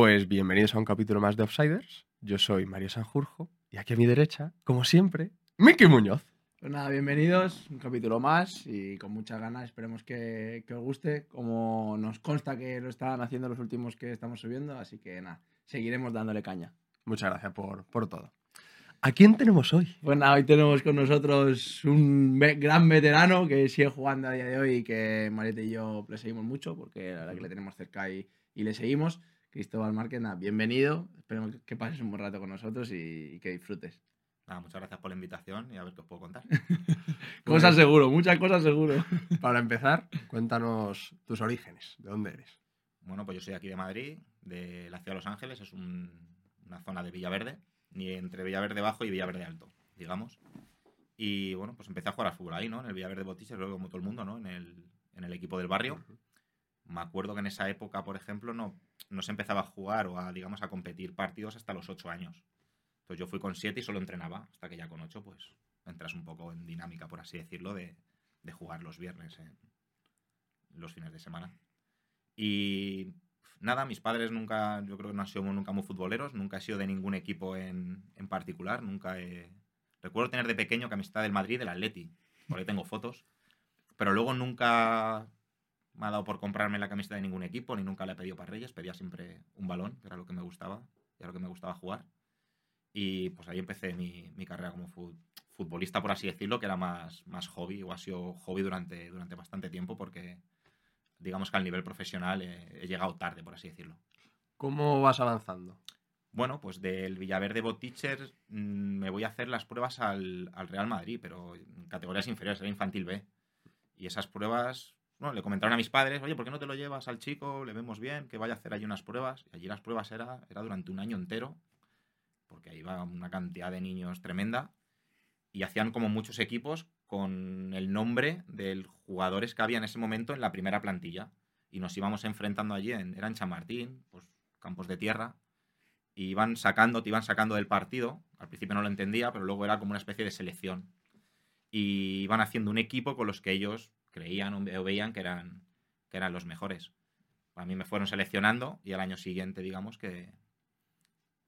Pues bienvenidos a un capítulo más de Offsiders. Yo soy Mario Sanjurjo y aquí a mi derecha, como siempre, Miki Muñoz. Pues nada, bienvenidos, un capítulo más y con muchas ganas, esperemos que, que os guste, como nos consta que lo estaban haciendo los últimos que estamos subiendo, así que nada, seguiremos dándole caña. Muchas gracias por, por todo. ¿A quién tenemos hoy? Pues nada, hoy tenemos con nosotros un gran veterano que sigue jugando a día de hoy y que Mariette y yo le seguimos mucho porque la verdad que le tenemos cerca y, y le seguimos. Cristóbal Márquez, nada, bienvenido, esperemos que pases un buen rato con nosotros y, y que disfrutes. Nada, muchas gracias por la invitación y a ver qué os puedo contar. Cosas seguro, muchas cosas seguro. Para empezar, cuéntanos tus orígenes. ¿De dónde eres? Bueno, pues yo soy aquí de Madrid, de la ciudad de Los Ángeles, es un- una zona de Villaverde, ni entre Villaverde Bajo y Villaverde Alto, digamos. Y bueno, pues empecé a jugar al fútbol ahí, ¿no? En el Villaverde Botiches, luego como todo el mundo, ¿no? En el, en el equipo del barrio. Me acuerdo que en esa época, por ejemplo, no, no se empezaba a jugar o a, digamos, a competir partidos hasta los 8 años. Entonces yo fui con 7 y solo entrenaba, hasta que ya con 8, pues entras un poco en dinámica, por así decirlo, de, de jugar los viernes, en los fines de semana. Y nada, mis padres nunca, yo creo que no han sido nunca muy futboleros, nunca he sido de ningún equipo en, en particular, nunca he... Recuerdo tener de pequeño camiseta del Madrid, del Atleti, por ahí tengo fotos, pero luego nunca me ha dado por comprarme la camiseta de ningún equipo, ni nunca le he pedido para Reyes, pedía siempre un balón, que era lo que me gustaba, y era lo que me gustaba jugar. Y pues ahí empecé mi, mi carrera como fu- futbolista, por así decirlo, que era más, más hobby, o ha sido hobby durante, durante bastante tiempo, porque digamos que al nivel profesional eh, he llegado tarde, por así decirlo. ¿Cómo vas avanzando? Bueno, pues del Villaverde Bot Teacher mm, me voy a hacer las pruebas al, al Real Madrid, pero en categorías inferiores, era infantil B. Y esas pruebas, bueno, le comentaron a mis padres, oye, ¿por qué no te lo llevas al chico? Le vemos bien, que vaya a hacer allí unas pruebas. Y allí las pruebas era, era durante un año entero, porque ahí iba una cantidad de niños tremenda. Y hacían como muchos equipos con el nombre de jugadores que había en ese momento en la primera plantilla. Y nos íbamos enfrentando allí, en, era en Chamartín, pues campos de tierra y iban sacando, te iban sacando del partido. Al principio no lo entendía, pero luego era como una especie de selección. Y iban haciendo un equipo con los que ellos creían o ve- o veían que eran, que eran los mejores. A mí me fueron seleccionando y al año siguiente, digamos, que,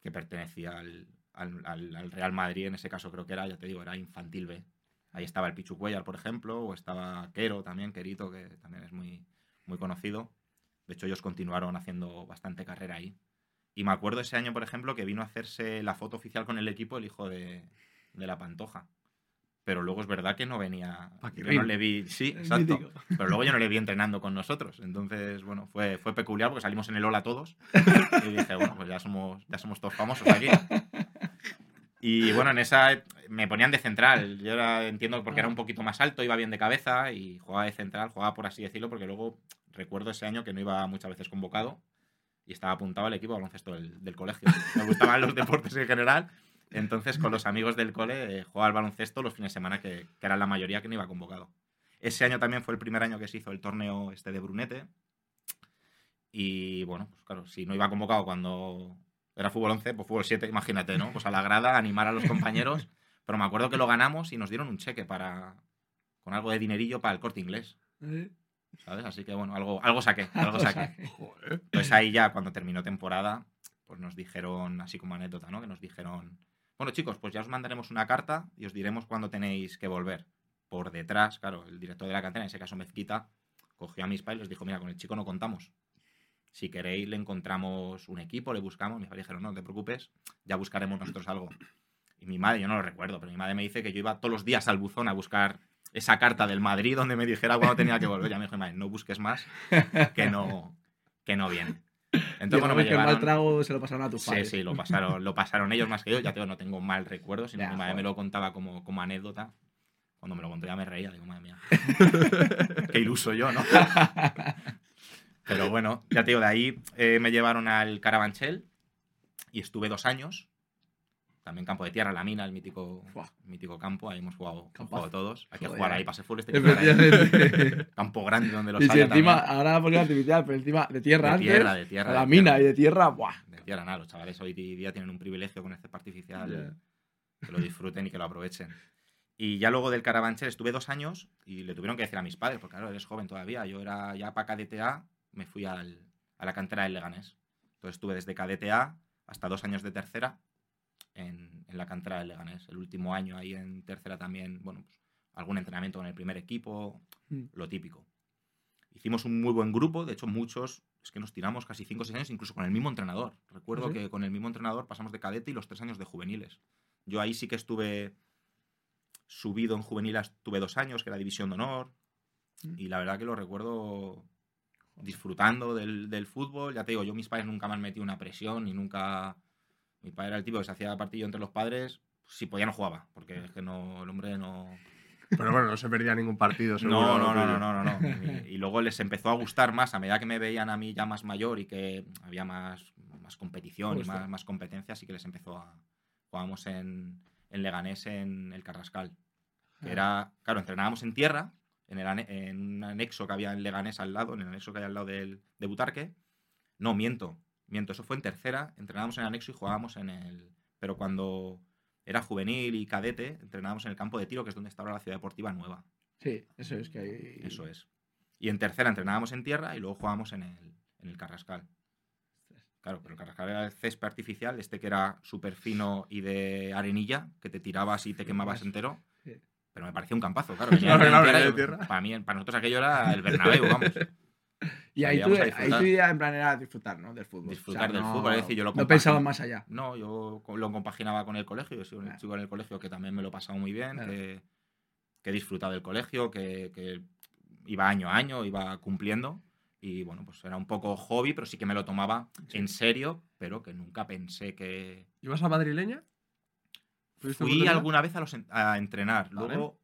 que pertenecía al, al- al- al Real Madrid. En ese caso creo que era, ya te digo, era infantil B. Ahí estaba el Pichu Cuellar, por ejemplo, o estaba Quero también, Querito, que también es muy, muy conocido. De hecho, ellos continuaron haciendo bastante carrera ahí. Y me acuerdo ese año, por ejemplo, que vino a hacerse la foto oficial con el equipo el hijo de, de la Pantoja. Pero luego es verdad que no venía. Yo Paquirrín. no le vi. Sí, exacto. Pero luego yo no le vi entrenando con nosotros. Entonces, bueno, fue, fue peculiar porque salimos en el Ola todos. Y dije, bueno, pues ya somos, ya somos todos famosos aquí. Y bueno, en esa me ponían de central. Yo era, entiendo porque era un poquito más alto, iba bien de cabeza y jugaba de central, jugaba por así decirlo, porque luego recuerdo ese año que no iba muchas veces convocado y estaba apuntado al equipo de baloncesto del, del colegio. Me gustaban los deportes en general. Entonces, con los amigos del cole, eh, jugaba al baloncesto los fines de semana, que, que eran la mayoría que no iba convocado. Ese año también fue el primer año que se hizo el torneo este de Brunete. Y bueno, pues claro, si no iba convocado cuando era fútbol 11, pues fútbol 7, imagínate, ¿no? Pues a la grada, animar a los compañeros. Pero me acuerdo que lo ganamos y nos dieron un cheque para. con algo de dinerillo para el corte inglés. ¿Eh? ¿Sabes? Así que bueno, algo, algo saqué, algo saqué. Pues ahí ya, cuando terminó temporada, pues nos dijeron, así como anécdota, ¿no? Que nos dijeron, bueno chicos, pues ya os mandaremos una carta y os diremos cuándo tenéis que volver. Por detrás, claro, el director de la cantera, en ese caso Mezquita, cogió a mis padres y les dijo, mira, con el chico no contamos. Si queréis, le encontramos un equipo, le buscamos. Mis padres dijeron, no, no te preocupes, ya buscaremos nosotros algo. Y mi madre, yo no lo recuerdo, pero mi madre me dice que yo iba todos los días al buzón a buscar esa carta del Madrid donde me dijera cuándo tenía que volver. Ya me dijo, madre, no busques más, que no, que no viene. Entonces, bueno, me que el mal trago se lo pasaron a tus Sí, padres. sí, lo pasaron, lo pasaron ellos más que yo. Ya te digo, no tengo mal recuerdo, sino Ya, mi madre me lo contaba como, como anécdota. Cuando me lo contó ya me reía, digo, madre mía. Qué iluso yo, ¿no? Pero bueno, ya te digo, de ahí eh, me llevaron al Carabanchel y estuve dos años. También campo de tierra, la mina, el mítico, mítico campo. Ahí hemos jugado, hemos jugado todos. Hay que Joder. jugar ahí, pase full este hay que jugar ahí. Efectivamente. Campo grande donde los y si haya encima, también. ahora porque artificial, pero encima de tierra De antes, tierra, de tierra. a la de mina tierra. y de tierra, ¡buah! De tierra, nada, los chavales hoy día tienen un privilegio con este artificial. Que lo disfruten y que lo aprovechen. Y ya luego del Carabanchel estuve dos años y le tuvieron que decir a mis padres, porque claro, eres joven todavía. Yo era ya para KDTA, me fui al, a la cantera del Leganés. Entonces estuve desde cadete A hasta dos años de tercera en, en la cantera del Leganés. El último año ahí en tercera también, bueno, pues algún entrenamiento con el primer equipo, Mm. lo típico. Hicimos un muy buen grupo, de hecho muchos, es que nos tiramos casi 5 o 6 años incluso con el mismo entrenador. Recuerdo ¿Ah, sí? que con el mismo entrenador pasamos de cadete y los 3 años de juveniles. Yo ahí sí que estuve subido en juveniles, tuve dos años, que era división de honor, Mm. y la verdad que lo recuerdo disfrutando del, del fútbol. Ya te digo, yo mis padres nunca me han metido una presión y nunca... Mi padre era el tipo que se hacía partido entre los padres, si podía no jugaba, porque es que no, el hombre no... Pero bueno, no se perdía ningún partido, seguro. No, no, no, no, no, no, no. Y, y luego les empezó a gustar más a medida que me veían a mí ya más mayor y que había más, más competición y más, más competencia, así que les empezó a... Jugábamos en, en Leganés en el Carrascal. Que Ah. era, claro, entrenábamos en tierra, en, el ane- en un anexo que había en Leganés al lado, en el anexo que hay al lado del, de Butarque. No, miento, miento, eso fue en tercera, entrenábamos en el anexo y jugábamos en el... Pero cuando era juvenil y cadete, entrenábamos en el campo de tiro, que es donde está ahora la ciudad deportiva nueva. Sí, eso es que hay. Eso es. Y en tercera entrenábamos en tierra y luego jugábamos en el, en el Carrascal. Claro, pero el Carrascal era el césped artificial, este que era súper fino y de arenilla, que te tirabas y te quemabas entero. Pero me parecía un campazo, claro. venía Claro, en claro, tierra venía y de tierra. Para, mí, para nosotros aquello era el Bernabéu, vamos. Y ahí tu, ahí tu idea en plan era disfrutar, ¿no? Del fútbol. Disfrutar del fútbol, es decir, yo lo No pensaba más allá. No, yo lo compaginaba con el colegio. Yo soy un Claro. chico en el colegio que también me lo he pasado muy bien, Claro. que, que he disfrutado del colegio, que, que iba año a año, iba cumpliendo. Y bueno, pues era un poco hobby, pero sí que me lo tomaba Sí. en serio, pero que nunca pensé que. ¿Ibas a madrileña? ¿Tuviste Fui alguna vez a, los a entrenar. Luego,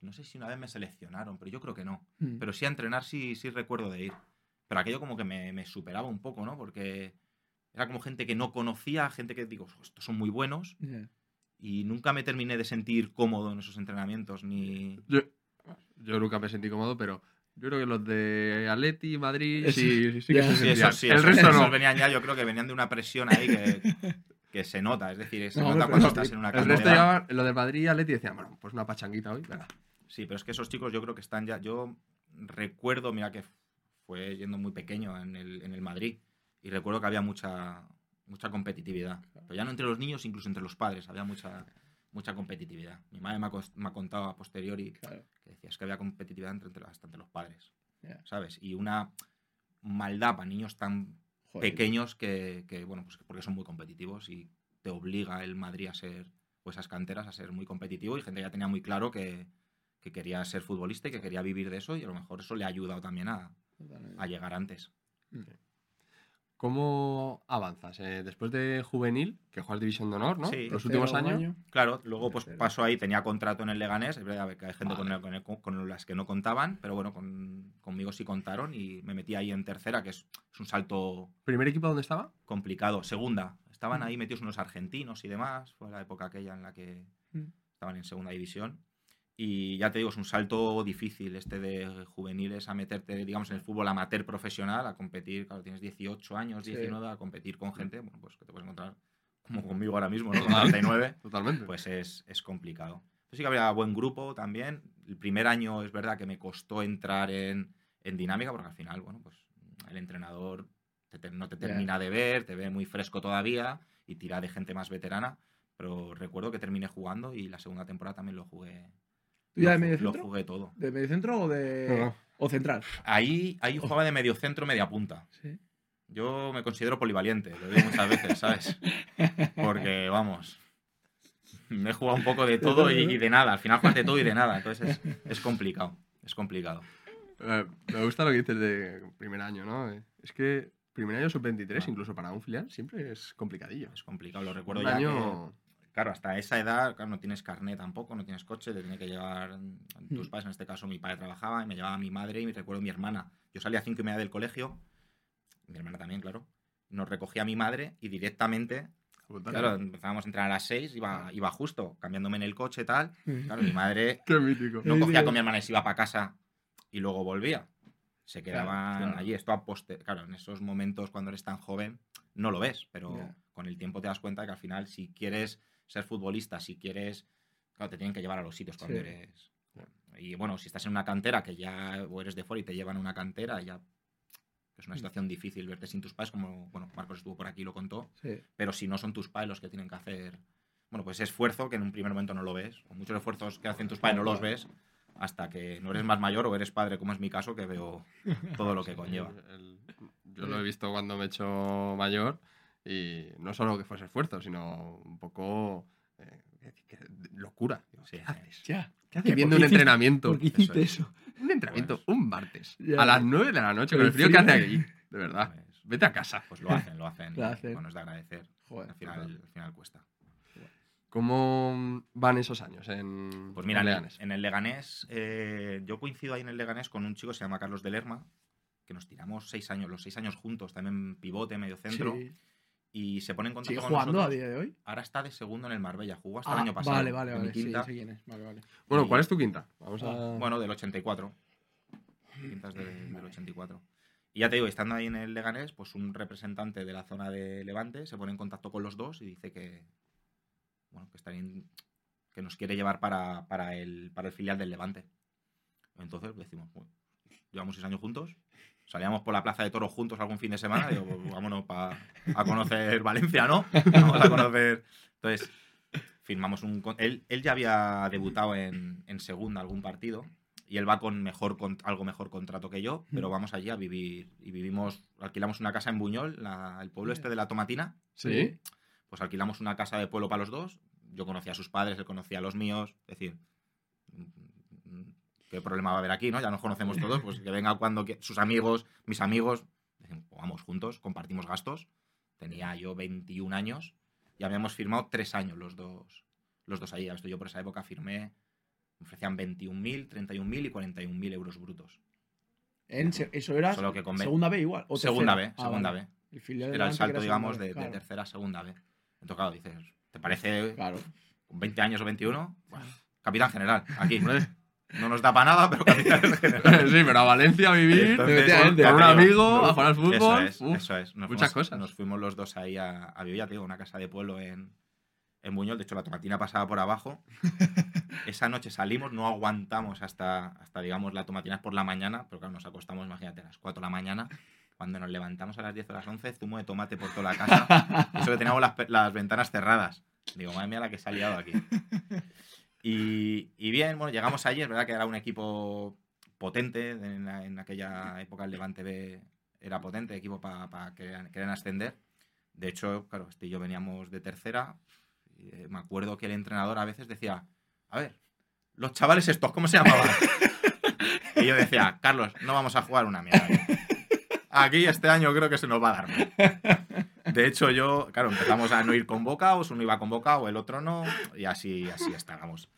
no sé si una vez me seleccionaron, pero yo creo que no. Mm. Pero sí a entrenar sí, sí recuerdo de ir. Pero aquello como que me, me superaba un poco, ¿no? Porque era como gente que no conocía, gente que digo, estos son muy buenos. Y nunca me terminé de sentir cómodo en esos entrenamientos, ni... Yo, yo nunca me sentí cómodo, pero yo creo que los de Atleti, Madrid, Eso- sí, sí ya. que se Sí, esos sí, El resto no. venían ya, yo creo que venían de una presión ahí que, que se nota. Es decir, se No, nota cuando no, estás en una El resto cantera. llevaban, lo de Madrid y Atleti decían, bueno, pues una pachanguita hoy, venga. Sí, pero es que esos chicos yo creo que están ya... Yo recuerdo, mira que fue yendo muy pequeño en el, en el Madrid, y recuerdo que había mucha, mucha competitividad. Pero ya no entre los niños, incluso entre los padres, había mucha, mucha competitividad. Mi madre me ha, me ha contado a posteriori Claro. que decía, es que había competitividad entre, entre- hasta entre los padres, Ya. ¿sabes? Y una maldad para niños tan Joder. pequeños que, que, bueno, pues porque son muy competitivos y te obliga el Madrid a ser, o esas canteras a ser muy competitivo y gente ya tenía muy claro que, que quería ser futbolista y que quería vivir de eso y a lo mejor eso le ha ayudado también a, Totalmente. a llegar antes. ¿Cómo avanzas? Eh, después de juvenil, que juegas División de Honor, ¿no? Sí. Los últimos años. año. Claro, luego pues paso ahí, tenía contrato en el Leganés, es verdad que hay gente con, el- con el- con- con las que no contaban, pero bueno, con- conmigo sí contaron y me metí ahí en tercera, que es, es un salto ¿Primer equipo dónde estaba? complicado. Segunda, estaban Mm. ahí metidos unos argentinos y demás, fue la época aquella en la que Mm. estaban en segunda división. Y ya te digo, es un salto difícil este de juveniles a meterte, digamos, en el fútbol amateur profesional, a competir, claro, tienes 18 años, Sí. 19, a competir con gente, bueno, pues que te puedes encontrar como conmigo ahora mismo, ¿no? Con 39, Totalmente. pues es, es complicado. Pero sí que había buen grupo también. El primer año es verdad que me costó entrar en, en dinámica, porque al final, bueno, pues el entrenador te- te- no te termina de ver, te ve muy fresco todavía y tira de gente más veterana. Pero recuerdo que terminé jugando y la segunda temporada también lo jugué. ¿Tú ya lo de medio Lo jugué todo. ¿De medio centro o de. No. o central? Ahí, ahí jugaba de medio centro, media punta. Sí. Yo me considero polivaliente, lo digo muchas veces, ¿sabes? Porque, vamos, me he jugado un poco de todo y, y de nada. Al final juegas de todo y de nada. Entonces es, es complicado, es complicado. Eh, me gusta lo que dices de primer año, ¿no? Es que primer año sub-23, Ah. incluso para un filial, siempre es complicadillo. Es complicado, lo recuerdo Un ya año... que, claro, hasta esa edad, claro, no tienes carnet tampoco, no tienes coche, te tiene que llevar tus Mm. padres, en este caso mi padre trabajaba y me llevaba mi madre y me recuerdo mi hermana. Yo salía a cinco y media del colegio, mi hermana también, claro, nos recogía mi madre y directamente Claro, empezábamos a entrenar a las 6, iba, iba justo, cambiándome en el coche y tal. Claro, mi madre Qué mítico. no cogía con mi hermana y se iba para casa y luego volvía. Se Claro, quedaban claro. allí. Esto a poste- Claro, en esos momentos cuando eres tan joven no lo ves, pero Ya. con el tiempo te das cuenta que al final si quieres ser futbolista, si quieres... Claro, te tienen que llevar a los sitios cuando Sí. eres... Y bueno, si estás en una cantera que ya o eres de fuera y te llevan a una cantera, ya es una situación difícil verte sin tus padres, como bueno, Marcos estuvo por aquí y lo contó, Sí. pero si no son tus padres los que tienen que hacer, bueno, pues esfuerzo que en un primer momento no lo ves, o muchos esfuerzos que hacen tus padres no los ves hasta que no eres más mayor o eres padre, como es mi caso, que veo todo lo que conlleva. El- yo lo he visto cuando me he hecho mayor y no solo que fuese esfuerzo, sino un poco eh, que- que- locura. Sí, ¿Qué haces? Ya. ¿Qué haces ¿Por viendo un hiciste- entrenamiento? ¿Por qué Eso hiciste es. eso? Un entrenamiento un martes Ya, a las ya. 9 de la noche Con el el frío que frío. hace aquí. De verdad. Pues, Vete a casa. pues lo hacen, lo hacen. Lo hacen. Bueno, es de agradecer. Joder. Al final, al final cuesta. ¿Cómo van esos años en Pues mira, en en el, Leganés? en el Leganés, eh, yo coincido ahí en el Leganés con un chico que se llama Carlos de Lerma, que nos tiramos seis años, los seis años juntos, también pivote, medio centro, Sí. Y se pone en contacto ¿Sigue con jugando a nosotros. día de hoy? Ahora está de segundo en el Marbella, jugó hasta Ah, el año pasado. Vale, vale, vale. Sí, quinta. sé quién es. Vale, vale. Bueno, ¿cuál es tu quinta? Vamos a... Ah, Bueno, del 84. Quintas del, del 84. Y ya te digo, estando ahí en el Leganés, pues un representante de la zona de Levante se pone en contacto con los dos y dice que, bueno, que, estarían- que nos quiere llevar para, para el, para el filial del Levante. Entonces decimos, bueno, llevamos seis años juntos, salíamos por la plaza de toros juntos algún fin de semana, digo, pues vámonos pa- a conocer Valencia, ¿no? Vamos a conocer. Entonces, firmamos un. Él, él ya había debutado en, en segunda algún partido y él va con mejor con- algo mejor contrato que yo, pero vamos allí a vivir. Y vivimos, alquilamos una casa en Buñol, la- el pueblo este de la Tomatina. ¿Sí? Pues alquilamos una casa de pueblo para los dos. Yo conocía a sus padres, él conocía a los míos. Es decir, ¿qué problema va a haber aquí, no? Ya nos conocemos todos, pues que venga cuando qui- sus amigos, mis amigos, decimos, "Pues vamos juntos, compartimos gastos. Tenía yo 21 años y habíamos firmado tres años los dos, los dos ahí. Yo por esa época firmé, me ofrecían 21.000, 31.000 y 41.000 euros brutos. En ¿Eso era Solo que con segunda B igual? ¿o segunda B? Ah, segunda vale. B. El Era el que salto, digamos, B, de, de claro, tercera a segunda B. Entonces, claro, dices, ¿te parece Claro. con 20 años o 21? Buah, capitán general, aquí. No nos da para nada, pero general. sí, pero a Valencia a vivir Entonces, con un amigo, a jugar al Eso fútbol. es, uf. eso es. Nos muchas fuimos- cosas. Nos fuimos los dos ahí a, a vivir, ya te digo, una casa de pueblo en, en Buñol. De hecho, la tomatina pasaba por abajo. Esa noche salimos, no aguantamos hasta, hasta, digamos, la tomatina es por la mañana, pero claro, nos acostamos, imagínate, a las 4 de la mañana. Cuando nos levantamos a las 10 o las 11, zumo de tomate por toda la casa. Eso que teníamos las, las ventanas cerradas. Digo, madre mía, la que se ha liado aquí. Y, y bien, bueno, llegamos allí, es verdad que era un equipo potente, en, en aquella época el Levante B era potente, equipo para querer, querer ascender. De hecho, claro, este y yo veníamos de tercera. y, eh, me acuerdo que el entrenador a veces decía, a ver, los chavales estos, ¿cómo se llamaban? y yo decía, Carlos, no vamos a jugar una mierda. Aquí este año creo que se nos va a dar. Mal". De hecho, yo, claro, empezamos a no ir convocados, uno iba convocado, el otro no, y así, así estábamos.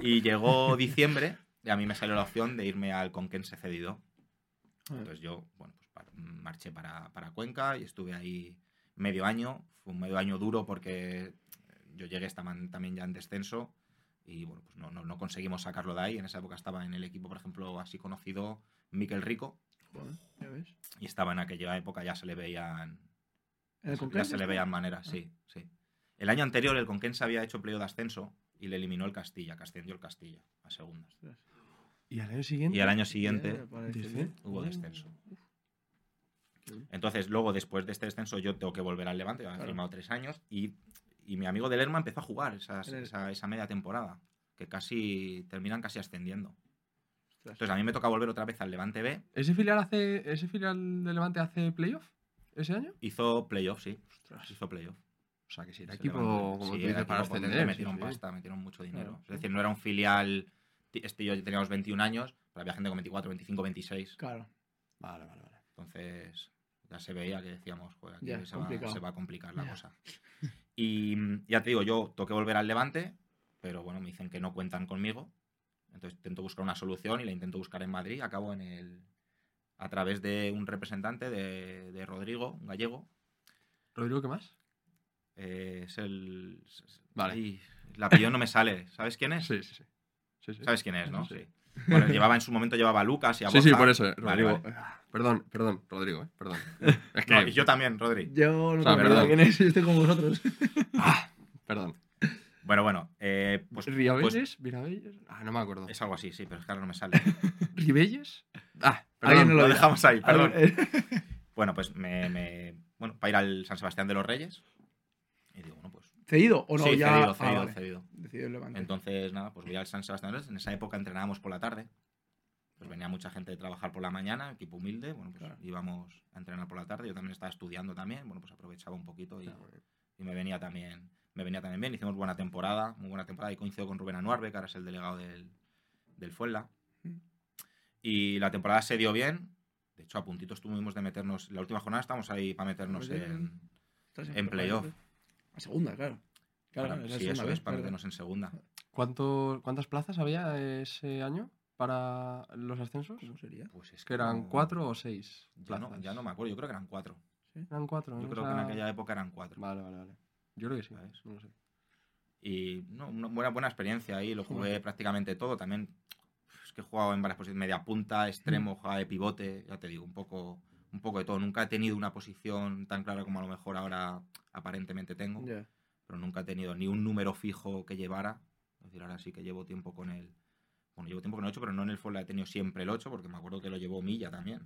Y llegó diciembre y a mí me salió la opción de irme al Conquense cedido. Entonces yo, bueno, pues marché para, para Cuenca y estuve ahí medio año. Fue un medio año duro porque yo llegué también ya en descenso y bueno, pues no, no, no conseguimos sacarlo de ahí. En esa época estaba en el equipo, por ejemplo, así conocido Miquel Rico Joder, ya ves. y estaba en aquella época, ya se le veían ¿En el ya Conquense se le veían maneras, sí, sí. El año anterior el Conquense había hecho playo de ascenso y le eliminó el Castilla, que ascendió el Castilla a segundas. Y al año siguiente. Y al año Ya, siguiente dice, hubo descenso. Entonces, luego, después de este descenso, yo tengo que volver al Levante, que había Claro. firmado tres años, y, y mi amigo de Lerma empezó a jugar esas- esa, esa media temporada, que casi terminan casi ascendiendo. Entonces, a mí me toca volver otra vez al Levante B. ¿Ese filial, hace, ¿Ese filial de Levante hace playoff ese año? Hizo playoff, sí. Ostras. Hizo playoff. O sea, que si era Se equipo, levantó. como Sí, tú dices, para ascender. metieron sí, sí. pasta, metieron mucho dinero. Claro. Es decir, no era un filial. Este y yo teníamos 21 años, pero había gente con 24, 25, 26. Claro. Vale, vale, vale. Entonces ya se veía que decíamos, joder, aquí se, va, complicado. se va a complicar la cosa. Y ya te digo, yo toqué volver al Levante, pero bueno, me dicen que no cuentan conmigo. Entonces intento buscar una solución y la intento buscar en Madrid. Acabo en el. A través de un representante de, de Rodrigo, un gallego. ¿Rodrigo qué más? Eh, es el. Vale. Ay, el apellido no me sale. ¿Sabes quién es? Sí, sí, sí. sí, sí. ¿Sabes quién es, no? Sí. Sí. Bueno, llevaba en su momento llevaba a Lucas y a Sí, sí, por eso, eh, Rodrigo. vale. Perdón, perdón, Rodrigo, eh, perdón. Es que. No, y yo también, Rodri. Yo no O sea, tengo idea perdón. quién es, yo estoy con vosotros. Ah, perdón. Bueno, bueno, eh, pues, ¿Riabelles? pues. Ah, no me acuerdo. es algo así, sí, pero es que ahora no me sale. ¿Ribelles? Ah, perdón. no Lo dejamos ahí, perdón. Bueno, pues me, me- Bueno, para ir al San Sebastián de los Reyes. Y digo, bueno, pues. ¿Cedido o no? sí, ya... cedido, Ah, cedido, vale. cedido. Entonces, nada, pues voy al San Sebastián. de los Reyes. En esa época entrenábamos por la tarde. Pues venía mucha gente de trabajar por la mañana, equipo humilde. Bueno, pues Claro. íbamos a entrenar por la tarde. Yo también estaba estudiando también. Bueno, pues aprovechaba un poquito Ah, y me venía también me venía también bien. Hicimos buena temporada, muy buena temporada. Y coincido con Rubén Anuarbe, que ahora es el delegado del, del Fuenla. Mm. Y la temporada se dio bien. De hecho, a puntito estuvimos de meternos. La última jornada estamos ahí para meternos Pues en. En playoff. A segunda, claro. Claro, para- sí, segunda eso vez, es, para claro. meternos en segunda. ¿Cuánto, ¿Cuántas plazas había ese año para los ascensos? ¿Cómo sería? Pues es ¿Que eran no- cuatro o seis Ya no, ya no me acuerdo, yo creo que eran cuatro. Eran cuatro. Yo creo que en aquella época eran cuatro. Vale, vale, vale. Yo creo que sí. ¿Sabes? No lo sé. Y no, una buena, buena experiencia ahí, lo jugué prácticamente todo. También es que he jugado en varias posiciones, media punta, extremo, jugaba de pivote, ya te digo, un poco, un poco de todo. Nunca he tenido una posición tan clara como a lo mejor ahora aparentemente tengo, Ya. pero nunca he tenido ni un número fijo que llevara. Es decir, ahora sí que llevo tiempo con el... Bueno, llevo tiempo con el 8, pero no en el Fuenla he tenido siempre el 8, porque me acuerdo que lo llevó Milla también.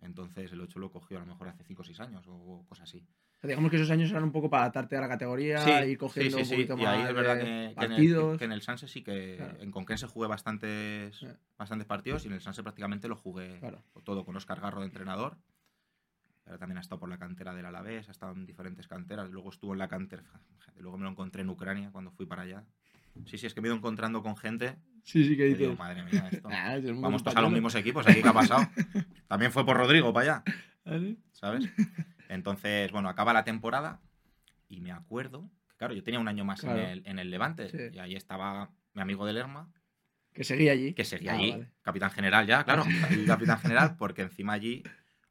Entonces el 8 lo cogió a lo mejor hace 5 o 6 años o cosas así. Digamos que esos años eran un poco para adaptarte a la categoría, Sí, ir cogiendo sí, sí, un poquito más Y ahí es verdad de que, que en el, partidos. que en el Sanse sí que Claro. en Conquense jugué bastantes, Eh. bastantes partidos y en el Sanse prácticamente lo jugué Claro. todo con Oscar Garro de entrenador. Ahora también ha estado por la cantera del Alavés, ha estado en diferentes canteras. Luego estuvo en la cantera. Luego me lo encontré en Ucrania cuando fui para allá. Sí, sí, es que me he ido encontrando con gente. Sí, sí, que y digo, madre mía, esto. "Ah, es Vamos todos a los español". mismos equipos, aquí qué ha pasado. También fue por Rodrigo para allá. ¿Ah? ¿sabes? Entonces, bueno, acaba la temporada y me acuerdo, que claro, yo tenía un año más Claro. en, el, en el Levante Sí. y ahí estaba mi amigo de Lerma, Que seguía allí. que seguía Ah, allí, vale. capitán general ya, claro, capitán general, porque encima allí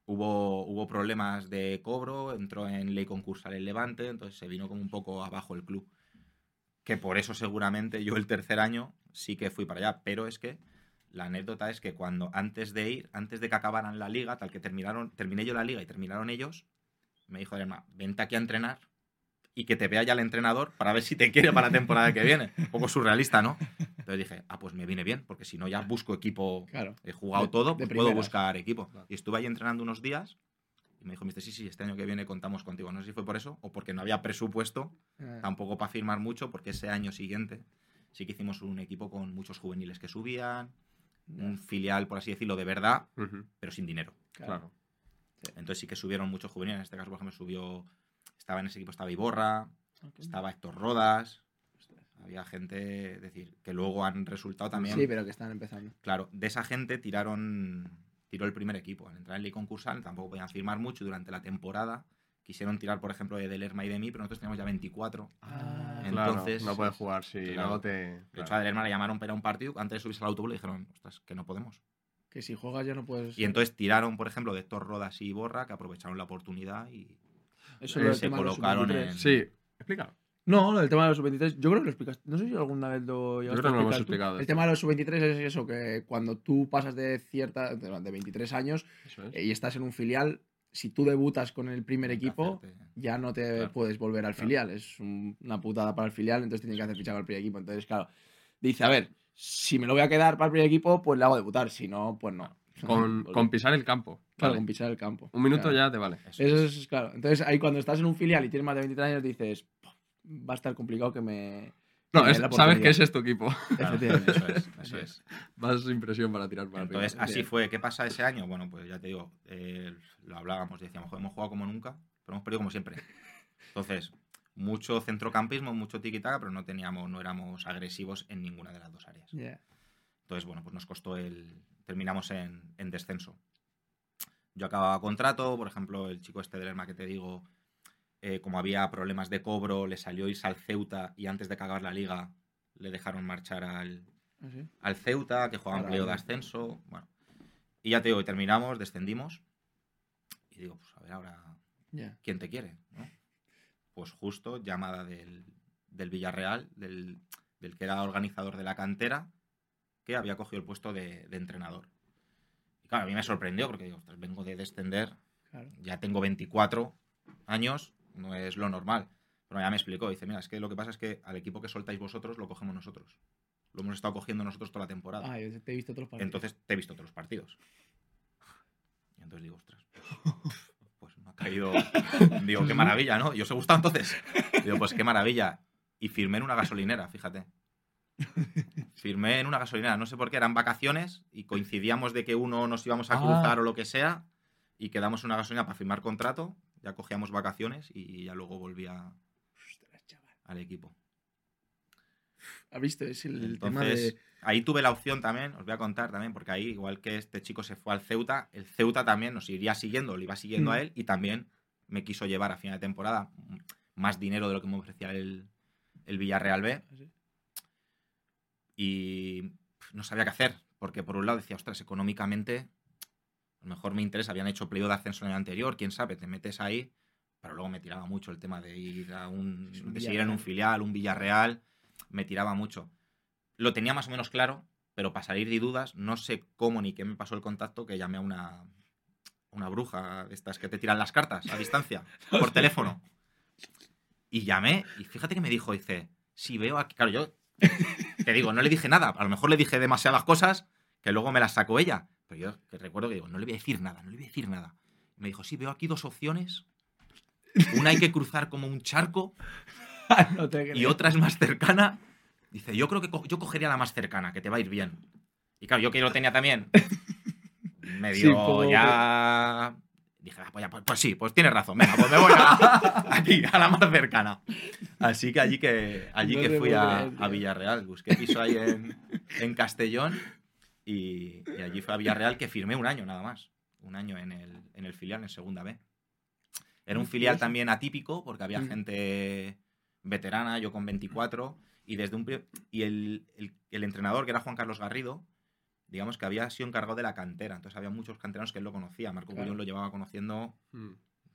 hubo, hubo problemas de cobro, entró en ley concursal el Levante, entonces se vino como un poco abajo el club. Que por eso seguramente yo el tercer año sí que fui para allá, pero es que la anécdota es que cuando antes de ir, antes de que acabaran la liga, tal que terminaron, terminé yo la liga y terminaron ellos, me dijo Lerma, vente aquí a entrenar y que te vea ya el entrenador para ver si te quiere para la temporada que viene. Un poco surrealista, ¿no? Entonces dije, ah, pues me viene bien, porque si no ya busco equipo Claro. he jugado De- todo, de pues puedo buscar equipo. Claro. Y estuve ahí entrenando unos días y me dijo, mister, sí, sí, este año que viene contamos contigo. No sé si fue por eso o porque no había presupuesto Eh, tampoco para firmar mucho, porque ese año siguiente sí que hicimos un equipo con muchos juveniles que subían, un filial, por así decirlo, de verdad, pero sin dinero. Claro. Entonces sí que subieron muchos juveniles. En este caso, por ejemplo, subió, estaba en ese equipo, estaba Iborra, estaba Héctor Rodas, había gente, es decir, que luego han resultado también Sí, pero que están empezando. Claro, de esa gente tiraron tiró el primer equipo. Al entrar en ley concursal tampoco podían firmar mucho y durante la temporada. Quisieron tirar, por ejemplo, de Delerma y de mí, pero nosotros teníamos ya 24. Ah, Claro, Entonces- no puedes jugar si Claro. no te. De hecho, claro. a Delerma le llamaron para un partido. Antes de subirse al autobús le dijeron, ostras, que no podemos. Que si juegas ya no puedes. Y entonces tiraron, por ejemplo, de Héctor Rodas y Borra, que aprovecharon la oportunidad y Eso eh, se tema de los colocaron sub-23. en- Sí, explícalo. No, lo del tema de los sub-23, yo creo que lo explicaste. No sé si alguna vez lo llegaste creo que lo hemos explicado El tema de los sub-23 es eso, que cuando tú pasas de cierta, de de 23 años es. eh, y estás en un filial, si tú debutas con el primer equipo, hacerte- ya no te Claro. puedes volver al Claro. filial. Es un- una putada para el filial, entonces tienen que hacer fichar al primer equipo. Entonces, claro, dice, a ver, si me lo voy a quedar para el primer equipo, pues le hago debutar. Si no, pues no. Con, Volver. con pisar el campo. Claro, Vale. con pisar el campo. Un minuto Claro. ya te vale. eso Eso es. es, claro. Entonces, ahí cuando estás en un filial y tienes más de 23 años, dices, va a estar complicado que me. No, es- sabes que oportunidad". ese es tu equipo. Claro, Efectivamente. eso es, eso es. Más impresión para tirar para Entonces, arriba. así fue. ¿Qué pasa ese año? Bueno, pues ya te digo, eh, lo hablábamos, decíamos, "Joder, hemos jugado como nunca, pero hemos perdido como siempre. Entonces, mucho centrocampismo, mucho tiki-taka, pero no teníamos, no éramos agresivos en ninguna de las dos áreas. Entonces, bueno, pues nos costó el. Terminamos en, en descenso. Yo acababa contrato, por ejemplo, el chico este del Lerma que te digo, eh, como había problemas de cobro, le salió irse al Ceuta y antes de acabar la liga le dejaron marchar al, ¿Ah, sí? al Ceuta, que jugaba un playoff de ascenso. Bueno. Y ya te digo, terminamos, descendimos. Y digo, pues a ver ahora, Ya. ¿quién te quiere? ¿no? Pues justo llamada del, del Villarreal, del, del que era organizador de la cantera, que había cogido el puesto de, de entrenador. Y claro, a mí me sorprendió porque digo, "Ostras, vengo de descender, Claro. ya tengo 24 años, no es lo normal. Pero ya me explicó, dice, mira, es que lo que pasa es que al equipo que soltáis vosotros lo cogemos nosotros. Lo hemos estado cogiendo nosotros toda la temporada. Ah, yo te he visto todos los partidos. Entonces te he visto todos los partidos. Y entonces digo, ostras, pues ha. Digo, qué maravilla, ¿no? Y os he gustado entonces. Digo, pues qué maravilla. Y firmé en una gasolinera, fíjate. Firmé en una gasolinera, no sé por qué, eran vacaciones y coincidíamos de que uno nos íbamos a Ah. cruzar o lo que sea y quedamos en una gasolinera para firmar contrato, ya cogíamos vacaciones y ya luego chaval. al equipo. Es el, tema de. ahí tuve la opción también, os voy a contar también, porque ahí, igual que este chico se fue al Ceuta, el Ceuta también nos iría siguiendo, le iba siguiendo Mm. a él y también me quiso llevar a final de temporada mm, más dinero de lo que me ofrecía el, el Villarreal B y pf, no sabía qué hacer, porque por un lado decía, ostras, económicamente a lo mejor me interesa, habían hecho playoff de ascenso en el anterior, quién sabe, te metes ahí, pero luego me tiraba mucho el tema de ir a un, un de seguir en un filial, un Villarreal, me tiraba mucho. Lo tenía más o menos claro, pero para salir de dudas, no sé cómo ni qué me pasó el contacto que llamé a una, una bruja de estas que te tiran las cartas a distancia, por teléfono. Y llamé, y fíjate que me dijo, dice, si veo aquí, claro, yo te digo, no le dije nada, a lo mejor le dije demasiadas cosas que luego me las sacó ella, pero yo que recuerdo que digo, no le voy a decir nada, no le voy a decir nada. Y me dijo, sí, veo aquí dos opciones, una hay que cruzar como un charco no te y otra es más cercana. Dice, yo creo que co- yo cogería la más cercana, que te va a ir bien. Y claro, yo que lo tenía también medio Sí, ya... Dije, "Ah, pues, ya, pues- pues sí, pues tienes razón, venga, pues me voy a, aquí, a la más cercana. Así que allí que, allí No que fui a. Villarreal, busqué piso ahí en, en Castellón y, y allí fue a Villarreal que firmé un año nada más. Un año en el, en el filial, en segunda B. Era un filial también atípico porque había Mm. gente veterana, yo con 24, y desde un y el, el- el entrenador, que era Juan Carlos Garrido, digamos que había sido encargado de la cantera. Entonces había muchos canteranos que él lo conocía. Marco Claro. Gullón lo llevaba conociendo Mm.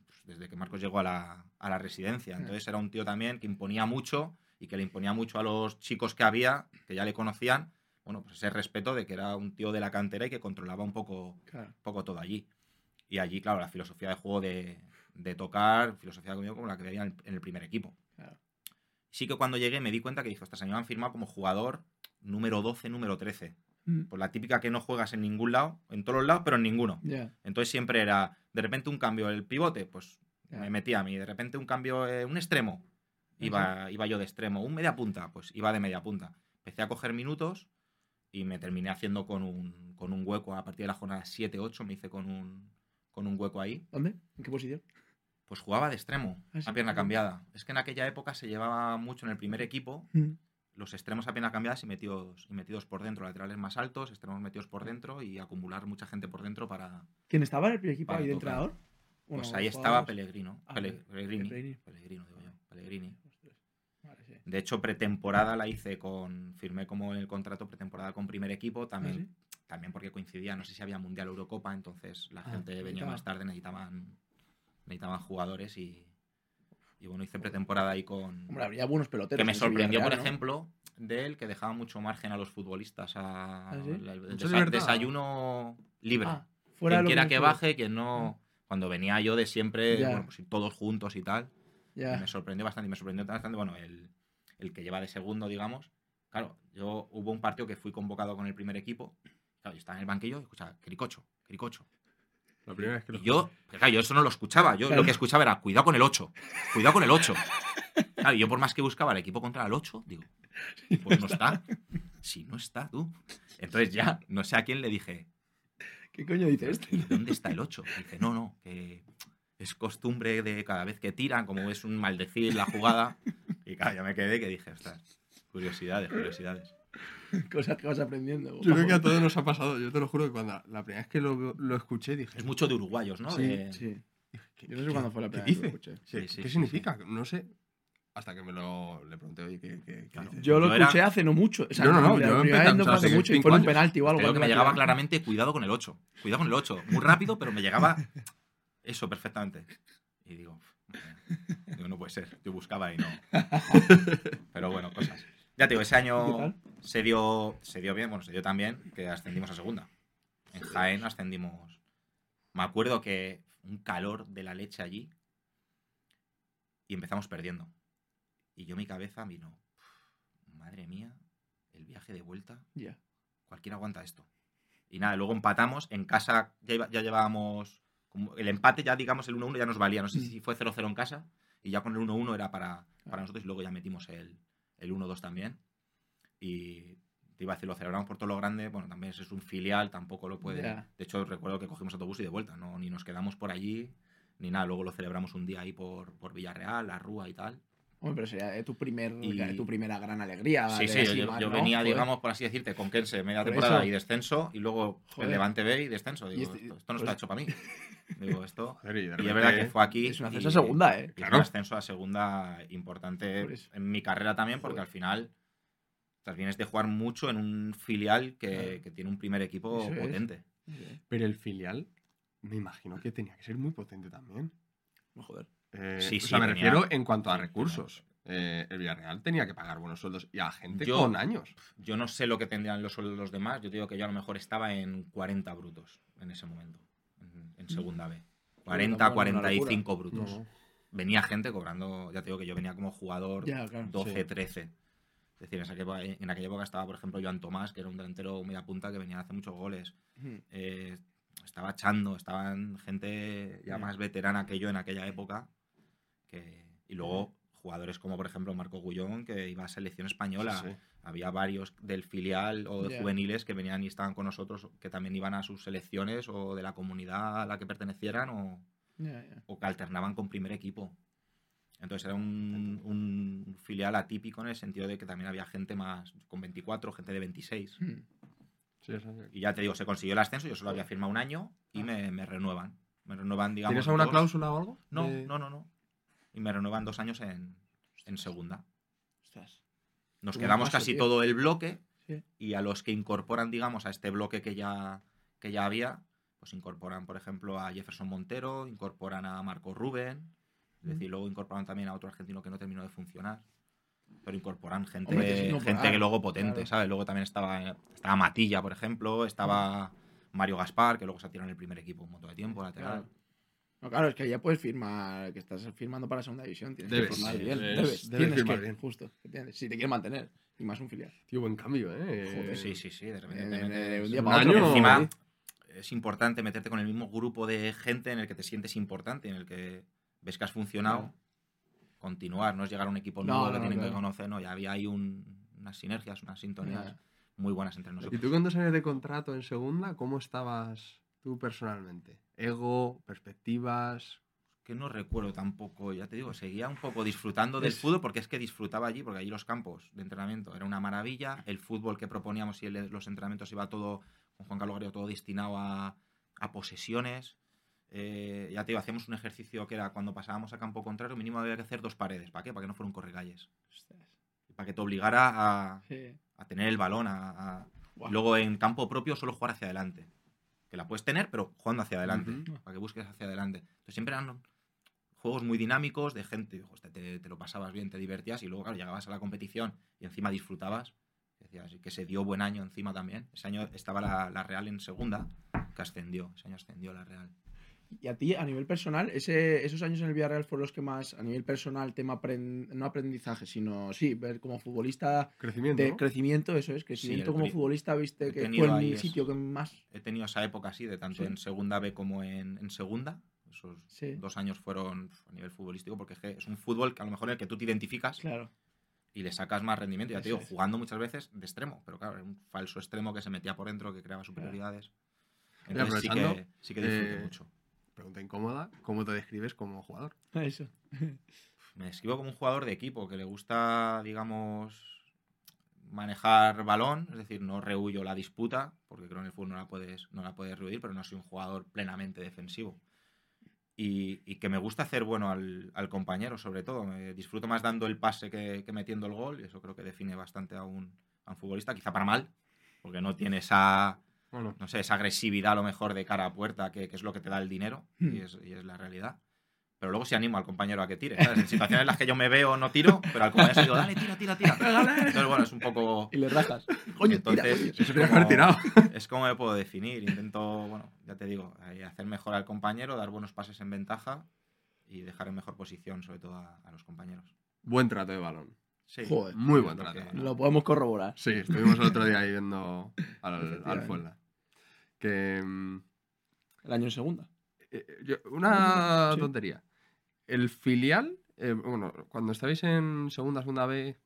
pues, desde que Marcos llegó a la, a la residencia. Entonces era un tío también que imponía mucho y que le imponía mucho a los chicos que había, que ya le conocían, bueno, pues ese respeto de que era un tío de la cantera y que controlaba un poco, Claro. poco todo allí. Y allí, claro, la filosofía de juego de, de tocar, filosofía como la que veía en el, en el primer equipo. Sí que cuando llegué me di cuenta que dije, ostras, a mí me han firmado como jugador número 12, número 13. Mm, Pues la típica que no juegas en ningún lado, en todos los lados, pero en ninguno. Entonces siempre era, de repente un cambio, el pivote, pues me metía a mí. De repente un cambio, eh, un extremo, iba, iba yo de extremo. Un media punta, pues iba de media punta. Empecé a coger minutos y me terminé haciendo con un, con un hueco a partir de la jornada 7-8, me hice con un, con un hueco ahí. ¿Dónde? ¿En qué posición? Pues jugaba de extremo, Ah, a pierna cambiada. Es que en aquella época se llevaba mucho en el primer equipo Mm. los extremos a pierna cambiadas y metidos, y metidos por dentro, laterales más altos, extremos metidos por dentro y acumular mucha gente por dentro para, ¿Quién estaba en el primer equipo ahí de entrenador? Pues ahí estaba Pellegrino. Ah, Pellegrini. Pellegrini. Pellegrino, digo yo. Pellegrini. Vale, sí. De hecho, pretemporada la hice con. Firmé como en el contrato pretemporada con primer equipo. También, ¿Ah, también porque coincidía, no sé si había Mundial o Eurocopa, entonces la Ah, gente venía más tarde, necesitaban, necesitaban jugadores y. Y bueno, hice pretemporada ahí con. Hombre, habría buenos peloteros. que me sorprendió, por ejemplo, de él que dejaba mucho margen a los futbolistas a ¿Ah, sí? el- desa- desayuno libre. Ah, fuera quien quiera que baje, quien no. Cuando venía yo de siempre, bueno, pues todos juntos y tal. Ya. Me sorprendió bastante. Y me sorprendió bastante, bueno, el, el que lleva de segundo, digamos. Claro, yo hubo un partido que fui convocado con el primer equipo. Claro, yo estaba en el banquillo y escuchaba, Cricocho, Cricocho. La primera vez que lo Y yo, claro, yo eso no lo escuchaba. Yo Claro. lo que escuchaba era, cuidado con el 8, cuidado con el 8. Claro, y yo por más que buscaba el equipo contra el 8, digo, pues no está. Si no está, tú. Entonces ya, no sé a quién le dije, ¿Qué coño dice este? ¿y dónde está el 8? Dice, no, no, que es costumbre de cada vez que tiran, como es un maldecir la jugada. Y claro, ya me quedé que dije, ostras, curiosidades, curiosidades. Cosas que vas aprendiendo. Yo creo que a todos nos ha pasado. Yo te lo juro que cuando la primera vez que lo, lo escuché dije. Es mucho de uruguayos, ¿no? Sí, De- sí. ¿qué- Yo no sé cuándo fue la primera vez que lo dice? escuché. Sí, ¿Qué, sí, qué sí, significa? No sé. Hasta que me lo le pregunté, oye, ¿qué, qué, qué Claro. dice? Yo lo Yo era- escuché hace no mucho. O sea, No, no, no, la yo primera empecé- vez no hace mucho y fue un penalti o algo. Creo que me llegaba claramente, cuidado con el 8. Cuidado con el 8. Muy rápido, pero me llegaba eso perfectamente. Y digo, digo, no puede ser. Yo buscaba y no. Pero bueno, cosas. Ya te digo, ese ¿Qué año? Se dio, se dio bien, bueno, se dio también que ascendimos a segunda. En Jaén ascendimos. Me acuerdo que un calor de la leche allí y empezamos perdiendo. Y yo mi cabeza vino, madre mía, el viaje de vuelta Ya. cualquiera aguanta esto. Y nada, luego empatamos. En casa ya, iba- ya llevábamos. como el empate, ya digamos, el 1-1 ya nos valía. No sé Mm. si fue 0-0 en casa. Y ya con el 1-1 era para, para nosotros. Y luego ya metimos el, el 1-2 también. Y te iba a decir, lo celebramos por todo lo grande. Bueno, también es un filial, tampoco lo puede. Ya. De hecho, recuerdo que cogimos autobús y de vuelta. No, ni nos quedamos por allí, ni nada. Luego lo celebramos un día ahí por, por Villarreal, la Rúa y tal. Hombre, pero sería eh, tu, primer, Y- tu primera gran alegría. Sí, sí, yo, yo ¿no? venía, Joder. digamos, por así decirte, con Kense media Por temporada eso. y descenso, y luego Joder. el Levante B y descenso. Digo, este- esto, esto no pues- está hecho para mí. Digo, esto. Joder, y de Y es repente- verdad que fue aquí. Es un y- ascenso a segunda, ¿eh? y Claro. un ascenso a segunda importante en mi carrera también, porque Joder. al final tras vienes de jugar mucho en un filial que, Claro. que tiene un primer equipo Eso es. potente. Pero el filial, me imagino que tenía que ser muy potente también. Joder. Eh, Sí, o sí, sea, me tenía- refiero en cuanto a recursos. Eh, el Villarreal tenía que pagar buenos sueldos y a gente Yo- con años. Yo no sé lo que tendrían los sueldos los demás. Yo te digo que yo a lo mejor estaba en 40 brutos en ese momento, en, en segunda B. 40, tampoco es una 45 brutos. No. Venía gente cobrando, ya te digo que yo venía como jugador Ya, claro. 12, sí. 13. Es decir, en, esa época, en aquella época estaba, por ejemplo, Joan Tomás, que era un delantero media punta que venía a hacer muchos goles. Eh, estaba Chando, estaban gente ya Mm. más veterana que yo en aquella época. que- y luego jugadores como, por ejemplo, Marco Gullón, que iba a selección española. Sí, sí. Había varios del filial o de juveniles que venían y estaban con nosotros, que también iban a sus selecciones o de la comunidad a la que pertenecieran o, o que alternaban con primer equipo. Entonces era un, un filial atípico en el sentido de que también había gente más con 24, gente de 26. Ujú. Sí, sí, sí. Y ya te digo, se consiguió el ascenso, yo solo había firmado un año y me, me renuevan. Me renuevan, digamos. ¿Tienes alguna dos- cláusula o algo? No, De- no, no, no. Y me renuevan dos años en, en segunda. Ostras. Nos quedamos paso, casi tío. todo el bloque Sí. y a los que incorporan, digamos, a este bloque que ya, que ya había, pues incorporan, por ejemplo, a Jefferson Montero, incorporan a Marco Rubén, es decir, luego incorporan también a otro argentino que no terminó de funcionar. Pero incorporan gente, Hombre, que gente que luego potente, claro. ¿sabes? Luego también estaba, estaba Matilla, por ejemplo, estaba Mario Gaspar, que luego se tiró en el primer equipo un montón de tiempo, lateral. Claro. No, claro, es que ya puedes firmar, que estás firmando para segunda división. Tienes Debes, que firmar sí, bien. debes- Debes, debes tienes firmar que, bien. justo. Si te quieres mantener. Y más un filial. Tío, buen cambio, ¿eh? Joder, Sí, sí, sí, de repente. En- metes- un día un para otro. año- Encima, Sí. es importante meterte con el mismo grupo de gente en el que te sientes importante, en el que ves que has funcionado, Claro. continuar, no es llegar a un equipo No, nuevo no, que tienen que conocer, no, ya había ahí un- unas sinergias, unas sintonías muy buenas entre ¿Y nosotros. tú con dos años de contrato en segunda, cómo estabas tú personalmente? ¿Ego? ¿Perspectivas? Que no recuerdo tampoco, ya te digo, seguía un poco disfrutando del Es- fútbol porque es que disfrutaba allí, porque allí los campos de entrenamiento era una maravilla, el fútbol que proponíamos y el- los entrenamientos iba todo, con Juan Carlos todo destinado a, a posesiones. Eh, ya te digo, hacíamos un ejercicio que era cuando pasábamos a campo contrario, mínimo había que hacer dos paredes. ¿Para qué? Para que no fuera un correcalles. Ostras. Para que te obligara a, Sí. a tener el balón, a, luego en campo propio solo jugar hacia adelante. Que la puedes tener, pero jugando hacia adelante. Para que busques hacia adelante. Entonces siempre eran juegos muy dinámicos de gente. hostia, te, te lo pasabas bien, te divertías y luego, claro, llegabas a la competición y encima disfrutabas. Decías que se dio buen año encima también. Ese año estaba la, la Real en segunda, que ascendió. Ese año ascendió la Real. Y a ti, a nivel personal, ese, esos años en el Villarreal fueron los que más, a nivel personal, tema no aprendizaje, sino sí, ver como futbolista ¿Crecimiento? de ¿no? crecimiento, eso es, crecimiento el como futbolista, he viste que fue eso. sitio que más. He tenido esa época así, de tanto Sí. en segunda B como en, en segunda. Esos Sí. dos años fueron a nivel futbolístico porque es, que es un fútbol que a lo mejor en el que tú te identificas Claro. y le sacas más rendimiento. Ya te digo, es. jugando muchas veces de extremo, pero claro, era un falso extremo que se metía por dentro, que creaba superioridades. Entonces sí que, sí que disfruté eh, mucho. Pregunta incómoda. ¿Cómo te describes como jugador? Eso. Me describo como un jugador de equipo que le gusta, digamos, manejar balón, es decir, no rehuyo la disputa, porque creo que en el fútbol no la puedes, no la puedes rehuir, pero no soy un jugador plenamente defensivo. Y, y que me gusta hacer bueno al, al compañero, sobre todo. Me disfruto más dando el pase que, que metiendo el gol, y eso creo que define bastante a un, a un futbolista, quizá para mal, porque no tiene esa, Bueno, no sé, esa agresividad a lo mejor de cara a puerta, que, que es lo que te da el dinero, Hmm. y, es, y es la realidad. Pero luego sí animo al compañero a que tire. ¿sabes? En situaciones en las que yo me veo no tiro, pero al compañero digo, dale, tira, tira, tira. Entonces, bueno, es un poco... Y le rajas. Coño, tira, Entonces, coño. es como- haber tirado. es como me puedo definir. Intento, bueno, ya te digo, eh, hacer mejor al compañero, dar buenos pases en ventaja y dejar en mejor posición, sobre todo a, a los compañeros. Buen trato de balón. Sí, Joder. Muy buen trato. que- Lo podemos corroborar. Sí, estuvimos el otro día ahí viendo al, al. Fuenla. Que. mm, El año en segunda. eh, yo- una Sí. tontería. El filial, eh, bueno, cuando estabais en segunda, segunda B,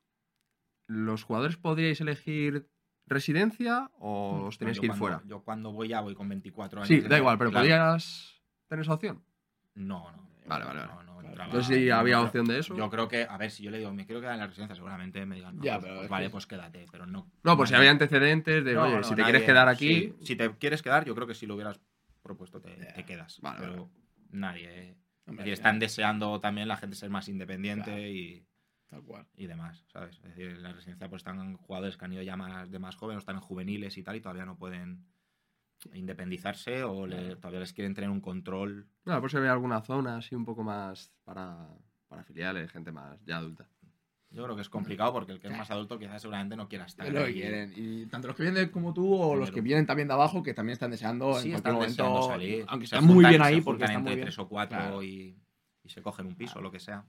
¿los jugadores podríais elegir residencia o os tenéis que ir cuando- fuera? Yo cuando voy ya voy con 24 años. Sí, da igual, pero claro. ¿podías tener esa opción? No, no. Vale, vale, no, vale. no Claro. entraba- Entonces, si no, había opción de eso. Yo creo que, a ver, si yo le digo, me quiero quedar en la residencia, seguramente me digan, no, Ya, pues, pues es vale, pues quédate, pero no. No, pues si había antecedentes de, oye, si te nadie- quieres quedar aquí. sí, si te quieres quedar, yo creo que si lo hubieras propuesto te, quedas. Vale, pero vale. nadie. Es Hombre, decir, están deseando también la gente ser más independiente Claro. y, Tal cual. y demás, ¿sabes? Es decir, en la residencia pues están jugadores que han ido ya más, de más jóvenes, están en juveniles y tal, y todavía no pueden independizarse o le- todavía les quieren tener un control. No, por si había alguna zona así un poco más para, para filiales, gente más ya adulta. Yo creo que es complicado porque el que es más adulto quizás seguramente no quiera estar ahí. quieren. Y tanto los que vienen como tú o los que vienen también de abajo que también están deseando Sí, en están cualquier deseando momento. salir. Aunque Se están muy bien se ahí porque están muy entre bien. tres o cuatro Claro. y, y se cogen un piso o lo que sea.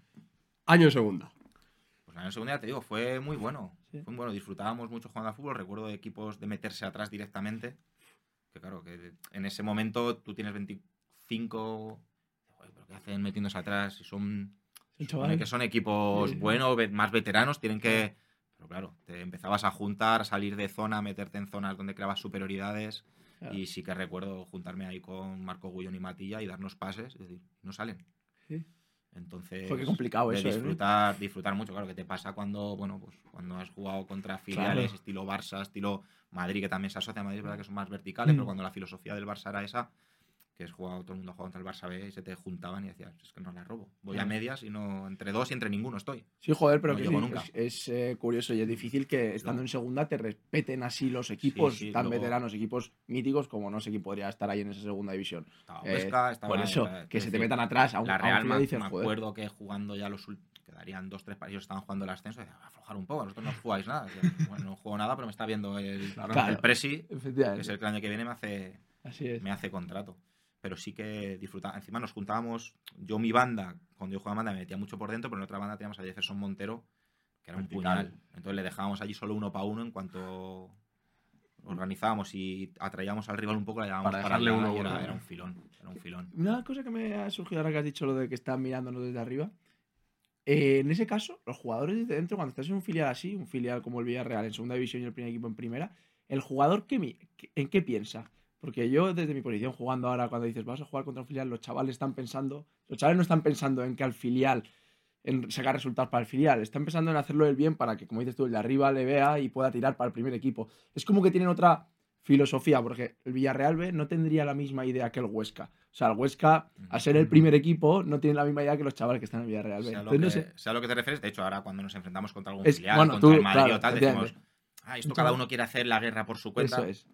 Año en segunda. Pues la segunda ya te digo, fue muy bueno. Sí. Fue muy bueno, disfrutábamos mucho jugando al fútbol. Recuerdo de equipos de meterse atrás directamente. Que claro, que en ese momento tú tienes 25. Joder, ¿pero qué hacen metiéndose atrás? Si son. Supone que son equipos Sí. buenos, más veteranos, tienen que. Pero claro, te empezabas a juntar, a salir de zona, a meterte en zonas donde creabas superioridades. Claro. Y sí que recuerdo juntarme ahí con Marco Gullón y Matilla y darnos pases. Es decir, no salen. Sí. Entonces, Joder, qué complicado de eso, ¿eh? disfrutar, disfrutar mucho, claro, que te pasa cuando, bueno, pues cuando has jugado contra filiales, Claro. estilo Barça, estilo Madrid, que también se asocia a Madrid, es verdad que son más verticales, Mm. pero cuando la filosofía del Barça era esa, que es jugado, todo el mundo ha jugado contra el Barça B y se te juntaban y decías, es que no la robo. Voy a medias y no, entre dos y entre ninguno estoy. Sí, joder, pero No que llegó sí, nunca. es, es, eh, curioso y es difícil que estando en segunda te respeten así los equipos sí, tan luego- veteranos, equipos míticos, como no sé quién podría estar ahí en esa segunda división. Estaba Eh, Huesca, estaba Por eso, eh, que se te metan atrás a un, La a un Real, filial me, acuerdo que jugando ya los quedarían dos, tres partidos, estaban jugando el ascenso, y decía, aflojar un poco, vosotros no jugáis nada. Bueno, no juego nada, pero me está viendo el, Claro. el Presi, que es el que el año que viene me hace, Así es. me hace contrato. Pero sí que disfrutaba. Encima nos juntábamos, yo mi banda, cuando yo jugaba banda me metía mucho por dentro, pero en otra banda teníamos a Jefferson Montero, que era un Vertical. puñal. Entonces le dejábamos allí solo uno para uno en cuanto organizábamos y atraíamos al rival un poco, le llevábamos Para para, uno y bueno, era, un filón. Era un filón. Una cosa que me ha surgido ahora que has dicho lo de que están mirándonos desde arriba. eh, en ese caso, los jugadores desde dentro, cuando estás en un filial así, un filial como el Villarreal en segunda división y el primer equipo en primera, el jugador qué- ¿en qué piensa? Porque yo desde mi posición jugando ahora, cuando dices vas a jugar contra un filial, los chavales están pensando, los chavales no están pensando en que al filial, en sacar resultados para el filial, están pensando en hacerlo el bien para que, como dices tú, el de arriba le vea y pueda tirar para el primer equipo. Es como que tienen otra filosofía, porque el Villarreal B no tendría la misma idea que el Huesca. O sea, el Huesca, al ser el primer equipo, no tiene la misma idea que los chavales que están en el Villarreal B. Sea lo, Entonces, que, no sé. sea lo que te refieres, de hecho, ahora cuando nos enfrentamos contra algún Es- filial, bueno, contra tú, el Madrid claro, o tal, decimos, ah, esto cada uno quiere hacer la guerra por su cuenta. Eso es.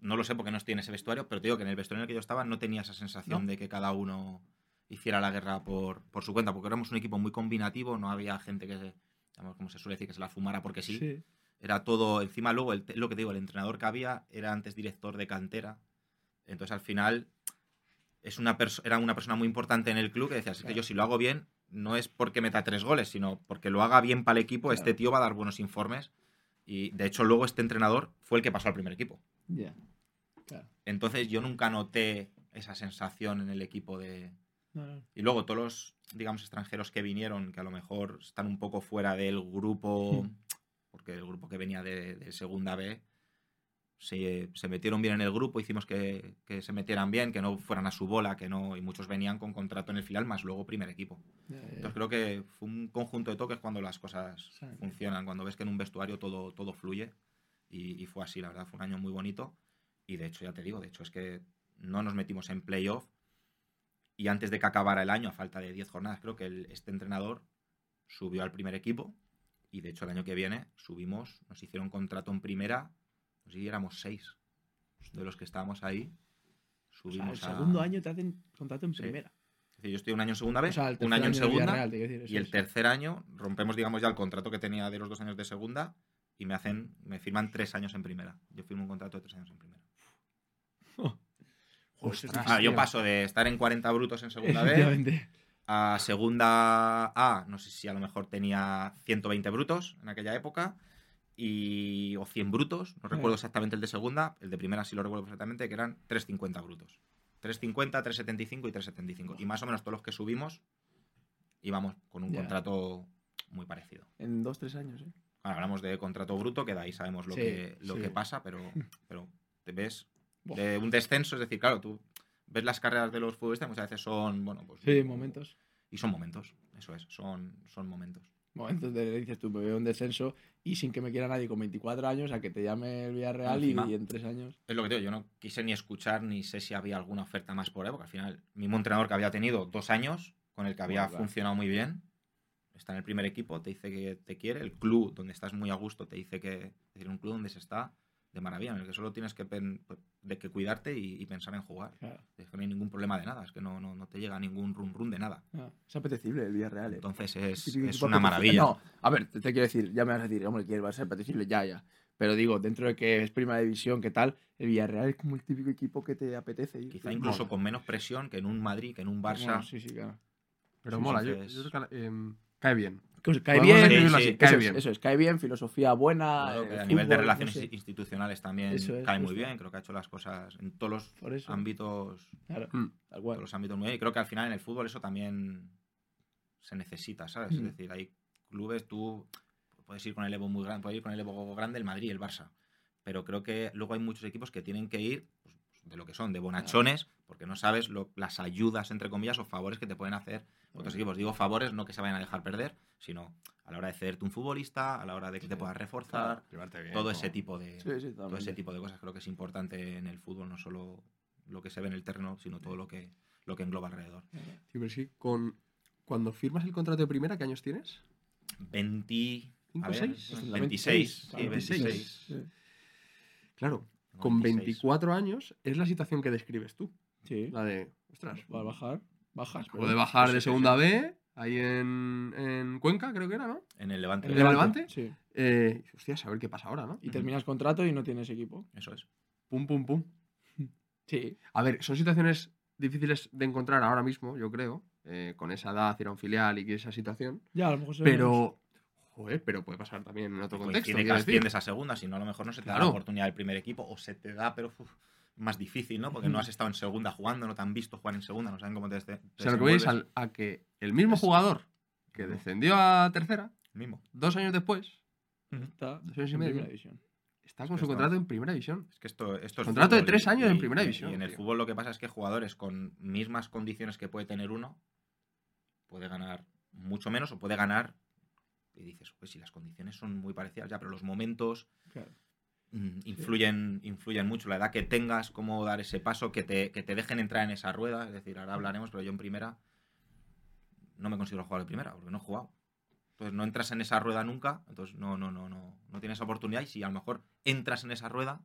No lo sé porque no estoy en ese vestuario, pero te digo que en el vestuario en el que yo estaba no tenía esa sensación No. de que cada uno hiciera la guerra por, por su cuenta, porque éramos un equipo muy combinativo, no había gente que, se- digamos, como se suele decir, que se la fumara porque sí. Sí. Era todo, encima luego, el, lo que te digo, el entrenador que había era antes director de cantera, entonces al final es una era una persona muy importante en el club que decía, que Claro. yo si lo hago bien, no es porque meta tres goles, sino porque lo haga bien para el equipo, este tío va a dar buenos informes. Y de hecho luego este entrenador fue el que pasó al primer equipo. Ya. Claro. Entonces yo nunca noté esa sensación en el equipo de... No, no. Y luego todos los, digamos, extranjeros que vinieron, que a lo mejor están un poco fuera del grupo, Hmm. porque el grupo que venía de, de Segunda B, se, se metieron bien en el grupo, hicimos que, que se metieran bien, que no fueran a su bola, que no, y muchos venían con contrato en el final, más luego primer equipo. Entonces creo que fue un conjunto de toques cuando las cosas Sí. funcionan, cuando ves que en un vestuario todo, todo fluye. Y, y fue así, la verdad, fue un año muy bonito. Y de hecho, ya te digo, de hecho es que no nos metimos en playoff. Y antes de que acabara el año, a falta de 10 jornadas, creo que el- este entrenador subió al primer equipo. Y de hecho, el año que viene subimos, nos hicieron contrato en primera. Sé si éramos seis de los que estábamos ahí. O sea, Subimos el a- segundo año te hacen contrato en Sí. primera. Es decir, yo estoy un año en segunda vez, O sea, el un año en segunda. Decir, Y el es. tercer año rompemos, digamos, ya el contrato que tenía de los dos años de segunda y me hacen, me firman tres años en primera. Yo firmo un contrato de tres años en primera. Ah, yo paso de estar en 40 brutos en segunda B Efectivamente. a segunda A, no sé si a lo mejor tenía 120 brutos en aquella época, y, o 100 brutos, no recuerdo exactamente el de segunda, el de primera sí lo recuerdo perfectamente, que eran 350 brutos. 350, 375 y 375. Y más o menos todos los que subimos íbamos con un contrato muy parecido. En dos, tres años, ¿eh? Ahora hablamos de contrato bruto, que de ahí sabemos lo, Sí, que, lo sí. que pasa, pero, pero te ves de un descenso, es decir, claro, tú ves las carreras de los futbolistas, muchas veces son, bueno, pues... Sí, momentos. Y son momentos, eso es, son, son momentos. Momentos de dices tú, me veo un descenso y sin que me quiera nadie con 24 años a que te llame el Villarreal y, y en tres años. Es lo que te digo, yo no quise ni escuchar ni sé si había alguna oferta más por ahí, porque al final, mismo entrenador que había tenido dos años, con el que había Bueno, claro. funcionado muy bien, está en el primer equipo, te dice que te quiere, el club donde estás muy a gusto te dice que, es decir, un club donde se está de maravilla, en el que solo tienes que, pen- pues, de que cuidarte y, y pensar en jugar. Claro. Es que no hay ningún problema de nada, es que no, no, no te llega ningún run run de nada. Ah, es apetecible el Villarreal. ¿eh? Entonces es, una maravilla. No, a ver, te, te quiero decir, ya me vas a decir, hombre, que va a ser apetecible, ya, ya. Pero digo, dentro de que es primera división, ¿qué tal? El Villarreal es como el típico equipo que te apetece. ir. Quizá incluso Mola. con menos presión que en un Madrid, que en un Barça. Bueno, sí, sí, claro. Pero Sí, mola, yo, entonces- yo creo que em, cae bien. Cae bien, así, sí, cae eso, bien. Es, eso es, cae bien, filosofía buena. Claro, eh, que a nivel de relaciones no sé. institucionales también Eso es, cae muy bien. Creo que ha hecho las cosas en todos los Por eso. ámbitos, Claro, Mm. tal cual. todos los ámbitos muy bien. Y creo que al final en el fútbol eso también se necesita, ¿sabes? Es Mm. decir, hay clubes, tú puedes ir con el Evo muy grande, puedes ir con el Evo grande, el Madrid, el Barça. Pero creo que luego hay muchos equipos que tienen que ir de lo que son, de bonachones, porque no sabes lo- las ayudas, entre comillas, o favores que te pueden hacer otros equipos. Digo favores, no que se vayan a dejar perder, sino a la hora de cederte un futbolista, a la hora de que te puedas reforzar, Llevarte bien. todo ¿no? ese tipo de Sí, sí, todo ese tipo de cosas creo que es importante en el fútbol, no solo lo que se ve en el terreno, sino todo lo que lo que engloba alrededor. Sí, pero sí, con, cuando firmas el contrato de primera, ¿qué años tienes? 20 ¿Cinco, a ver, seis? Pues 26, sí, claro, 26. Sí. Claro, con 26. 24 años es la situación que describes tú. Sí. La de, ostras, Para bajar, bajas. acabo de bajar de sí, segunda B, ahí en, en Cuenca, creo que era, ¿no? En el Levante. ¿En el Levante? Sí. Eh, hostias, a ver qué pasa ahora, ¿no? Y terminas contrato y no tienes equipo. Eso es. Pum, pum, pum. Sí. A ver, son situaciones difíciles de encontrar ahora mismo, yo creo, eh, con esa edad, ir a un filial y esa situación. Ya, a lo mejor se ve. Pero, joder, pero puede pasar también en otro contexto. Coincide que asciendes a segunda, si no a lo mejor no se te da la oportunidad del primer equipo o se te da, pero uf, más difícil, ¿no? Porque no has estado en segunda jugando, no te han visto jugar en segunda, no saben cómo te, te O sea, lo que desenvuelves. al- a que el mismo jugador que descendió a tercera, Mismo. dos años después, Está Dos años y en medio. primera división. está Es con que su esto- contrato en primera división. Es que esto, esto es Contrato de tres y- años en primera división, Y en el tío. fútbol lo que pasa es que jugadores con mismas condiciones que puede tener uno puede ganar mucho menos o puede ganar. Y dices, pues si las condiciones son muy parecidas ya, pero los momentos Claro. mm, influyen, influyen mucho. La edad que tengas, cómo dar ese paso, que te, que te dejen entrar en esa rueda. Es decir, ahora hablaremos, pero yo en primera no me considero jugador de primera, porque no he jugado. Entonces no entras en esa rueda nunca, entonces no, no, no, no, no tienes oportunidad. Y si a lo mejor entras en esa rueda,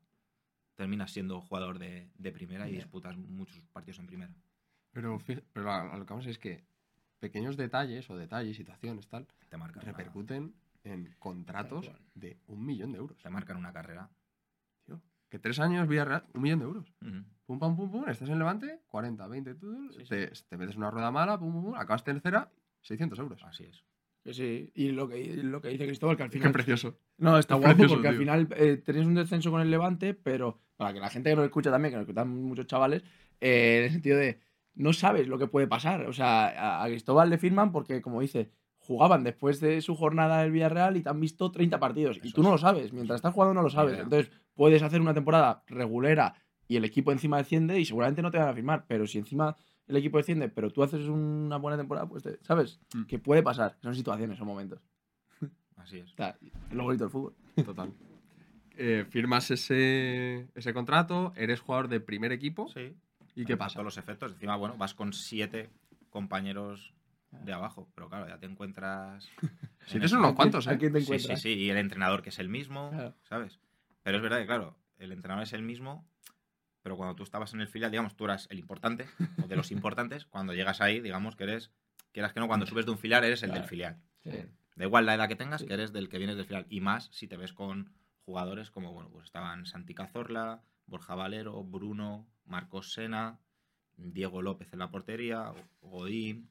terminas siendo jugador de, de primera y disputas muchos partidos en primera. Pero, pero lo que vamos es que pequeños detalles o detalles, situaciones, tal, Te marcan, una, repercuten en contratos de un millón de euros. te marcan una carrera. Tío, que tres años Villarreal, un millón de euros. Ujú. Pum, pam, pum, pum, estás en Levante, 40, 20, tú, Sí, sí. te, te metes una rueda mala, pum, pum, pum, acabas tercera, 600 euros. Así es. Sí. Y lo que, lo que dice Cristóbal, que al Qué final. precioso. No, está Es guapo precioso, porque al final eh, tenéis un descenso con el Levante, pero para que la gente que nos escucha también, que nos escuchan muchos chavales, eh, en el sentido de no sabes lo que puede pasar. O sea, a, Cristóbal le firman porque, como dice, jugaban después de su jornada el Villarreal y te han visto 30 partidos. y tú es. no lo sabes. Mientras estás jugando no lo sabes. Entonces, puedes hacer una temporada regulera y el equipo encima desciende y seguramente no te van a firmar. Pero si encima el equipo desciende, pero tú haces una buena temporada, pues te- sabes Mm. que puede pasar. Son situaciones, son momentos. Así es. O sea, es lo bonito del fútbol. Total. Eh, firmas ese, ese contrato, eres jugador de primer equipo. Sí. ¿Y qué pasa? Todos los efectos. Encima, bueno, vas con siete compañeros de abajo. Pero claro, ya te encuentras. Si en son unos cuantos, ¿A ¿eh? quién te Sí, sí, sí. Y el entrenador que es el mismo, Claro. ¿sabes? Pero es verdad que, claro, el entrenador es el mismo. Pero cuando tú estabas en el filial, digamos, tú eras el importante, o de los importantes. Cuando llegas ahí, digamos que eres. Quieras que no, cuando subes de un filial, eres el del Claro. filial. Sí. Da igual la edad que tengas, Sí. que eres del que vienes del final. Y más si te ves con jugadores como, bueno, pues estaban Santi Cazorla, Borja Valero, Bruno, Marcos Sena, Diego López en la portería, Godín,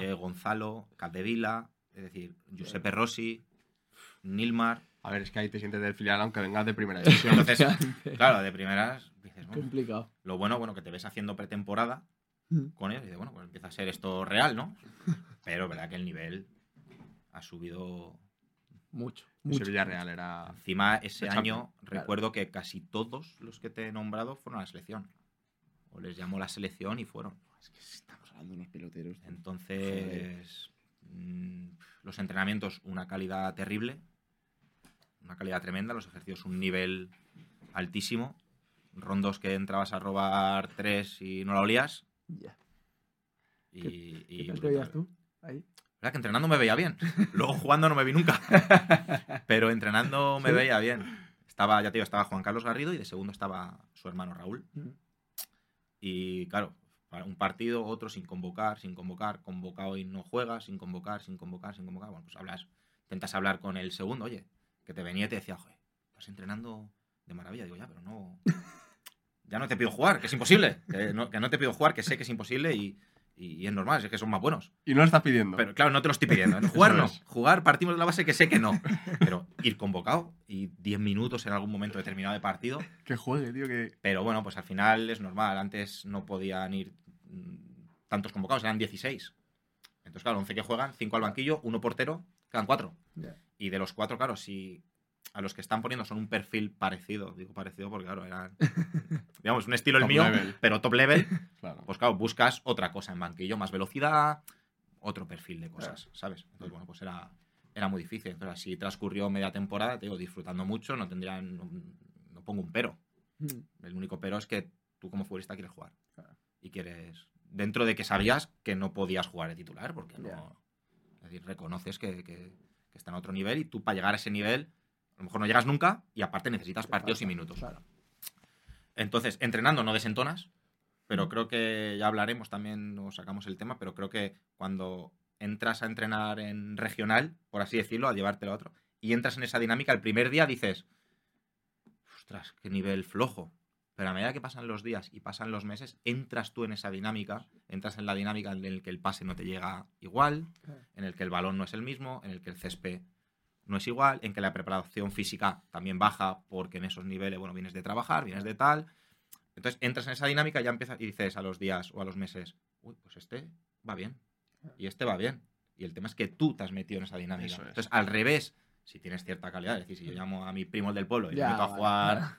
eh, Gonzalo, Capdevila, es decir, Giuseppe Rossi, Nilmar. A ver, es que ahí te sientes del filial aunque vengas de primera división. Entonces, claro, de primeras dices, bueno, Complicado. lo bueno, bueno, que te ves haciendo pretemporada Mm. con ellos y dices, bueno, pues empieza a ser esto real, ¿no? Pero verdad que el nivel ha subido Mucho. Mucho. Villarreal era. Encima, ese año claro. recuerdo que casi todos los que te he nombrado fueron a la selección. O les llamó la selección y fueron. Es que estamos hablando de unos peloteros. Entonces, mm, los entrenamientos, una calidad terrible, una calidad tremenda, los ejercicios, un nivel altísimo. Rondos que entrabas a robar tres y no la olías. Ya. Y, ¿Qué- y ¿Qué tal te brutal. veías tú? Ahí. verdad que entrenando me veía bien. Luego jugando no me vi nunca. Pero entrenando me ¿Sí? veía bien. Estaba, ya te digo, estaba Juan Carlos Garrido y de segundo estaba su hermano Raúl. Mm. Y claro, un partido, otro sin convocar, sin convocar, convocado y no juega, sin convocar, sin convocar, sin convocar. Bueno, pues hablas, intentas hablar con el segundo, oye, que te venía y te decía, oye, estás entrenando de maravilla. Digo, ya, pero no. Ya no te pido jugar, que es imposible. Que no, que no te pido jugar, que sé que es imposible y, y- y es normal, es que son más buenos. Y no lo estás pidiendo. Pero claro, no te lo estoy pidiendo. ¿eh? Jugar no. es. Jugar partimos de la base que sé que no. Pero ir convocado y 10 minutos en algún momento determinado de partido. Que juegue, tío, que. Pero bueno, pues al final es normal. Antes no podían ir mm, tantos convocados, eran 16. Entonces, claro, 11 que juegan, 5 al banquillo, uno portero, quedan 4. Ya. Y de los 4, claro, si a los que están poniendo son un perfil parecido, digo parecido porque, claro, eran, digamos, un estilo el Top mío, level. pero top level, Claro. pues claro, buscas otra cosa en banquillo, más velocidad, otro perfil de cosas, ¿sabes? Entonces, bueno, pues era, era muy difícil. Entonces, así transcurrió media temporada, te digo, disfrutando mucho, no tendrían, no, no pongo un pero. Mm. El único pero es que tú como futbolista quieres jugar. Claro. Y quieres, dentro de que sabías que no podías jugar de titular, porque no... Es decir, reconoces que, que- que está en otro nivel y tú para llegar a ese nivel, a lo mejor no llegas nunca y aparte necesitas partidos y minutos. Claro. Entonces, entrenando no desentonas, pero Mm. creo que ya hablaremos también, o sacamos el tema, pero creo que cuando entras a entrenar en regional, por así decirlo, a llevártelo a otro, y entras en esa dinámica, el primer día dices, ostras, qué nivel flojo. Pero a medida que pasan los días y pasan los meses, entras tú en esa dinámica, entras en la dinámica en el que el pase no te llega igual, en el que el balón no es el mismo, en el que el césped no es igual, en que la preparación física también baja porque en esos niveles, bueno, vienes de trabajar, vienes de tal. Entonces entras en esa dinámica y ya empiezas y dices a los días o a los meses, uy, pues este va bien y este va bien. Y el tema es que tú te has metido en esa dinámica. Eso es. Entonces, al revés, si tienes cierta calidad, es decir, si yo llamo a mi primo del pueblo y Ya, me meto a jugar vale.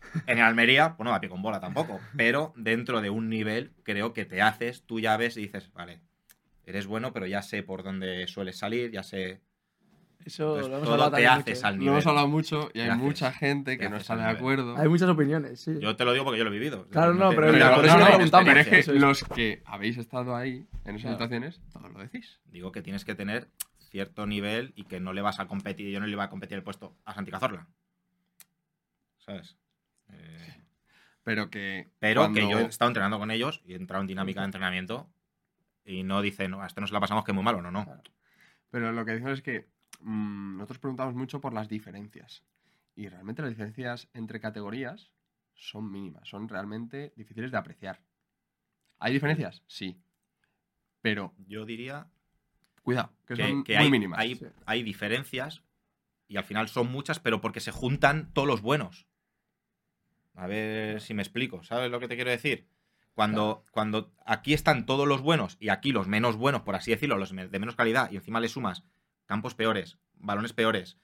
en el Almería, pues no da pie con bola tampoco. Pero dentro de un nivel, creo que te haces, tú ya ves y dices, vale, eres bueno, pero ya sé por dónde sueles salir, ya sé. Eso Entonces, lo hemos todo hablado te haces mucho, al ¿eh? Lo nivel. hemos hablado mucho y hay mucha gente que no está de nivel. acuerdo. Hay muchas opiniones, sí. Yo te lo digo porque yo lo he vivido. Claro, no, pero por eso no le tengo preguntamos, pero es que. Eso los que habéis estado ahí en esas Claro. situaciones, todos lo decís. Digo que tienes que tener cierto nivel y que no le vas a competir. Yo no le iba a competir el puesto a Santi Cazorla. ¿Sabes? Eh, Pero que. Pero cuando- que yo he estado entrenando con ellos y he entrado en dinámica de entrenamiento y no dicen, no, a este no se la pasamos que es muy malo, no, no. Pero lo que decimos es que mm, nosotros preguntamos mucho por las diferencias. Y realmente las diferencias entre categorías son mínimas, son realmente difíciles de apreciar. ¿Hay diferencias? Sí. Pero, Yo diría cuidado, que, que, son que muy hay, mínimas. hay, Sí. hay diferencias y al final son muchas, pero porque se juntan todos los buenos. A ver si me explico, ¿sabes lo que te quiero decir? Cuando, cuando aquí están todos los buenos y aquí los menos buenos, por así decirlo, los de menos calidad, y encima le sumas campos peores, balones peores,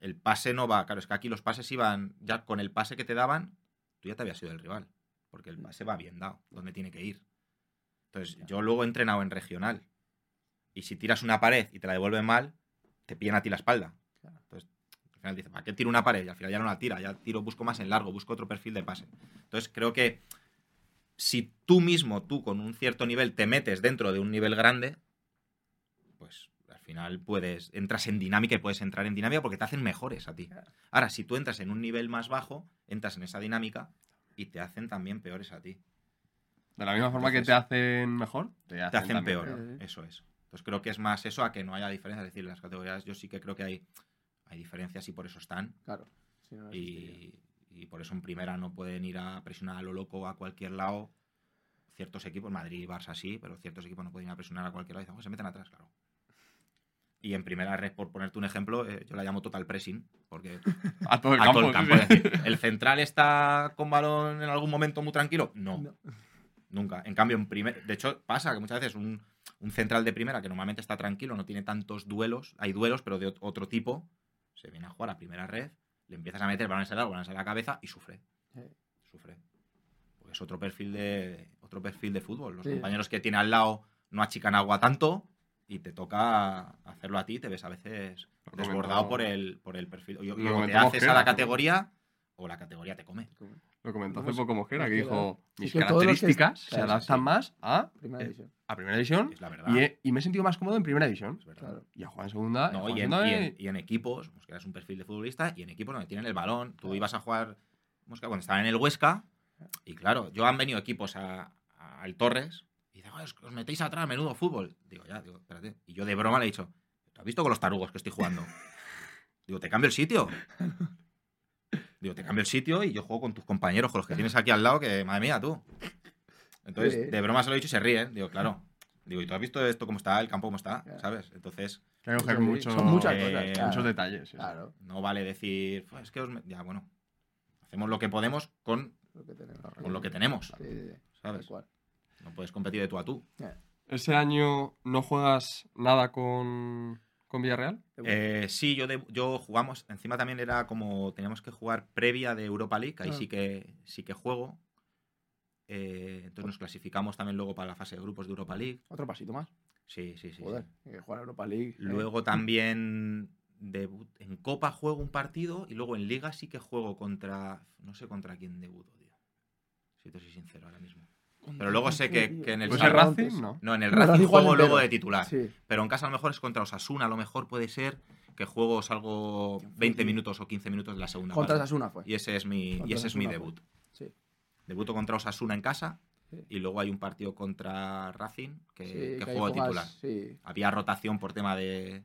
el pase no va. Claro, es que aquí los pases iban, ya con el pase que te daban, tú ya te habías sido el rival, porque el pase va bien dado, donde tiene que ir. Entonces, yo luego he entrenado en regional, y si tiras una pared y te la devuelven mal, te pillan a ti la espalda. Entonces, al final dices, ¿para qué tiro una pared? Y al final ya no la tira, ya tiro, busco más en largo, busco otro perfil de pase. Entonces, creo que si tú mismo, tú con un cierto nivel, te metes dentro de un nivel grande, pues final puedes, entras en dinámica y puedes entrar en dinámica porque te hacen mejores a ti. Ahora, si tú entras en un nivel más bajo, entras en esa dinámica y te hacen también peores a ti. De la misma forma que te hacen mejor, te hacen, te hacen también peor. peor. Eso es. Entonces creo que es más eso a que no haya diferencias. Es decir, las categorías yo sí que creo que hay, hay diferencias y por eso están. Claro. Si no. Y, y por eso en primera no pueden ir a presionar a lo loco a cualquier lado. Ciertos equipos, Madrid y Barça sí, pero ciertos equipos no pueden ir a presionar a cualquier lado. Y dicen, "Oh, se meten atrás, claro. Y en primera red, por ponerte un ejemplo, eh, yo la llamo total pressing, porque A todo el a campo. todo el sí, campo. sí. es decir, ¿El central está con balón en algún momento muy tranquilo? No, No. nunca. En cambio, en primer, de hecho, pasa que muchas veces un, un central de primera que normalmente está tranquilo, no tiene tantos duelos, hay duelos, pero de ot- otro tipo, se viene a jugar a primera red, le empiezas a meter balones al balones a la cabeza y sufre. Sí. Sufre. Porque es otro perfil de, otro perfil de fútbol. Los Sí. compañeros que tiene al lado no achican agua tanto y te toca hacerlo a ti, te ves a veces Lo desbordado por el, por el perfil. O, lo o te haces Gera, a la categoría o la categoría te come. Lo comentó hace poco Mosquera, que dijo, mis que todos los que- características se claro, adaptan sí. más a, Primera eh, división. a primera división Es la verdad. y, he- y me he sentido más cómodo en primera. Claro. Y a jugar en segunda. No, y en, segunda y en- y- y en equipos, Mosquera es un perfil de futbolista, y en equipos donde tienen el balón. Tú ibas a jugar, Mosquera, cuando estaba en el Huesca, y claro, yo han venido equipos a- a- al Torres, y dice, "Joder, es que os metéis atrás, menudo fútbol. Digo, ya, digo, espérate. Y yo de broma le he dicho, ¿tú has visto con los tarugos que estoy jugando? Digo, te cambio el sitio. Digo, te cambio el sitio y yo juego con tus compañeros, con los que tienes aquí al lado, que madre mía, tú. Entonces, Sí. de broma se lo he dicho y se ríen. Digo, claro. Digo, ¿y tú has visto esto cómo está, el campo cómo está? Claro. ¿Sabes? Entonces, hay que mucho- son muchas eh, cosas. claro. muchos detalles. Claro, no vale decir, "Pues es que os... me-". Ya, bueno. Hacemos lo que podemos con, lo que tenemos. con lo que tenemos, Sí, sí, sí, ¿sabes? cual. No puedes competir de tú a tú. ¿Ese año no juegas nada con, con Villarreal? Eh, sí, yo, de- yo jugamos. Encima también era como teníamos que jugar previa de Europa League. Ahí Ah. sí que sí que juego. Eh, entonces nos clasificamos también luego para la fase de grupos de Europa League. Otro pasito más. Sí, sí, sí. Joder, sí. hay que jugar a Europa League. eh. Luego también debut- en Copa juego un partido y luego en Liga sí que juego contra. No sé contra quién debuto, tío. Si te soy sincero ahora mismo. Pero luego sé que, que en el Pues el Racing, no. No, en el Racing juego luego de titular. Sí. Pero en casa a lo mejor es contra Osasuna, a lo mejor puede ser que juego salgo 20 minutos o 15 minutos de la segunda Contra parte. Sasuna fue. Y ese es mi, y ese es mi Osasuna fue. debut. Sí. Debuto contra Osasuna en casa Sí. y luego hay un partido contra Racing que, Sí, que que ahí juego de titular. Sí. Había rotación por tema de,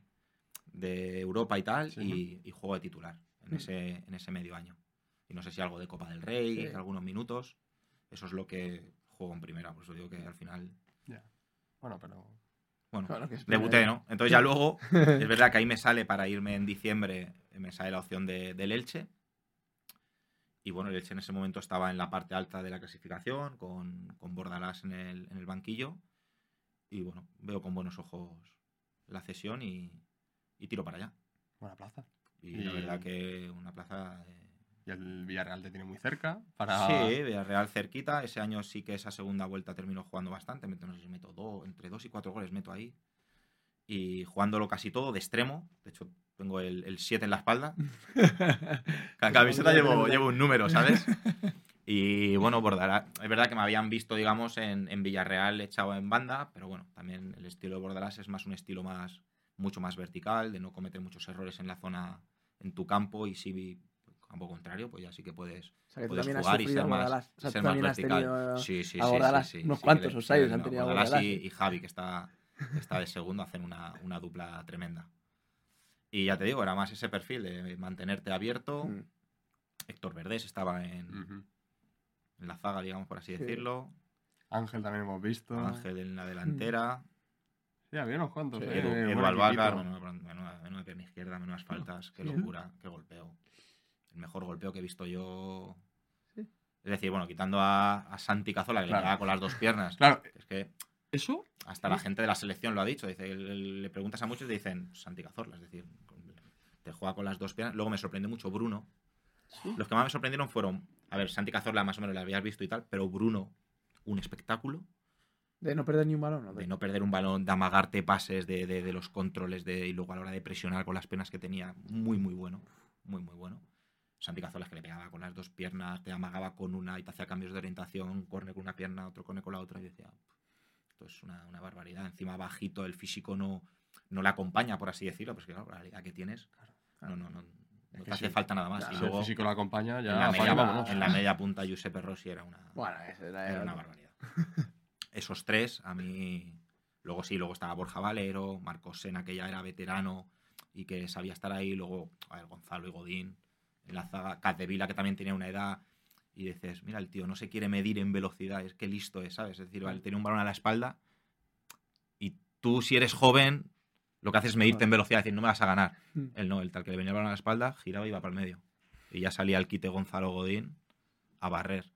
de Europa y tal Sí. y, y juego de titular en, Mm. ese, en ese medio año. Y no sé si algo de Copa del Rey, Sí. algunos minutos. Eso es lo que juego en primera. Por eso digo que al final, Ya. Bueno, pero. bueno, Claro que es debuté. ¿no? Entonces ya luego, es verdad que ahí me sale para irme en diciembre, me sale la opción de, del Elche. Y bueno, el Elche en ese momento estaba en la parte alta de la clasificación, con, con Bordalás en el, en el banquillo. Y bueno, veo con buenos ojos la cesión y, y tiro para allá. Buena plaza. Y, la Y- verdad que una plaza... Y el Villarreal te tiene muy cerca. Para... Sí, Villarreal cerquita. Ese año sí que esa segunda vuelta terminó jugando bastante. Meto, no sé si meto dos, entre dos y cuatro goles meto ahí. Y jugándolo casi todo de extremo. De hecho, tengo el 7 en la espalda. Cada camiseta llevo, llevo un número, ¿sabes? Y bueno, Bordalás, es verdad que me habían visto, digamos, en, en Villarreal echado en banda, pero bueno, también el estilo de Bordalás es más un estilo más, mucho más vertical, de no cometer muchos errores en la zona, en tu campo, y si campo contrario, pues ya sí que puedes, O sea, que tú puedes también has jugar y ser más, Bordalás. O sea, ser más vertical. Sí, sí, a sí, Bordalás. sí, sí, Unos sí, cuantos offsides han tenido a Bordalás Bordalás, y, y Javi, que está, está de segundo, hacen una, una dupla tremenda. Y ya te digo, era más ese perfil de mantenerte abierto. Mm. Héctor Verdés estaba en, la zaga, digamos, por así Sí. decirlo. Ángel también hemos visto. Ángel en la delantera. Sí, había unos cuantos. Sí. eh, Edu, Edu Albacar, menuda, menuda- menuda pierna izquierda, menudas faltas. Qué Sí. locura, qué golpeo. El mejor golpeo que he visto yo. Sí. Es decir, bueno, quitando a, a Santi Cazola, que Claro. le con las dos piernas. Claro, Es que eso hasta la gente de la selección lo ha dicho. Dice, le preguntas a muchos y te dicen Santi Cazorla, es decir, te juega con las dos piernas. Luego me sorprendió mucho Bruno. Los que más me sorprendieron fueron, a ver, Santi Cazorla más o menos le habías visto y tal, pero Bruno, un espectáculo De no perder ni un balón. ¿no? de no perder un balón, de amagarte pases, de, de- de los controles de, y luego a la hora de presionar con las piernas que tenía, muy, muy bueno. Muy, muy bueno. Santi Cazorla que le pegaba con las dos piernas, te amagaba con una y te hacía cambios de orientación, corne con una pierna, otro corne con la otra, y decía, esto es una, una barbaridad. Encima bajito, el físico no, no le acompaña, por así decirlo, pues que claro, la realidad que tienes, no, no, no, no te hace sí. falta nada más. si y el físico lo acompaña, en, ya la apague, media, vámonos. en la media punta Giuseppe Rossi era una, Bueno, era, una barbaridad. Esos tres, a mí. Luego sí, luego estaba Borja Valero, Marcos Sena, que ya era veterano y que sabía estar ahí. Luego, a ver, Gonzalo y Godín en la zaga. Capdevila, que también tenía una edad. Y dices, mira, el tío no se quiere medir en velocidad, es que listo es, ¿sabes? Es decir, vale, tiene un balón a la espalda. Y tú, si eres joven, lo que hace es medirte en velocidad, decir, no me vas a ganar. Mm. Él no, el tal que le venía el balón a la espalda, giraba y iba para el medio. Y ya salía el quite Gonzalo Godín a barrer.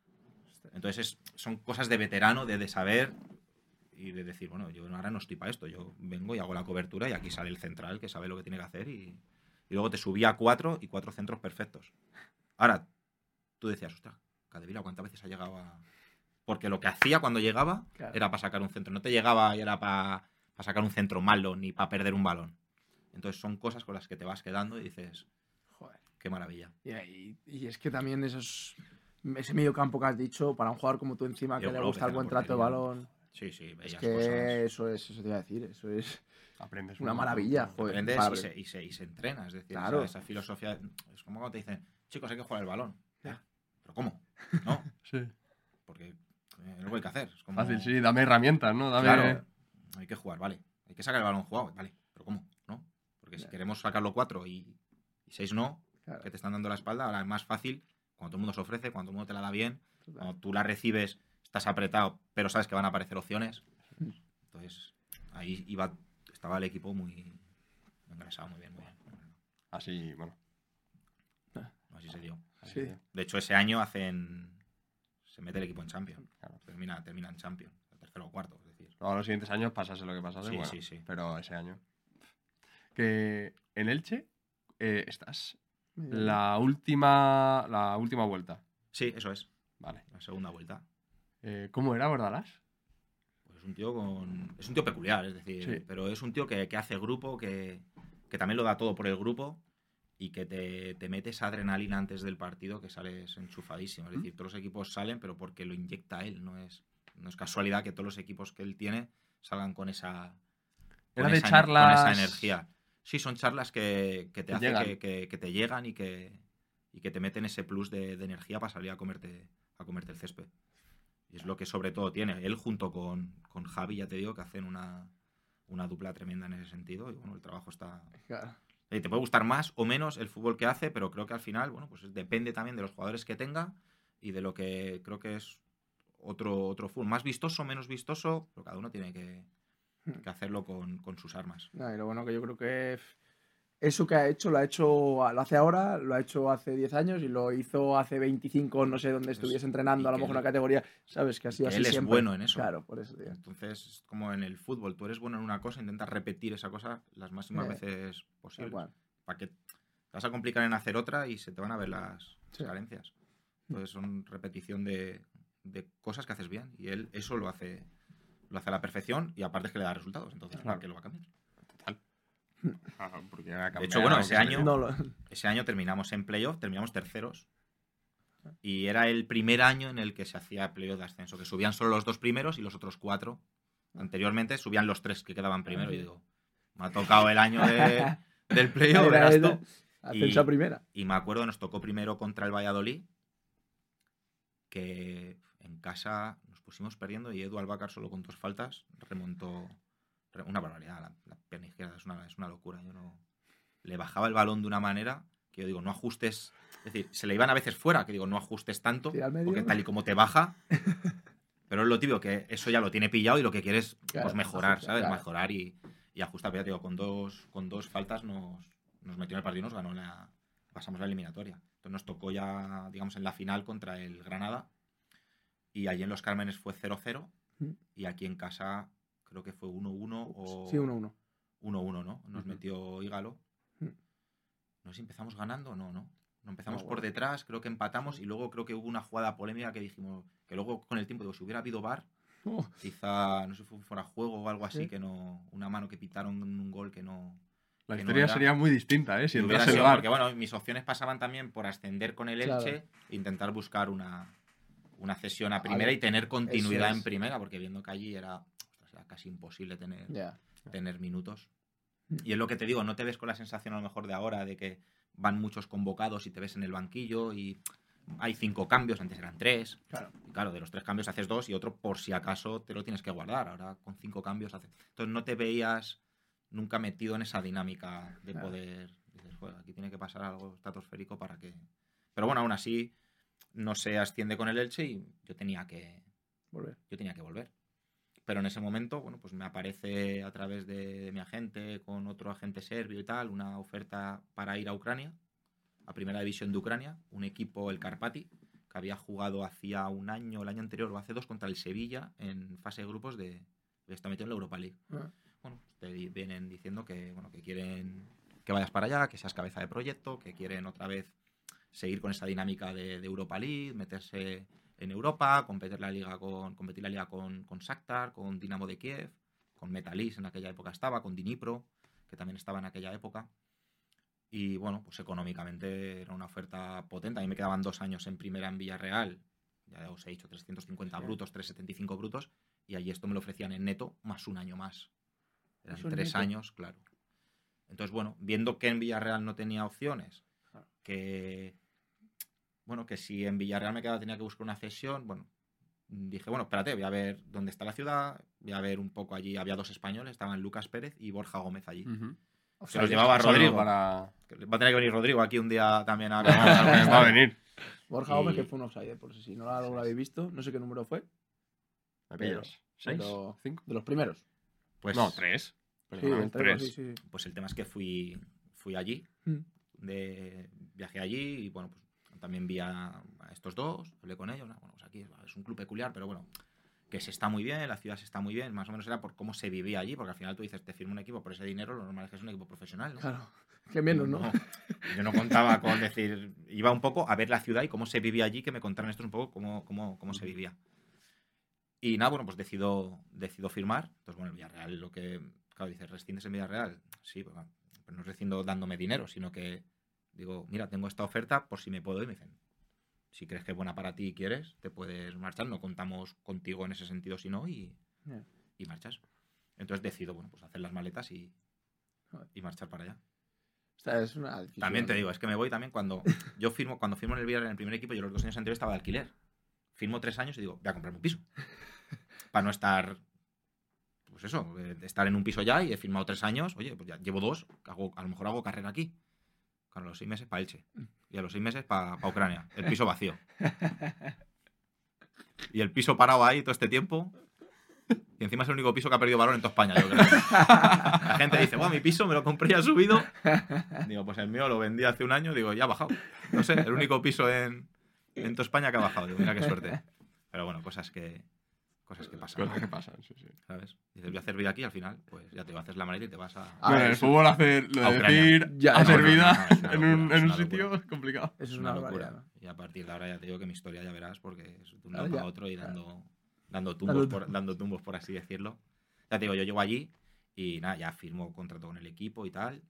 Entonces es- son cosas de veterano, de, de saber y de decir, bueno, yo ahora no estoy para esto, yo vengo y hago la cobertura y aquí sale el central que sabe lo que tiene que hacer y, y luego te subía a cuatro y cuatro centros perfectos. Ahora, tú decías, ostras, Cadevila, ¿cuántas veces ha llegado a...? Porque lo que hacía cuando llegaba Claro. era para sacar un centro, no te llegaba y era para sacar un centro malo ni para perder un balón. Entonces son cosas con las que te vas quedando y dices, Joder. qué maravilla. Y, y- y es que también esos, ese medio campo que has dicho, para un jugador como tú encima, que Diego le gusta el buen trato de balón, Sí, sí, es que cosas. eso es, eso te iba a decir, eso es Aprendes una un maravilla, joder. aprendes y se, y, se, y se entrena. Es decir, Claro. esa, esa filosofía. Es como cuando te dicen, chicos, hay que jugar el balón. Ya. Ya, ¿Pero cómo? No, Sí. porque eh, es lo que hay que hacer. Es como, Fácil, sí, dame herramientas, ¿no? Dame... Claro, hay que jugar, vale. Hay que sacar el balón jugado, vale. ¿Pero cómo? ¿No? Porque si queremos sacarlo cuatro y, y seis no, Claro, que te están dando la espalda, ahora es más fácil cuando todo el mundo se ofrece, cuando todo el mundo te la da bien, total. cuando tú la recibes, estás apretado, pero sabes que van a aparecer opciones. Entonces, ahí iba, estaba el equipo muy engrasado, muy bien, muy bien. Así, bueno. Así se dio. así Sí. De hecho, ese año hacen. Se mete el equipo en Champions. Claro. Termina, termina en Champions. Tercero o cuarto, es decir. Luego los siguientes años pasase lo que pasase, Sí, bueno, sí, sí. pero ese año. Que en Elche eh, estás la última, la última vuelta. Sí, eso es. Vale. La segunda vuelta. Eh, ¿Cómo era Bordalás? Es un tío con. Es un tío peculiar, es decir. Sí. Pero es un tío que, que hace grupo, que, que también lo da todo por el grupo y que te, te mete esa adrenalina antes del partido que sales enchufadísimo. Es decir, todos los equipos salen, pero porque lo inyecta él. No es, no es casualidad que todos los equipos que él tiene salgan con esa. con de charlas- Con esa energía. Sí, son charlas que, que te hacen llegan. que, que- que te llegan y que, y que te meten ese plus de, de energía para salir a comerte, a comerte el césped. Es lo que sobre todo tiene. Él junto con, con Javi, ya te digo, que hacen una, una dupla tremenda en ese sentido. Y bueno, el trabajo está. Claro. Te puede gustar más o menos el fútbol que hace, pero creo que al final, bueno, pues depende también de los jugadores que tenga y de lo que creo que es otro, otro fútbol. Más vistoso, menos vistoso, pero cada uno tiene que, que hacerlo con, con sus armas. Nah, y lo bueno que yo creo que eso que ha hecho, lo ha hecho, lo hace ahora, lo ha hecho hace 10 años y lo hizo hace 25, no sé dónde Es- estuviese entrenando, a lo mejor una categoría, sabes que ha sido así él es siempre. bueno en eso. Claro, por eso, tío. Entonces, es como en el fútbol, tú eres bueno en una cosa, intentas repetir esa cosa las máximas Eh, veces posibles. cual. para que te vas a complicar en hacer otra y se te van a ver las Sí. carencias. Entonces son repetición de, de cosas que haces bien y él eso lo hace lo hace a la perfección y aparte es que le da resultados. Entonces, ¿para Claro. qué lo va a cambiar? Ah, porque De hecho, bueno, ese año-. No, lo- Ese año terminamos en playoff, terminamos terceros. Y era el primer año en el que se hacía playoff de ascenso, que subían solo los dos primeros y los otros cuatro. Anteriormente subían los tres que quedaban primero. Y digo, me ha tocado el año de- del playoff, verás tú. Ascenso a Y- primera. Y me acuerdo, nos tocó primero contra el Valladolid, que en casa nos pusimos perdiendo y Edu Albacar solo con dos faltas remontó una barbaridad. La, la pierna izquierda es una, es una locura. Yo no, le bajaba el balón de una manera que yo digo, no ajustes. Es decir, se le iban a veces fuera, que digo, no ajustes tanto, porque tal y como te baja. Pero es lo tibio, que eso ya lo tiene pillado y lo que quiere es Claro, pues, mejorar, ¿sabes? claro. Mejorar y, y ajustar. Pero ya te digo, con dos, con dos faltas nos, nos metió en el partido y nos ganó la. Pasamos la eliminatoria. Entonces nos tocó ya, digamos, en la final contra el Granada. Y allí en Los Cármenes fue 0-0. Mm. Y aquí en casa creo que fue 1-1 o. Sí, 1-1. 1-1, ¿no? Nos metió Ígalo. Mm. No sé si empezamos ganando o no, ¿no? No empezamos No, por detrás, creo que empatamos y luego creo que hubo una jugada polémica que dijimos que luego con el tiempo digo, si hubiera habido bar, Oh, quizá no sé si fue fuera juego o algo así Sí. que no una mano que pitaron un gol que no La que no historia era. sería muy distinta, ¿eh? Si entrase el VAR. porque bueno, mis opciones pasaban también por ascender con el. Elche e intentar buscar una una cesión a primera ver, y tener continuidad es. en primera, porque viendo que allí era casi imposible tener tener minutos. Mm. Y es lo que te digo, no te ves con la sensación a lo mejor de ahora de que van muchos convocados y te ves en el banquillo y hay cinco cambios, antes eran tres. Claro. Y claro, de los tres cambios haces dos y otro por si acaso te lo tienes que guardar. Ahora con cinco cambios haces. Entonces no te veías nunca metido en esa dinámica de Claro. poder. Dices, "Joder, aquí tiene que pasar algo estratosférico para que. Pero bueno, aún así no se asciende con el Elche y yo tenía que, Volver. yo tenía que volver. Pero en ese momento, bueno, pues me aparece a través de mi agente, con otro agente serbio y tal, una oferta para ir a Ucrania, a Primera División de Ucrania, un equipo, el Karpati, que había jugado hacía un año, el año anterior o hace dos, contra el Sevilla en fase de grupos de... Está metido en la Europa League. Ah. Bueno, pues te vienen diciendo que, bueno, que quieren que vayas para allá, que seas cabeza de proyecto, que quieren otra vez seguir con esa dinámica de, de Europa League, meterse en Europa, competir la liga con, competir la liga con, con Shakhtar, con Dinamo de Kiev, con Metalis en aquella época estaba, con Dnipro, que también estaba en aquella época. Y bueno, pues económicamente era una oferta potente. A mí me quedaban dos años en primera en Villarreal. Ya os he dicho, 350 Sí. brutos, 375 brutos. Y allí esto me lo ofrecían en neto más un año más. Eran tres neto. años, claro. Entonces, bueno, viendo que en Villarreal no tenía opciones, Claro. que bueno, que si en Villarreal me quedaba tenía que buscar una cesión, bueno, dije, bueno, espérate, voy a ver dónde está la ciudad, voy a ver un poco allí, había dos españoles, estaban Lucas Pérez y Borja Gómez allí. Se los llevaba Rodrigo. para... Va a tener que venir Rodrigo aquí un día también a Va a venir. Borja Y- Gómez, que fue un offside, por si no lo, lo habéis visto. No sé qué número fue. Pero-. ¿Seis? pero- ¿Cinco? De los primeros. Pues, No, tres. Pues Sí, no, el tres. tres, sí, sí, sí. pues el tema es que fui, fui allí, Mm. de, viajé allí y bueno, pues también vi a, estos dos, hablé con ellos. Bueno, pues aquí es un club peculiar, pero bueno, que se está muy bien, la ciudad se está muy bien, más o menos era por cómo se vivía allí, porque al final tú dices, te firmo un equipo por ese dinero, lo normal es que es un equipo profesional, ¿no? Claro. Que menos, ¿no? Yo no contaba con decir, iba un poco a ver la ciudad y cómo se vivía allí, que me contaran estos un poco cómo, cómo, cómo se vivía. Y nada, bueno, pues decido, decido firmar. Entonces, bueno, el Villarreal, lo que, claro, dices, ¿rescindes en Villarreal? Sí, pues, bueno, pero no rescindo dándome dinero, sino que digo, mira, tengo esta oferta por si me puedo ir. Me dicen, si crees que es buena para ti y quieres, te puedes marchar. No contamos contigo en ese sentido, si no, y, y marchas. Entonces decido, bueno, pues hacer las maletas y, y marchar para allá. O sea, es una decisión. También te digo, es que me voy también cuando yo firmo, cuando firmo en el en el primer equipo, yo los dos años anteriores estaba de alquiler. Firmo tres años y digo, voy a comprarme un piso. Para no estar, pues eso, eh, estar en un piso ya y he firmado tres años, oye, pues ya llevo dos, hago, a lo mejor hago carrera aquí. A los seis meses para Elche. Y a los seis meses para Ucrania. El piso vacío. Y el piso parado ahí todo este tiempo. Y encima es el único piso que ha perdido valor en toda España, yo creo. La gente dice, bueno, mi piso me lo compré y ha subido. Digo, pues el mío lo vendí hace un año, digo, ya ha bajado. No sé, el único piso en, en toda España que ha bajado. Digo, mira qué suerte. Pero bueno, cosas que, cosas que pasan. Cosas que pasan, sí, sí. ¿Sabes? Dices, voy a hacer vida aquí, al final, pues ya te va a hacer la maleta y te vas a. A Bueno, ver, el eso- fútbol hacer, lo de decir Ya, hacer no, no, vida no, una en un, locura, en un sitio locura. es complicado. Eso es una, una locura. ¿no? Y a partir de ahora ya te digo que mi historia ya verás, porque es de un lado para ya. otro y Claro. dando, dando, tumbos Dando por, dando tumbos, por así decirlo. Ya te digo, yo llego allí y nada, ya firmo contrato con el equipo y tal.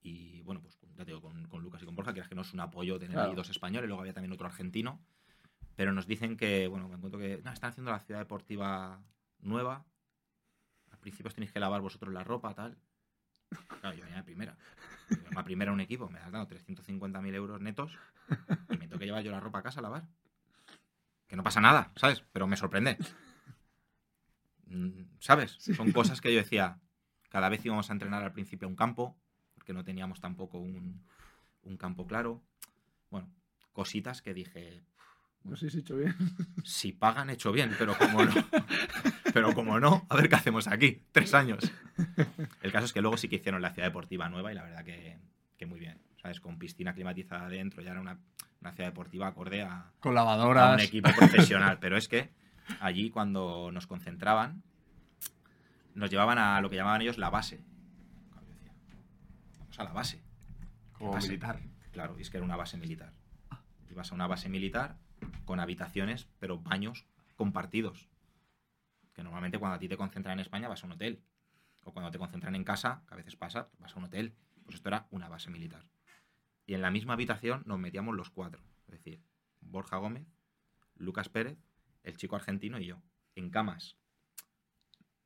Y bueno, pues ya te digo, con, con Lucas y con Borja, que que no es un apoyo tener Claro. ahí dos españoles, luego había también otro argentino. Pero nos dicen que, bueno, me encuentro que no, están haciendo la ciudad deportiva nueva. Al principio os tenéis que lavar vosotros la ropa, tal. Claro, yo venía de primera. Yo La primera en un equipo, me has dado 350.000 euros netos y me tengo que llevar yo la ropa a casa a lavar. Que no pasa nada, ¿sabes? Pero me sorprende. Mm, ¿Sabes? Son cosas que yo decía. Cada vez íbamos a entrenar al principio a un campo, porque no teníamos tampoco un, un campo claro. Bueno, cositas que dije, No sé si he hecho bien. si pagan, hecho bien, pero como no, pero como no, a ver qué hacemos aquí, tres años. El caso es que luego sí que hicieron la ciudad deportiva nueva y la verdad que, que muy bien, ¿sabes? Con piscina climatizada adentro, ya era una, una ciudad deportiva acorde a, Con a lavadoras. un equipo profesional. Pero es que allí cuando nos concentraban, nos llevaban a lo que llamaban ellos la base. Vamos a la base. Como base? militar. Claro, y es que era una base militar. Ibas a una base militar con habitaciones, pero baños compartidos. Que normalmente cuando a ti te concentran en España vas a un hotel. O cuando te concentran en casa, que a veces pasa, vas a un hotel. Pues esto era una base militar. Y en la misma habitación nos metíamos los cuatro. Es decir, Borja Gómez, Lucas Pérez, el chico argentino y yo. En camas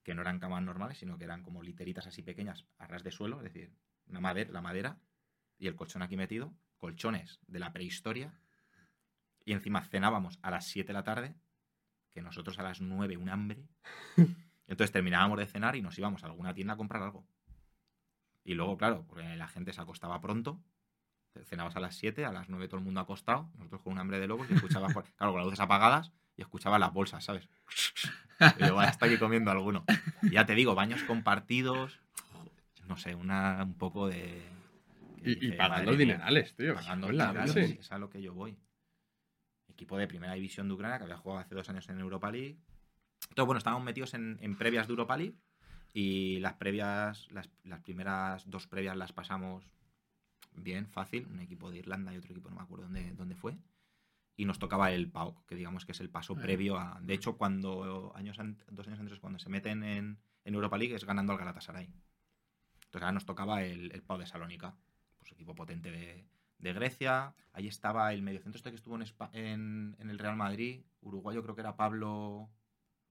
que no eran camas normales, sino que eran como literitas así pequeñas a ras de suelo, es decir, madera, la madera y el colchón aquí metido, colchones de la prehistoria, y encima cenábamos a las 7 de la tarde, que nosotros a las 9 un hambre. Entonces terminábamos de cenar y nos íbamos a alguna tienda a comprar algo. Y luego, claro, porque la gente se acostaba pronto, Cenabas a las 7, a las 9 todo el mundo acostado, nosotros con un hambre de locos y escuchabas, por- claro, con las luces apagadas y escuchabas las bolsas, ¿sabes? Y vaya, está aquí comiendo alguno. Y ya te digo, baños compartidos, no sé, una, un poco de... Y, y pagando dinerales, tío. Pagando dinerales, sí. es a lo que yo voy. Equipo de primera división de Ucrania que había jugado hace dos años en Europa League. Entonces, bueno, estábamos metidos en, en previas de Europa League y las previas, las, las primeras dos previas las pasamos bien, fácil. Un equipo de Irlanda y otro equipo, no me acuerdo dónde, dónde fue. Y nos tocaba el PAOK, que digamos que es el paso previo a. De hecho, cuando años dos años antes, cuando se meten en, en Europa League, es ganando al Galatasaray. Entonces ahora nos tocaba el, el PAOK de Salónica, pues equipo potente de, de Grecia. Ahí estaba el mediocentro este que estuvo en, en, en el Real Madrid, uruguayo creo que era Pablo.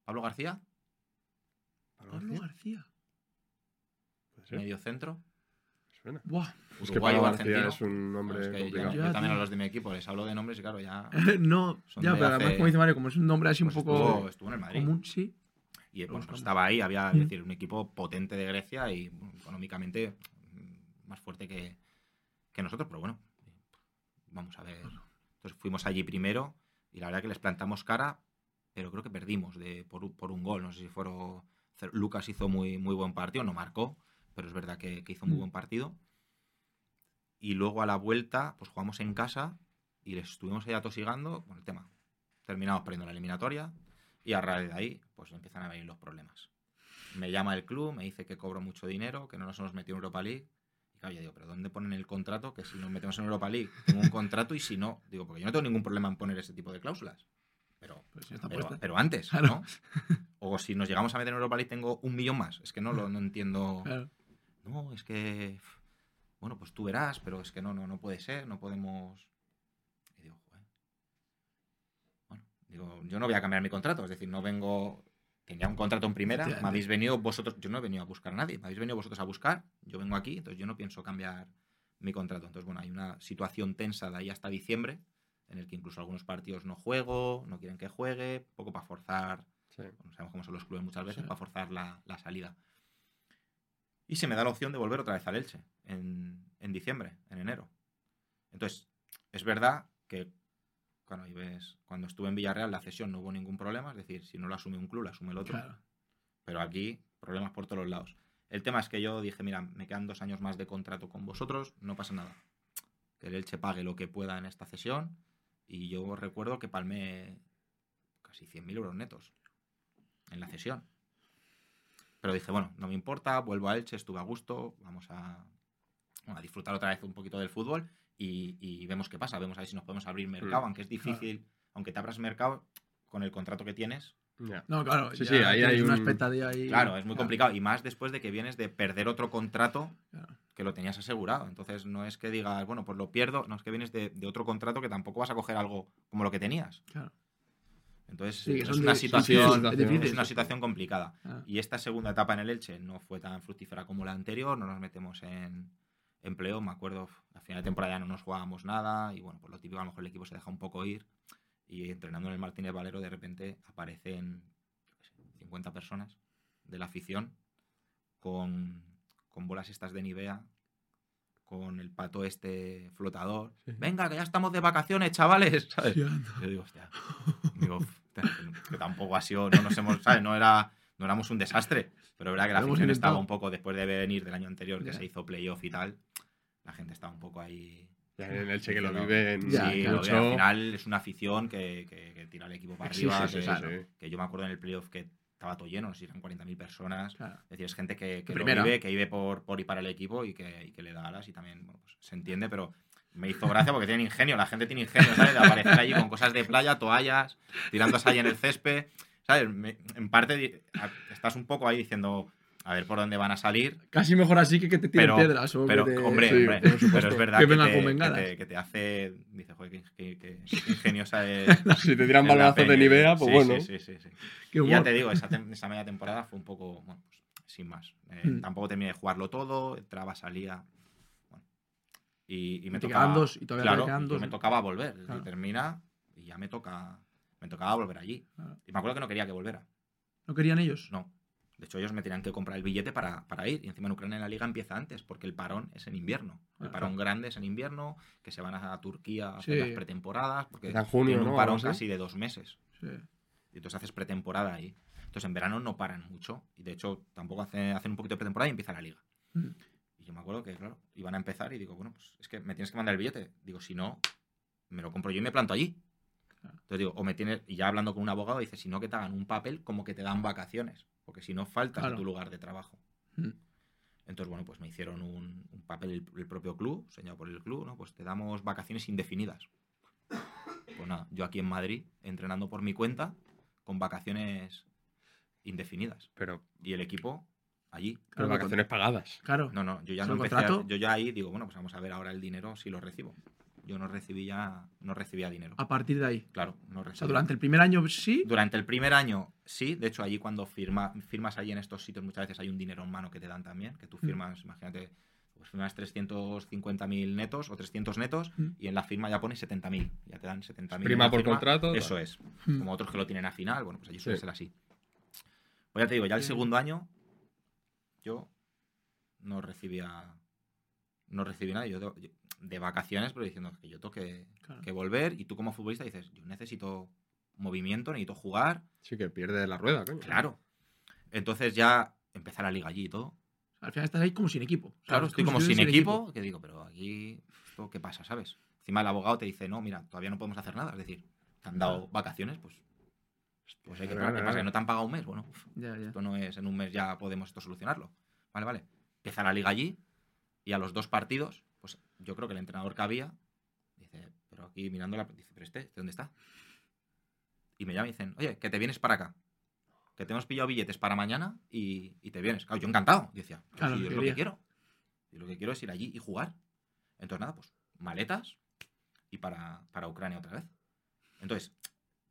¿Pablo García? Pablo García. Mediocentro. suena. Buah. Es que Uruguayo Pablo García argentino. es un nombre Bueno, es que yo- complicado. yo, Ya, también a los de mi equipo les hablo de nombres y claro, ya. no, ya, de pero además, como dice Mario, como es un nombre así un pues poco estuvo, estuvo en el Madrid. común, sí. Y bueno, pues estaba ahí, había, es decir, un equipo potente de Grecia y bueno, económicamente más fuerte que, que nosotros, pero bueno, vamos a ver. Entonces fuimos allí primero y la verdad que les plantamos cara, pero creo que perdimos de, por, un- por un gol. No sé si fueron. Lucas hizo muy, muy buen partido, no marcó, pero es verdad que, que hizo muy Mm. buen partido. Y luego a la vuelta, pues jugamos en casa y les estuvimos ahí atosigando con el tema. Terminamos perdiendo la eliminatoria y a raíz de ahí, pues empiezan a venir los problemas. Me llama el club, me dice que cobro mucho dinero, que no nos hemos metido en Europa League. Y claro, yo digo, ¿pero dónde ponen el contrato? Que si nos metemos en Europa League, tengo un contrato y si no, digo, porque yo no tengo ningún problema en poner ese tipo de cláusulas. Pero, Pues pero, antes, Claro. ¿no? O si nos llegamos a meter en Europa League, tengo un millón más. Es que no lo no entiendo. Claro. No, es que. Bueno, pues tú verás, pero es que no, no, no puede ser, no podemos. Y digo, joder. Bueno, digo, yo no voy a cambiar mi contrato, es decir, no vengo. Tenía un contrato en primera, me habéis venido vosotros. Yo no he venido a buscar a nadie, me habéis venido vosotros a buscar, yo vengo aquí, entonces yo no pienso cambiar mi contrato. Entonces, bueno, hay una situación tensa de ahí hasta diciembre, en el que incluso algunos partidos no juego, no quieren que juegue, poco para forzar Sí. bueno, sabemos cómo son los clubes muchas veces Sí. para forzar la, la salida. Y se me da la opción de volver otra vez al Elche en, en diciembre, en enero. Entonces, es verdad que cuando, ahí ves, cuando estuve en Villarreal la cesión no hubo ningún problema, es decir, si no lo asume un club, lo asume el otro. Claro. Pero aquí, problemas por todos los lados. El tema es que yo dije, mira, me quedan dos años más de contrato con vosotros, no pasa nada. Que el Elche pague lo que pueda en esta cesión. Y yo recuerdo que palmé casi 100.000 euros netos en la cesión. Pero dije, bueno, no me importa, vuelvo a Elche, estuve a gusto, vamos a disfrutar otra vez un poquito del fútbol y, y vemos qué pasa, vemos a ver si nos podemos abrir mercado, Mm, aunque es difícil, aunque te abras mercado con el contrato que tienes. No, claro. Sí, ya sí, ahí hay una un- expectativa ahí. Claro, es muy Claro, complicado. Y más después de que vienes de perder otro contrato claro. que lo tenías asegurado. Entonces no es que digas, bueno, pues lo pierdo, no es que vienes de, de otro contrato que tampoco vas a coger algo como lo que tenías. Claro. Entonces Sí, es una de- sí, sí, situación, es una situación complicada. Ah, Y esta segunda etapa en el Elche no fue tan fructífera como la anterior, no nos metemos en empleo, me acuerdo, a final de temporada ya no nos jugábamos nada y bueno, pues lo típico, a lo mejor el equipo se deja un poco ir y entrenando en el Martínez Valero de repente aparecen sé, 50 personas de la afición con, con bolas estas de Nivea, con el pato este flotador. Sí. Venga, que ya estamos de vacaciones, chavales. ¿sabes? sí, anda. Yo digo, hostia. Digo, "Uf, que, tampoco ha sido, no nos hemos, ¿sabes? No era, no éramos un desastre. Pero verdad que la afición estaba un poco, después de venir del año anterior, que se hizo playoff y tal, la gente estaba un poco ahí. Ya en el Che que lo diciendo, vive en Ya, sí, claro. lo que al final es una afición que, que- que tira al equipo para Exige, arriba. sí, que, sí, sí, que- sí. que yo me acuerdo en el playoff que estaba todo lleno, no sé si eran 40.000 personas. Claro. Es decir, es gente que, lo vive, que vive por, por y para el equipo y que, y que le da alas y también, bueno, pues se entiende, pero me hizo gracia porque tienen ingenio, la gente tiene ingenio, ¿sabes? De aparecer allí con cosas de playa, toallas, tirándose ahí en el césped, ¿sabes? Me- en parte estás un poco ahí diciendo, a ver por dónde van a salir, Casi mejor así que que te tiren Pero- piedras. O pero, que te- hombre, sí, hombre, pero es verdad Que te, que hace, dice, joder, qué, ingeniosa es. Si te tiran balazos de peña". Nivea, pues Sí, bueno. Sí, sí, sí, Y ya te digo, esa, esa media temporada fue un poco, bueno, pues, sin más. Eh, Hmm. Tampoco terminé de jugarlo todo, entraba, salía. Bueno. Y, y me tocaba. dos, y todavía claro, quedan y dos, me tocaba volver. termina y ya me toca. Me tocaba volver allí. Claro. Y me acuerdo que no quería que volviera. ¿No querían ellos? No. De hecho, ellos me tenían que comprar el billete para, para ir. Y encima en Ucrania la liga empieza antes, porque el parón es en invierno. El parón grande es en invierno, que se van a Turquía a hacer Sí. las pretemporadas, porque en junio, tienen ¿no? un Algo parón así. casi de dos meses. Sí. Y entonces haces pretemporada ahí. Entonces en verano no paran mucho. Y de hecho tampoco hace- hacen un poquito de pretemporada y empieza la liga. Mm. Y yo me acuerdo que, claro, iban a empezar y digo, bueno, pues es que me tienes que mandar el billete. Digo, si no, me lo compro yo y me planto allí. Entonces digo, o me tienes, y ya hablando con un abogado, dice, si no, que te hagan un papel como que te dan vacaciones. Porque si no, faltas Claro. a tu lugar de trabajo. Mm. Entonces, bueno, pues me hicieron un, un papel el, el propio club, señalado por el club, ¿no? Pues te damos vacaciones indefinidas. Pues nada, yo aquí en Madrid, entrenando por mi cuenta, con vacaciones indefinidas. Pero, Y el equipo allí. pero vacaciones pagadas. Claro. No, no, yo ya ¿Solo no empecé. a- yo ya ahí digo, bueno, pues vamos a ver ahora el dinero si lo recibo. Yo no recibía, no recibía dinero. A partir de ahí. Claro, no O recibía. sea, durante el primer año sí. Durante el primer año, sí. De hecho, allí cuando firma, firmas allí en estos sitios, muchas veces hay un dinero en mano que te dan también. Que tú Mm. firmas, imagínate, pues firmas 350.000 netos o 300 netos Mm. y en la firma ya pones 70.000. Ya te dan 70.000. en Prima por firma. contrato, Eso tal. es. Mm. Como otros que lo tienen a final, bueno, pues allí suele Sí. ser así. Pues ya te digo, ya el segundo año, yo no recibía. No recibí nada. Yo de, de vacaciones, pero diciendo que yo tengo que, Claro. que volver. Y tú, como futbolista, dices, yo necesito movimiento, necesito jugar. Sí que pierde la rueda, coño. Claro. Entonces ya empezar la liga allí y todo. Al final estás ahí como sin equipo. Claro, es estoy como si sin equipo, que digo, pero aquí, ¿esto qué pasa, sabes? Encima el abogado te dice, no, mira, todavía no podemos hacer nada. Es decir, te han dado vacaciones, pues, pues hay que Claro, ¿Qué claro. pasa? ¿Que no te han pagado un mes? Bueno, uf, Ya, ya. esto no es en un mes ya podemos esto solucionarlo. Vale, vale. Empieza la liga allí y a los dos partidos, yo creo que el entrenador que había dice, pero aquí mirando la. Dice, pero este, ¿este ¿dónde está? Y me llaman y dicen, oye, que te vienes para acá. Que te hemos pillado billetes para mañana y, y te vienes. Claro, yo encantado. Yo decía, "Pero Claro, si es lo que quiero. Y lo que quiero es ir allí y jugar. Entonces, nada, pues maletas y para, para Ucrania otra vez. Entonces,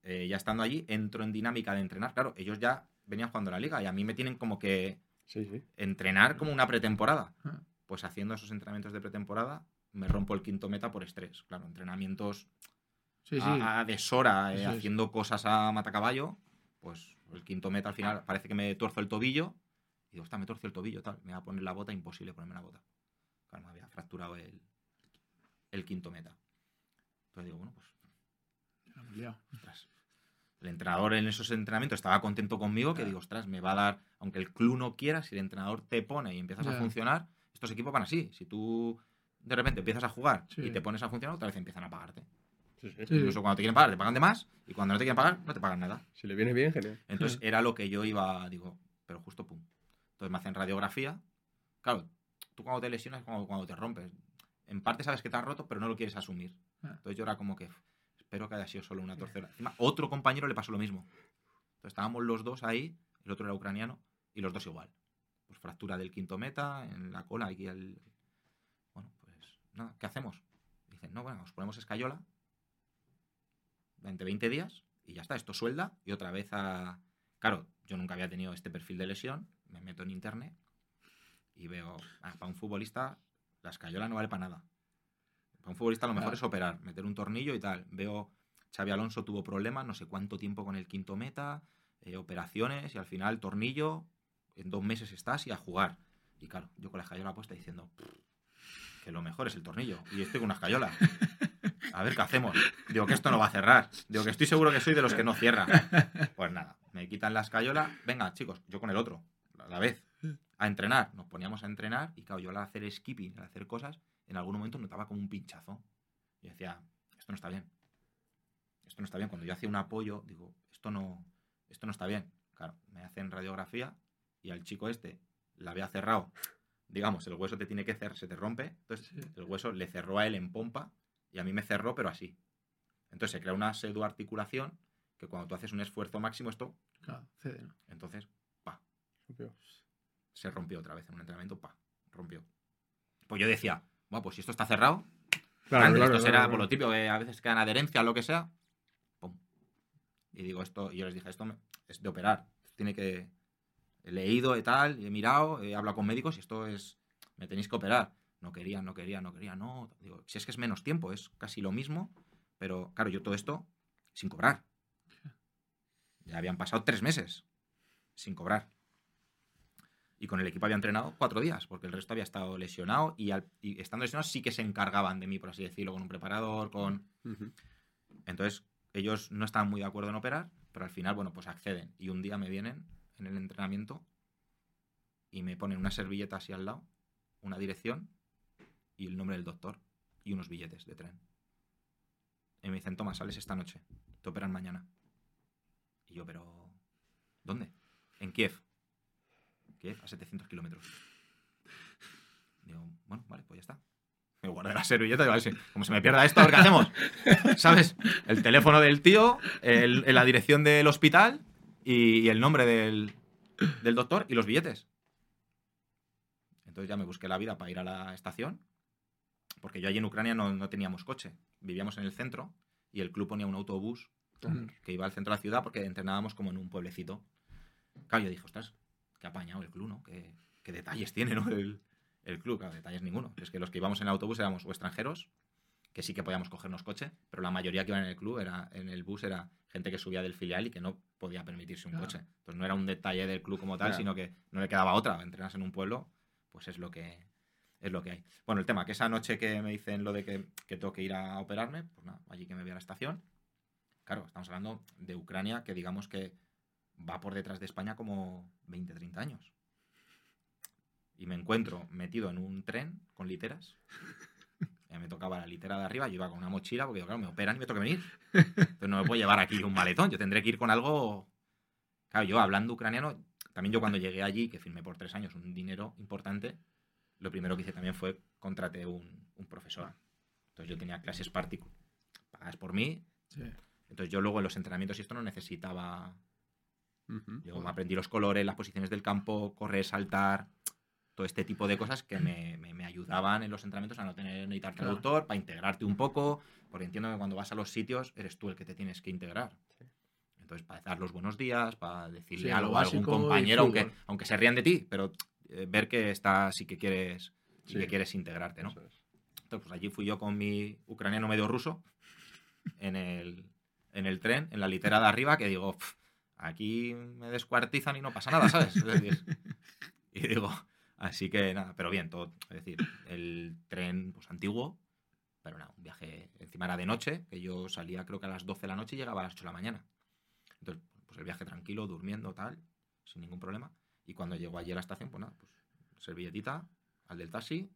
eh, ya estando allí, entro en dinámica de entrenar. Claro, ellos ya venían jugando la liga y a mí me tienen como que Sí, sí. entrenar como una pretemporada. Ah. Pues haciendo esos entrenamientos de pretemporada, me rompo el quinto meta por estrés. Claro, entrenamientos Sí, sí. a, a deshora, eh, haciendo cosas a matacaballo, pues el quinto meta al final parece que me tuerzo el tobillo. Y digo, está, me torció el tobillo, tal. Me voy a poner la bota, imposible ponerme la bota. Claro, me había fracturado el, el quinto meta. Entonces digo, bueno, pues ostras. El entrenador en esos entrenamientos estaba contento conmigo, que digo, ostras, me va a dar, aunque el club no quiera, si el entrenador te pone y empiezas a funcionar, estos equipos van así. Si tú de repente empiezas a jugar Sí. y te pones a funcionar, otra vez empiezan a pagarte. Sí, sí. Sí. Incluso cuando te quieren pagar, te pagan de más, y cuando no te quieren pagar, no te pagan nada. Si le viene bien, genial. Entonces Sí. era lo que yo iba, digo, pero justo pum. Entonces me hacen radiografía. Claro, tú cuando te lesionas es como cuando te rompes. En parte sabes que te has roto, pero no lo quieres asumir. Ah. Entonces yo era como que, "Uf, espero que haya sido solo una torcera. Encima, otro compañero le pasó lo mismo. Entonces estábamos los dos ahí, el otro era ucraniano, y los dos igual. Pues fractura del quinto meta, en la cola, aquí el... Nada, ¿qué hacemos? Dicen, no, bueno, os ponemos escayola, 20, 20 días, y ya está, esto suelda, y otra vez a... Claro, yo nunca había tenido este perfil de lesión, me meto en internet y veo, ah, para un futbolista, la escayola no vale para nada. Para un futbolista lo mejor Claro. es operar, meter un tornillo y tal. Veo, Xavi Alonso tuvo problemas, no sé cuánto tiempo con el quinto meta, eh, operaciones y al final tornillo, en dos meses estás y a jugar. Y claro, yo con la escayola puesta diciendo "Pff, lo mejor es el tornillo y estoy con una escayola. A ver qué hacemos. Digo que esto no va a cerrar. Digo que estoy seguro que soy de los que no cierra. Pues nada, me quitan la escayola. Venga, chicos, yo con el otro, a la vez, a entrenar. Nos poníamos a entrenar y claro, yo al hacer skipping, al hacer cosas, en algún momento notaba como un pinchazo. Y decía, esto no está bien. Esto no está bien. Cuando yo hacía un apoyo, digo, esto no, esto no está bien. Claro, me hacen radiografía y al chico este la había cerrado. Digamos, el hueso te tiene que cerrar, se te rompe. Entonces, Sí. el hueso le cerró a él en pompa y a mí me cerró, pero así. Entonces se crea una pseudoarticulación que cuando tú haces un esfuerzo máximo, esto, Claro, cede, ¿no? entonces, pa, Rompió. se rompió otra vez en un entrenamiento, pa, rompió. Pues yo decía, bueno, pues si esto está cerrado, Claro, antes, claro, esto será claro, por lo típico que a veces quedan adherencia o lo que sea, pum. Y digo esto, y yo les dije, esto me- es de operar, tiene que, he leído y tal, he mirado, he hablado con médicos y esto es, me tenéis que operar. No quería, no quería, no quería, no. Digo, si es que es menos tiempo, es casi lo mismo, pero claro, yo todo esto sin cobrar. Ya habían pasado tres meses sin cobrar. Y con el equipo había entrenado cuatro días, porque el resto había estado lesionado y, al- y estando lesionado sí que se encargaban de mí, por así decirlo, con un preparador, con... Entonces, ellos no estaban muy de acuerdo en operar, pero al final, bueno, pues acceden. Y un día me vienen en el entrenamiento y me ponen una servilleta así al lado, una dirección y el nombre del doctor y unos billetes de tren. Y me dicen, toma, sales esta noche, te operan mañana. Y yo, pero... ¿Dónde? En Kiev. Kiev, a 700 kilómetros. Digo, bueno, vale, pues ya está. Me guardé la servilleta y digo, "A ver si- como se me pierda esto, a ver qué hacemos. ¿Sabes? El teléfono del tío, el- la dirección del hospital y, y el nombre del, del doctor y los billetes. Entonces ya me busqué la vida para ir a la estación, porque yo allí en Ucrania no, no teníamos coche. Vivíamos en el centro y el club ponía un autobús que iba al centro de la ciudad porque entrenábamos como en un pueblecito. Claro, yo dije, ostras, qué apañado el club, ¿no? Qué, qué detalles tiene, ¿no? El, el club, claro, detalles ninguno. Es que los que íbamos en el autobús éramos o extranjeros, que sí que podíamos cogernos coche, pero la mayoría que iban en el club, era, en el bus, era gente que subía del filial y que no podía permitirse un Claro. coche. Entonces no era un detalle del club como tal, Claro. sino que no le quedaba otra. Entrenas en un pueblo, pues es lo que es lo que hay. Bueno, el tema, que esa noche que me dicen lo de que, que tengo que ir a operarme, pues nada, allí que me voy a la estación. Claro, estamos hablando de Ucrania, que digamos que va por detrás de España como 20, 30 años. Y me encuentro metido en un tren con literas. Ya me tocaba la litera de arriba, yo iba con una mochila, porque claro, me operan y me que venir. Entonces no me puedo llevar aquí un maletón, yo tendré que ir con algo... Claro, yo hablando ucraniano, también yo cuando llegué allí, que firmé por tres años un dinero importante, lo primero que hice también fue contraté un, un profesor. Entonces yo tenía clases particulares pagadas por mí. Sí. Entonces yo luego en los entrenamientos y esto no necesitaba... Ujú. Yo me aprendí los colores, las posiciones del campo, correr, saltar, todo este tipo de cosas que me, me- me ayudaban en los entrenamientos a no tener necesitar Claro. traductor, para integrarte un poco, porque entiendo que cuando vas a los sitios eres tú el que te tienes que integrar. Entonces, para dar los buenos días, para decirle Sí, algo a algún compañero, aunque, aunque se rían de ti, pero eh, ver que está, sí que quieres, sí que quieres integrarte, ¿no? Es. Entonces, pues allí fui yo con mi ucraniano medio ruso en el, en el tren, en la litera de arriba, que digo, "Pf, aquí me descuartizan y no pasa nada, ¿sabes? Es decir, y digo, así que nada, pero bien, todo, es decir, el tren pues antiguo, pero nada, un viaje encima era de noche, que yo salía creo que a las 12 de la noche y llegaba a las 8 de la mañana. Entonces, pues el viaje tranquilo, durmiendo, tal, sin ningún problema. Y cuando llego allí a la estación, pues nada, pues servilletita, al del taxi,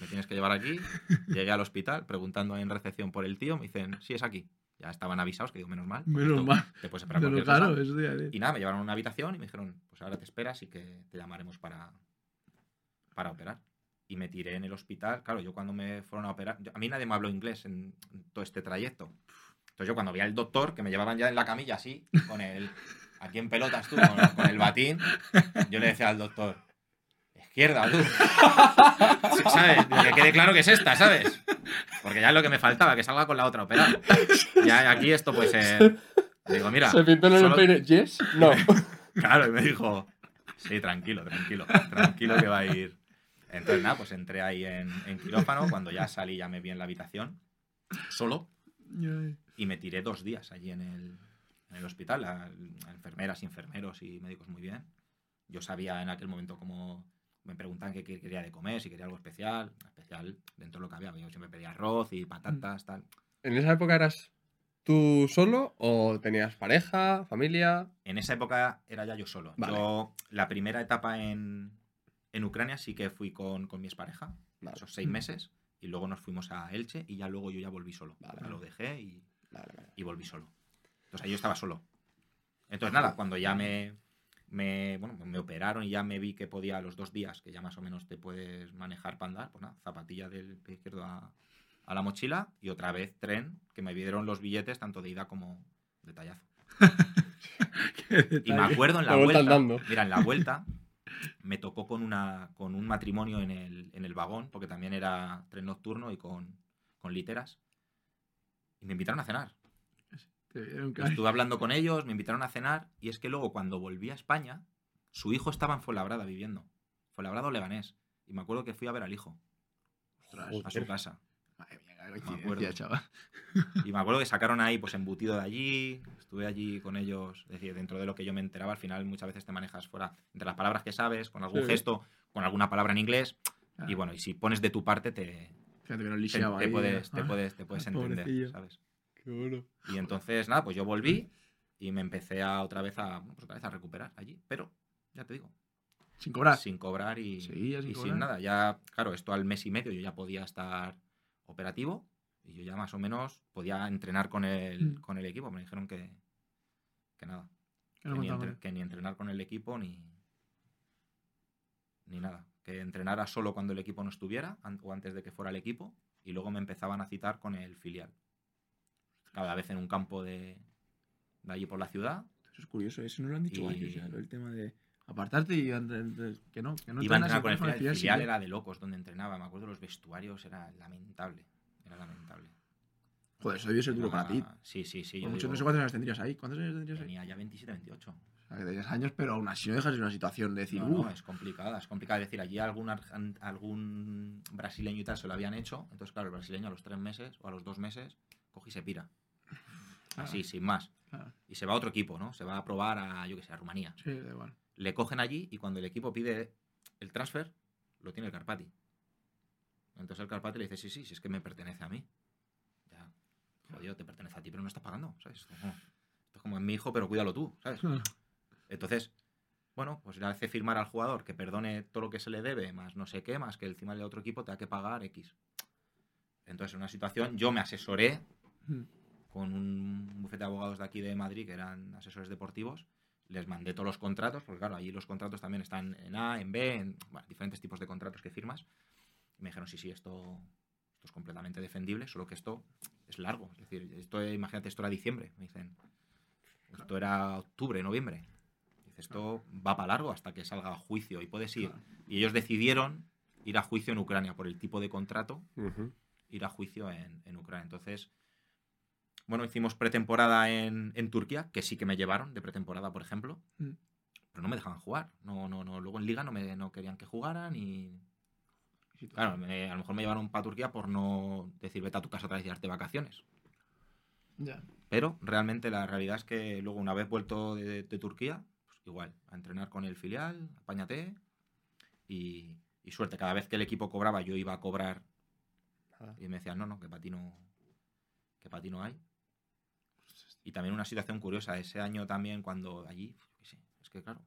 me tienes que llevar aquí. Llegué al hospital preguntando en recepción por el tío, me dicen, sí, es aquí. Ya estaban avisados, que digo, menos mal. Menos esto mal. Te puedes esperar claro, cosa. eso. Y nada, me llevaron a una habitación y me dijeron, pues ahora te esperas y que te llamaremos para, para operar. Y me tiré en el hospital. Claro, yo cuando me fueron a operar, yo- a mí nadie me habló inglés en, todo este trayecto. Entonces yo cuando vi al doctor, que me llevaban ya en la camilla así, con el, aquí en pelotas tú, con, con el batín, yo le decía al doctor, izquierda tú. ¿Sabes? Que quede claro que es esta, ¿sabes? Porque ya es lo que me faltaba, que salga con la otra operada. Ya aquí esto puede ser... Digo, mira, Se pintó en el solo- peine. ¿Yes? No. Claro, y me dijo, sí, tranquilo, tranquilo, tranquilo que va a ir. Entonces, nada, pues entré ahí en, en quirófano. Cuando ya salí, ya me vi en la habitación, solo, y me tiré dos días allí en el, en el hospital. La- la enfermeras, enfermeros y médicos muy bien. Yo sabía en aquel momento cómo me preguntaban qué qué quería de comer, si quería algo especial. Especial dentro de lo que había. Yo siempre pedía arroz y patatas, tal. ¿En esa época eras tú solo o tenías pareja, familia? En esa época era ya yo solo. Vale. Yo, la primera etapa en, en Ucrania sí que fui con, con mi expareja, Vale. esos seis meses, y luego nos fuimos a Elche y ya luego yo ya volví solo. Vale, vale. lo dejé y, volví solo. Entonces ahí yo estaba solo. Entonces nada, cuando ya me, me, bueno, me operaron y ya me vi que podía a los dos días, que ya más o menos te puedes manejar para andar, pues nada, zapatilla del pie izquierdo a, a la mochila y otra vez tren, que me dieron los billetes tanto de ida como de tallazo. Y me acuerdo en la vuelta mira, en la vuelta me tocó con, una, con un matrimonio en el, en el vagón, porque también era tren nocturno y con, con literas. Y me invitaron a cenar. Te vieron Yo caer. estuve hablando con ellos, me invitaron a cenar, y es que luego cuando volví a España, su hijo estaba en Fuenlabrada viviendo. Fuenlabrada o Leganés. Y me acuerdo que fui a ver al hijo, a su casa. Madre mía, acuerdo. Y me acuerdo que sacaron ahí, pues embutido de allí, estuve allí con ellos, es decir, dentro de lo que yo me enteraba, al final muchas veces te manejas fuera entre las palabras que sabes, con algún Sí. gesto, con alguna palabra en inglés, Claro. y bueno, y si pones de tu parte te, Fíjate que nos te, ahí, puedes, te ah, puedes, te puedes entender, pobrecillo. ¿sabes? Qué bueno. Y entonces, nada, pues yo volví y me empecé a otra vez a, pues otra vez a recuperar allí, pero ya te digo, Sin cobrar. sin cobrar y, sin y cobrar. sin nada. Ya, claro, esto al mes y medio yo ya podía estar operativo y yo ya más o menos podía entrenar con el, Mm. con el equipo. Me dijeron que, que nada, Que ni, contaba entre- que ni entrenar con el equipo ni, ni nada. Que entrenara solo cuando el equipo no estuviera an- o antes de que fuera el equipo y luego me empezaban a citar con el filial. Cada vez en un campo de, de allí por la ciudad. Eso es curioso, eso no lo han dicho Y- ya, el tema de apartarte y que no, que no Iba a entrenar con el filial. El filial era de locos donde entrenaba. Me acuerdo los vestuarios, era lamentable. Era lamentable. Joder, eso debió ser duro para ti. Sí, sí, sí. Yo mucho, no digo, sé cuántos años tendrías ahí. ¿Cuántos años tendrías ahí? tenía ya 27, 28. O sea, que tenías años, pero aún así no dejas en una situación de decir, No, no, es complicada, es complicada. Es decir, allí algún, algún brasileño y tal se lo habían hecho. Entonces, claro, el brasileño a los tres meses o a los dos meses coge y se pira. Claro, Así, sin más. claro. Y se va a otro equipo, ¿no? Se va a probar a, yo que sé, a Rumanía. Sí, da igual. Le cogen allí y cuando el equipo pide el transfer, lo tiene el Carpati. Entonces el Carpati le dice, sí, sí, si es que me pertenece a mí. Ya, jodido, te pertenece a ti, pero no estás pagando, ¿sabes? Esto es como, esto es como mi hijo, pero cuídalo tú, ¿sabes? Entonces, bueno, pues le hace firmar al jugador que perdone todo lo que se le debe, más no sé qué, más que encima el otro equipo tenga que pagar X. Entonces, en una situación, yo me asesoré Mm. con un bufete de abogados de aquí de Madrid, que eran asesores deportivos, les mandé todos los contratos, porque claro, allí los contratos también están en A, en B, en bueno, diferentes tipos de contratos que firmas. Y me dijeron, sí, sí, esto, esto es completamente defendible, solo que esto es largo. Es decir, esto, imagínate, esto era diciembre, me dicen. Esto era octubre, noviembre. Dice, esto va para largo hasta que salga a juicio y puedes ir. Y ellos decidieron ir a juicio en Ucrania por el tipo de contrato ir a juicio en, en Ucrania. Entonces, bueno, hicimos pretemporada en, en Turquía, que sí que me llevaron de pretemporada, por ejemplo, Mm. pero no me dejaban jugar. No, no, no. Luego en Liga no, me, no querían que jugaran y. Claro, me- a lo mejor me llevaron para Turquía por no decir vete a tu casa otra vez y darte vacaciones. Ya. Pero realmente la realidad es que luego, una vez vuelto de, de Turquía, pues igual, a entrenar con el filial, apáñate y, y suerte. Cada vez que el equipo cobraba, yo iba a cobrar Nada. y me decían, no, no, que para ti no, que para ti no hay. Y también una situación curiosa, ese año también cuando allí, es que claro,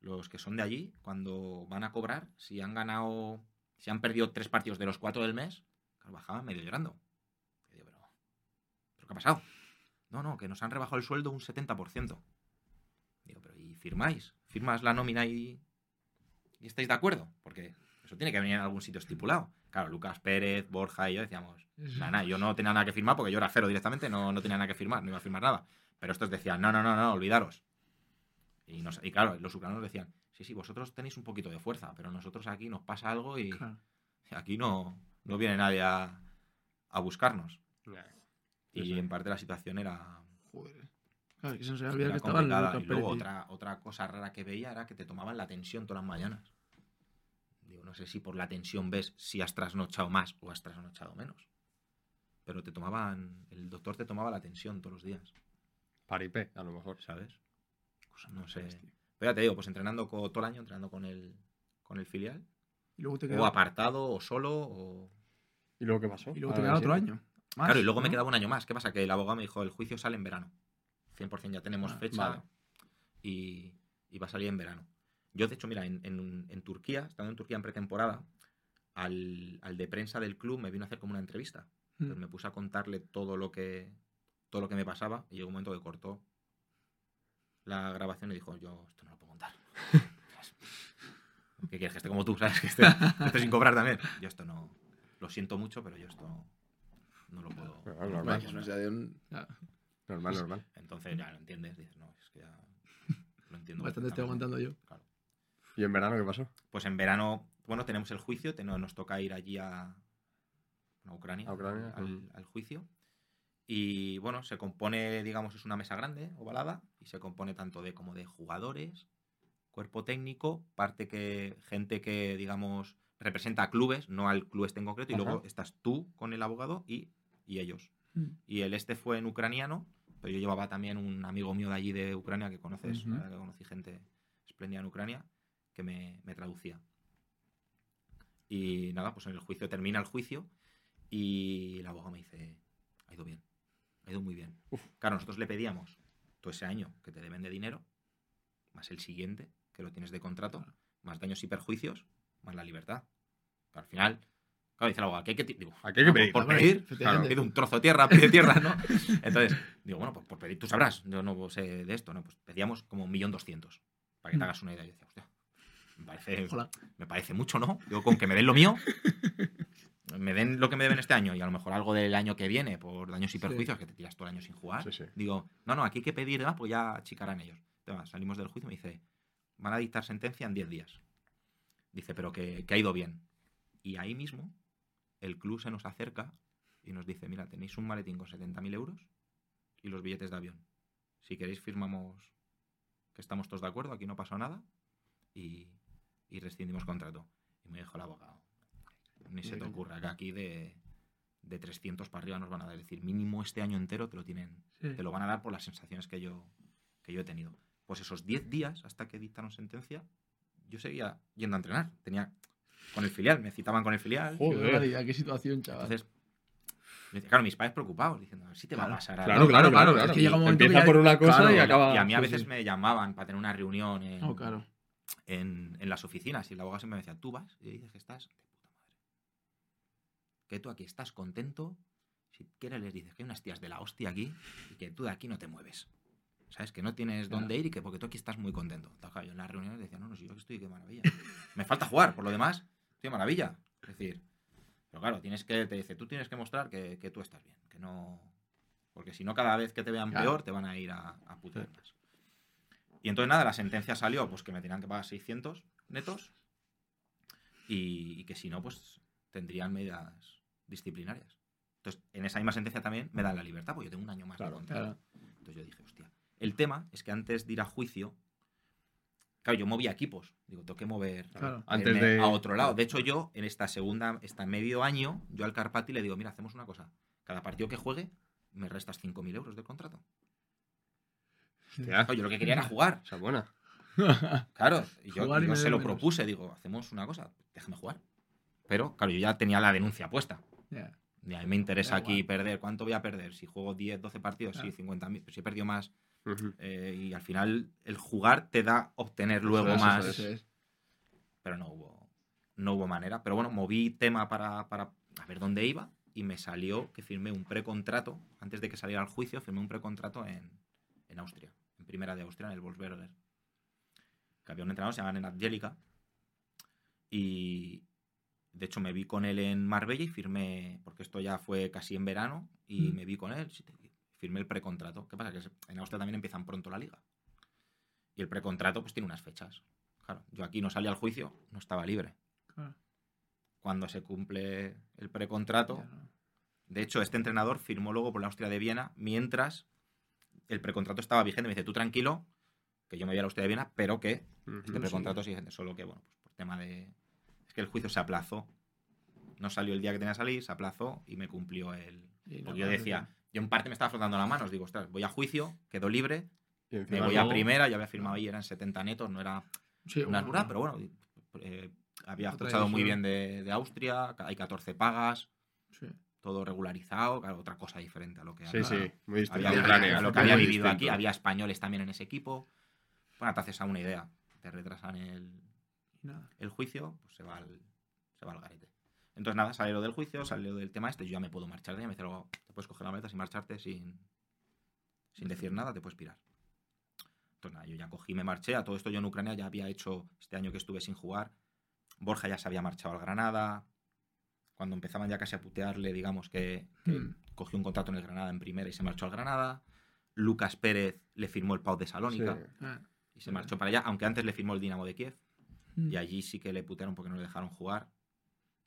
los que son de allí, cuando van a cobrar, si han ganado, si han perdido tres partidos de los cuatro del mes, claro, bajaban medio llorando. Y digo, pero, ¿pero qué ha pasado? No, no, que nos han rebajado el sueldo un 70%. Digo, pero ¿y firmáis? ¿Firmas la nómina y, y estáis de acuerdo? Porque eso tiene que venir en algún sitio estipulado. Claro, Lucas Pérez, Borja y yo decíamos, nada, yo no tenía nada que firmar porque yo era cero directamente, no, no tenía nada que firmar, no iba a firmar nada. Pero estos decían, no, no, no, no, olvidaros. Y, nos- y claro, los ucranianos decían, sí, sí, vosotros tenéis un poquito de fuerza, pero nosotros aquí nos pasa algo y Claro. aquí no, no viene nadie a, a buscarnos. Y Sí, sí. en parte la situación era, Joder. Claro, que se nos había que estaba Y luego otra, otra cosa rara que veía era que te tomaban la tensión todas las mañanas. Digo, no sé si por la tensión ves si has trasnochado más o has trasnochado menos. Pero te tomaban, el doctor te tomaba la tensión todos los días, Paripé, a lo mejor. ¿sabes? No sé. Pero ya te digo, pues entrenando co- todo el año, entrenando con el, con el filial. Y luego te O apartado, o solo, o... ¿Y luego qué pasó? y luego A te quedaba otro sí. año. Más, claro, y luego me quedaba un año más. ¿Qué pasa? Que el abogado me dijo, el juicio sale en verano. 100% ya tenemos Ah, fecha vale. y, y va a salir en verano. Yo, de hecho, mira, en, en- en Turquía, estando en Turquía en pretemporada, al, al de prensa del club me vino a hacer como una entrevista. Mm. Entonces me puse a contarle todo lo que todo lo que me pasaba y llegó un momento que cortó la grabación y dijo, yo esto no lo puedo contar. ¿Qué quieres? Que esté como tú, ¿sabes? Que esté, que esté sin cobrar también. Yo esto no... Lo siento mucho, pero yo esto no lo puedo... Normal, que no sea de un- ya, normal, normal. Entonces ya lo entiendes, dices, no, es que ya lo entiendo. Bastante estoy perfectamente". aguantando yo. Claro. ¿Y en verano qué pasó? Pues en verano, bueno, tenemos el juicio, te- no- nos toca ir allí a, a Ucrania, A Ucrania, al, juicio. Y bueno, se compone, digamos, es una mesa grande, ovalada, y se compone tanto de como de jugadores, cuerpo técnico, parte que, gente que, digamos, representa a clubes, no al club este en concreto, y Ajá. luego estás tú con el abogado y, y ellos. Mm. Y el este fue en ucraniano, pero yo llevaba también un amigo mío de allí de Ucrania que conoces, Ujú. la verdad que conocí gente espléndida en Ucrania, que me, me traducía. Y nada, pues en el juicio termina el juicio y el abogado me dice, ha ido bien, ha ido muy bien. Uf. Claro, nosotros le pedíamos todo ese año que te deben de dinero, más el siguiente, que lo tienes de contrato, más daños y perjuicios, más la libertad. Al final, claro, dice el abogado, ¿qué hay que digo, hay que "Ah, pedir". Por, pedir, claro, pide un trozo de tierra, pide tierra, ¿no? Entonces, digo, bueno, pues por pedir, tú sabrás, yo no sé de esto, ¿no? Pues pedíamos como un millón doscientos, para que te Mm. hagas una idea. Yo decía, hostia, me parece, Ojalá. me parece mucho, ¿no? Digo, con que me den lo mío, me den lo que me deben este año y a lo mejor algo del año que viene por daños y Sí. perjuicios, que te tiras todo el año sin jugar. Sí, sí. Digo, no, no, aquí hay que pedir, ¿no? pues ya achicarán ellos. Entonces, salimos del juicio y me dice, van a dictar sentencia en 10 días. Dice, pero que, que ha ido bien. Y ahí mismo, el club se nos acerca y nos dice, mira, tenéis un maletín con 70.000 euros y los billetes de avión. Si queréis, firmamos que estamos todos de acuerdo, aquí no pasó nada y, y rescindimos contrato. Y me dijo el abogado, ni se te ocurra que aquí de, de 300 para arriba nos van a dar. Es decir, mínimo este año entero te lo tienen, Sí. te lo van a dar por las sensaciones que yo, que yo he tenido. Pues esos 10 días hasta que dictaron sentencia, yo seguía yendo a entrenar. Tenía con el filial, me citaban con el filial. Joder. qué situación, chaval. Entonces, claro, mis padres preocupados, diciendo, a ver si te va a pasar algo". Claro, claro, claro. Es claro. que llega un momento Empieza que ya- por una cosa claro, y acaba. Y a mí a veces sí. me llamaban para tener una reunión en, No, claro. En, en las oficinas y el abogado siempre me decía, tú vas y dices que estás de puta madre. Que tú aquí estás contento. Si quieres les dices que hay unas tías de la hostia aquí y que tú de aquí no te mueves. ¿Sabes? Que no tienes Claro. dónde ir y que porque tú aquí estás muy contento. Entonces, yo en las reuniones decía, no, no, si yo aquí estoy, qué maravilla. Me falta jugar, por lo demás, estoy de maravilla. Es decir, pero claro, tienes que, te dice, tú tienes que mostrar que, que tú estás bien, que no... Porque si no, cada vez que te vean Claro. peor, te van a ir a, a putear más. Y entonces nada, la sentencia salió, pues que me tenían que pagar 600 netos y, y que si no, pues tendrían medidas disciplinarias. Entonces, en esa misma sentencia también me dan la libertad, porque yo tengo un año más Claro, de contrato. Claro. Entonces yo dije, hostia. El tema es que antes de ir a juicio, claro, yo movía equipos. Digo, tengo que mover Claro. Antes de- a otro lado. De hecho, yo en esta segunda, esta medio año, yo al Carpati le digo, mira, hacemos una cosa. Cada partido que juegue, me restas 5.000 euros del contrato. Hostia, yo lo que quería era jugar. esa buena. Claro, y yo, Jugar y yo se lo menos. propuse, digo, hacemos una cosa, déjame jugar. Pero, claro, yo ya tenía la denuncia puesta. Ya. Y a mí me interesa aquí perder. ¿Cuánto voy a perder? Si juego 10, 12 partidos, sí, Claro. 50.000. Pero si he perdido más, eh, y al final el jugar te da obtener luego es, eso más. es. Eso es. Pero no hubo, no hubo manera. Pero bueno, moví tema para, para a ver dónde iba y me salió que firmé un precontrato, antes de que saliera al juicio, firmé un precontrato en, en Austria, en primera de Austria, en el Wolfsberger. Que había un entrenador, se llama Nenad Jelica. Y de hecho me vi con él en Marbella y firmé, porque esto ya fue casi en verano, y Mm. me vi con él, firmé el precontrato. ¿Qué pasa? Que en Austria también empiezan pronto la liga. Y el precontrato pues tiene unas fechas. Claro, yo aquí no salía al juicio, no estaba libre. Claro. Cuando se cumple el precontrato, de hecho, este entrenador firmó luego por la Austria de Viena mientras el precontrato estaba vigente. Me dice, tú tranquilo, que yo me voy a la Austria de Viena, pero que Ujú. este precontrato sigue vigente. Solo que, bueno, pues por tema de. Es que el juicio se aplazó. No salió el día que tenía que salir, se aplazó y me cumplió el. Y Porque yo decía, sí. yo en parte me estaba frotando las manos. Digo, ostras, voy a juicio, quedo libre, me voy a primera, ya había firmado ahí, eran 70 netos, no era Sí, una bueno, burrada, pero bueno, eh, había escuchado muy bien de, de Austria, hay 14 pagas, sí. Todo regularizado, claro, otra cosa diferente a lo que Sí, había, sí, muy había- Había- Ucrania, a lo que muy había distinto. vivido aquí. Había españoles también en ese equipo. Bueno, te haces a una idea. Te retrasan el, el juicio, pues se va al, se va al garete. Entonces, nada, sale lo del juicio, sale lo del tema este, yo ya me puedo marchar de ahí, me dice luego, te puedes coger la maleta sin marcharte, sin, sin decir nada, te puedes pirar. Entonces, nada, yo ya cogí, me marché. A todo esto yo en Ucrania ya había hecho, este año que estuve sin jugar, Borja ya se había marchado al Granada. Cuando empezaban ya casi a putearle, digamos que, que Hmm. cogió un contrato en el Granada en primera y se marchó al Granada. Lucas Pérez le firmó el Pau de Salónica Sí. Ah, y se marchó para allá, aunque antes le firmó el Dinamo de Kiev. mm. Y allí sí que le putearon porque no le dejaron jugar.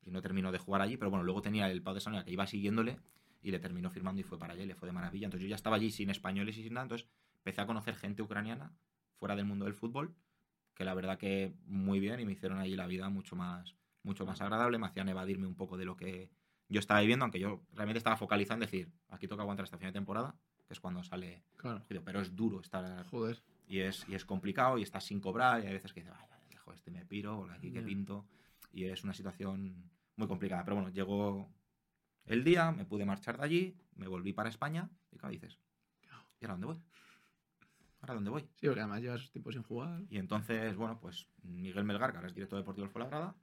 Y no terminó de jugar allí. Pero bueno, luego tenía el Pau de Salónica que iba siguiéndole y le terminó firmando y fue para allá y le fue de maravilla. Entonces yo ya estaba allí sin españoles y sin nada. Entonces empecé a conocer gente ucraniana fuera del mundo del fútbol. Que la verdad que muy bien y me hicieron allí la vida mucho más, mucho más agradable, me hacían evadirme un poco de lo que yo estaba viviendo, aunque yo realmente estaba focalizando en decir, aquí toca aguantar esta final de temporada, que es cuando sale, Claro. pero es duro estar Joder. y es, y es complicado y estás sin cobrar y hay veces que dices, vaya, dejo este me piro, o aquí que Ya. pinto y es una situación muy complicada. Pero bueno, llegó el día, me pude marchar de allí, me volví para España y claro, dices, ¿y ahora dónde voy? ¿Ahora dónde voy? Sí, porque además llevas tiempo sin jugar. Y entonces, bueno, pues Miguel Melgar, que ahora es director deportivo del Fuenlabrada,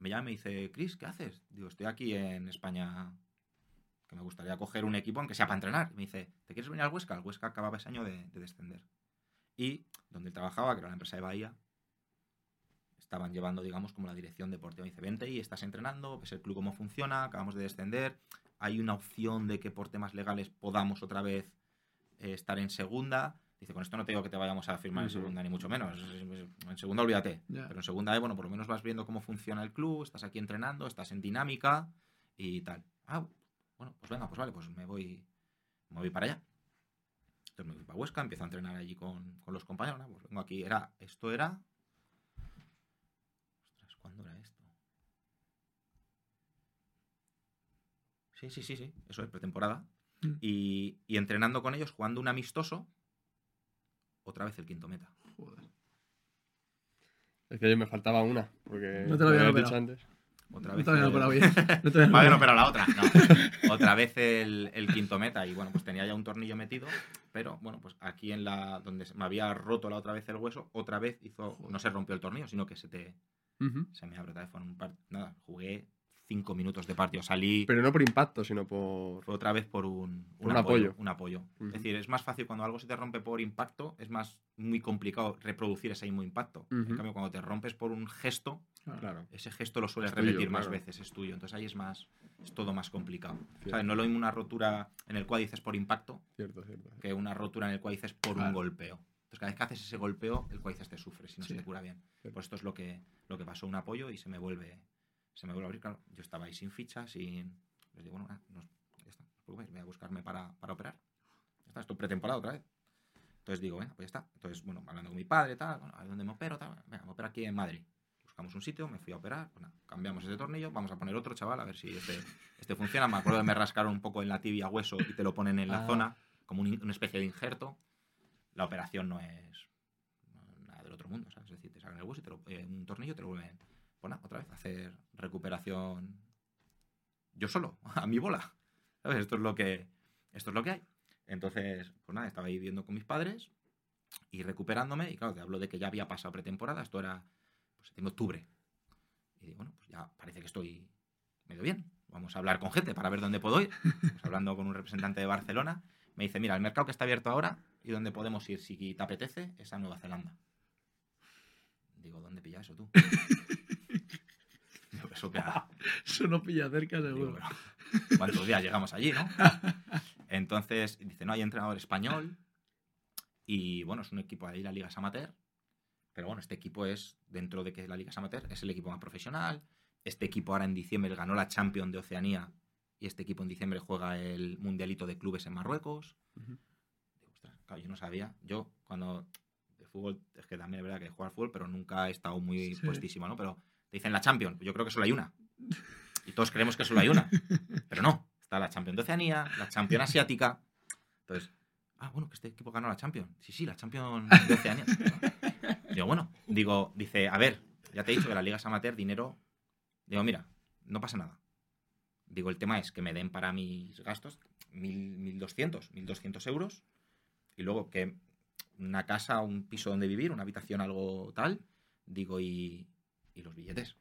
me llama y me dice, Chris, ¿qué haces? Digo, estoy aquí en España, que me gustaría coger un equipo, aunque sea para entrenar. Y me dice, ¿te quieres venir al Huesca? El Huesca acababa ese año de, de descender. Y donde él trabajaba, que era la empresa de Bahía, estaban llevando, digamos, como la dirección deportiva. Me dice, vente y estás entrenando, ves el club cómo funciona, acabamos de descender, hay una opción de que por temas legales podamos otra vez eh, estar en segunda. Dice, con esto no te digo que te vayamos a firmar en segunda, ni mucho menos. En segunda olvídate. Pero en segunda, eh, bueno, por lo menos vas viendo cómo funciona el club, estás aquí entrenando, estás en dinámica y tal. Ah, bueno, pues venga, pues vale, pues me voy, me voy para allá. Entonces me voy para Huesca, empiezo a entrenar allí con, con los compañeros. Pues vengo aquí, era, esto era... Ostras, ¿cuándo era esto? Sí, sí, sí, sí, eso es pretemporada. Mm. Y, y entrenando con ellos, jugando un amistoso, otra vez el quinto meta. Joder. Es que me faltaba una, porque No te lo operado. dicho antes. Otra No vez te habían el- operado bien. No te no, operado. la otra. No. Otra vez el, el quinto meta. Y bueno, pues tenía ya un tornillo metido. Pero bueno, pues aquí en la. donde me había roto la otra vez el hueso, otra vez hizo. No se rompió el tornillo, sino que se te. Se me abre otra vez. Fueron un par- Nada, jugué cinco minutos de partido. Salí. Pero no por impacto, sino por. Otra vez por un, Por un apoyo. Un apoyo. Es decir, es más fácil cuando algo se te rompe por impacto, es más muy complicado reproducir ese mismo impacto. En cambio, cuando te rompes por un gesto, Claro. ese gesto lo sueles tuyo, repetir más claro. veces, es tuyo. Entonces ahí es más, es todo más complicado. ¿Sabes? No es lo mismo una rotura en el cuádriceps por impacto Cierto, cierto. que una rotura en el cuádriceps por un golpeo. Entonces cada vez que haces ese golpeo, el cuádriceps te sufre si no Sí. se te cura bien. Pues esto es lo que, lo que pasó, un apoyo y se me vuelve, se me vuelve a abrir. Claro, yo estaba ahí sin ficha, sin... Les digo, bueno, nada, no, ya está, no os preocupéis, voy a buscarme para, para operar. Ya está, esto es pretemporada otra vez. Entonces digo, venga, pues ya está. Entonces, bueno, hablando con mi padre, tal, bueno, a ver dónde me opero, tal. Venga, me opero aquí en Madrid. Buscamos un sitio, me fui a operar, pues nada, cambiamos ese tornillo, vamos a poner otro, chaval, a ver si este, este funciona. Me acuerdo que me rascaron un poco en la tibia hueso y te lo ponen en la Ah. zona, como un una especie de injerto. La operación no es nada del otro mundo, ¿sabes? Es decir, te sacan el hueso y te lo, eh, un tornillo te lo vuelven. Pues nada, otra vez, hacer recuperación yo solo, a mi bola. ¿Sabes? Esto es lo que, esto es lo que hay. Entonces, pues nada, estaba ahí viviendo con mis padres y recuperándome. Y claro, te hablo de que ya había pasado pretemporada. Esto era pues, septiembre, octubre. Y digo, bueno, pues ya parece que estoy medio bien. Vamos a hablar con gente para ver dónde puedo ir. Pues hablando con un representante de Barcelona, me dice, mira, el mercado que está abierto ahora y donde podemos ir si te apetece es a Nueva Zelanda. Digo, ¿dónde pilla eso tú? Eso queda, Eso no pilla cerca, seguro. pero, ¿Cuántos días llegamos allí, no? Entonces, dice, no hay entrenador español. Y bueno, es un equipo de ahí, la Liga Amateur. Pero bueno, este equipo es, dentro de que es la Liga Amateur, es el equipo más profesional. Este equipo ahora en diciembre ganó la Champions de Oceanía. Y este equipo en diciembre juega el Mundialito de Clubes en Marruecos. Ujú. Digo, ostras, claro, yo no sabía. Yo, cuando. De fútbol, es que también es verdad que jugar fútbol, pero nunca he estado muy Sí. puestísimo, ¿no? Pero te dicen la Champions. Yo creo que solo hay una. Y todos creemos que solo hay una. Pero no. Está la Champions de Oceanía, la Champions Asiática. Entonces, ah, bueno, que este equipo ganó la Champions. Sí, sí, la Champions de Oceanía. Digo, bueno, digo, dice, a ver, ya te he dicho que la Liga es amateur, dinero. Digo, mira, no pasa nada. Digo, el tema es que me den para mis gastos mil- 1.200, 1.200 euros. Y luego que una casa, un piso donde vivir, una habitación, algo tal. Digo, y, y los billetes.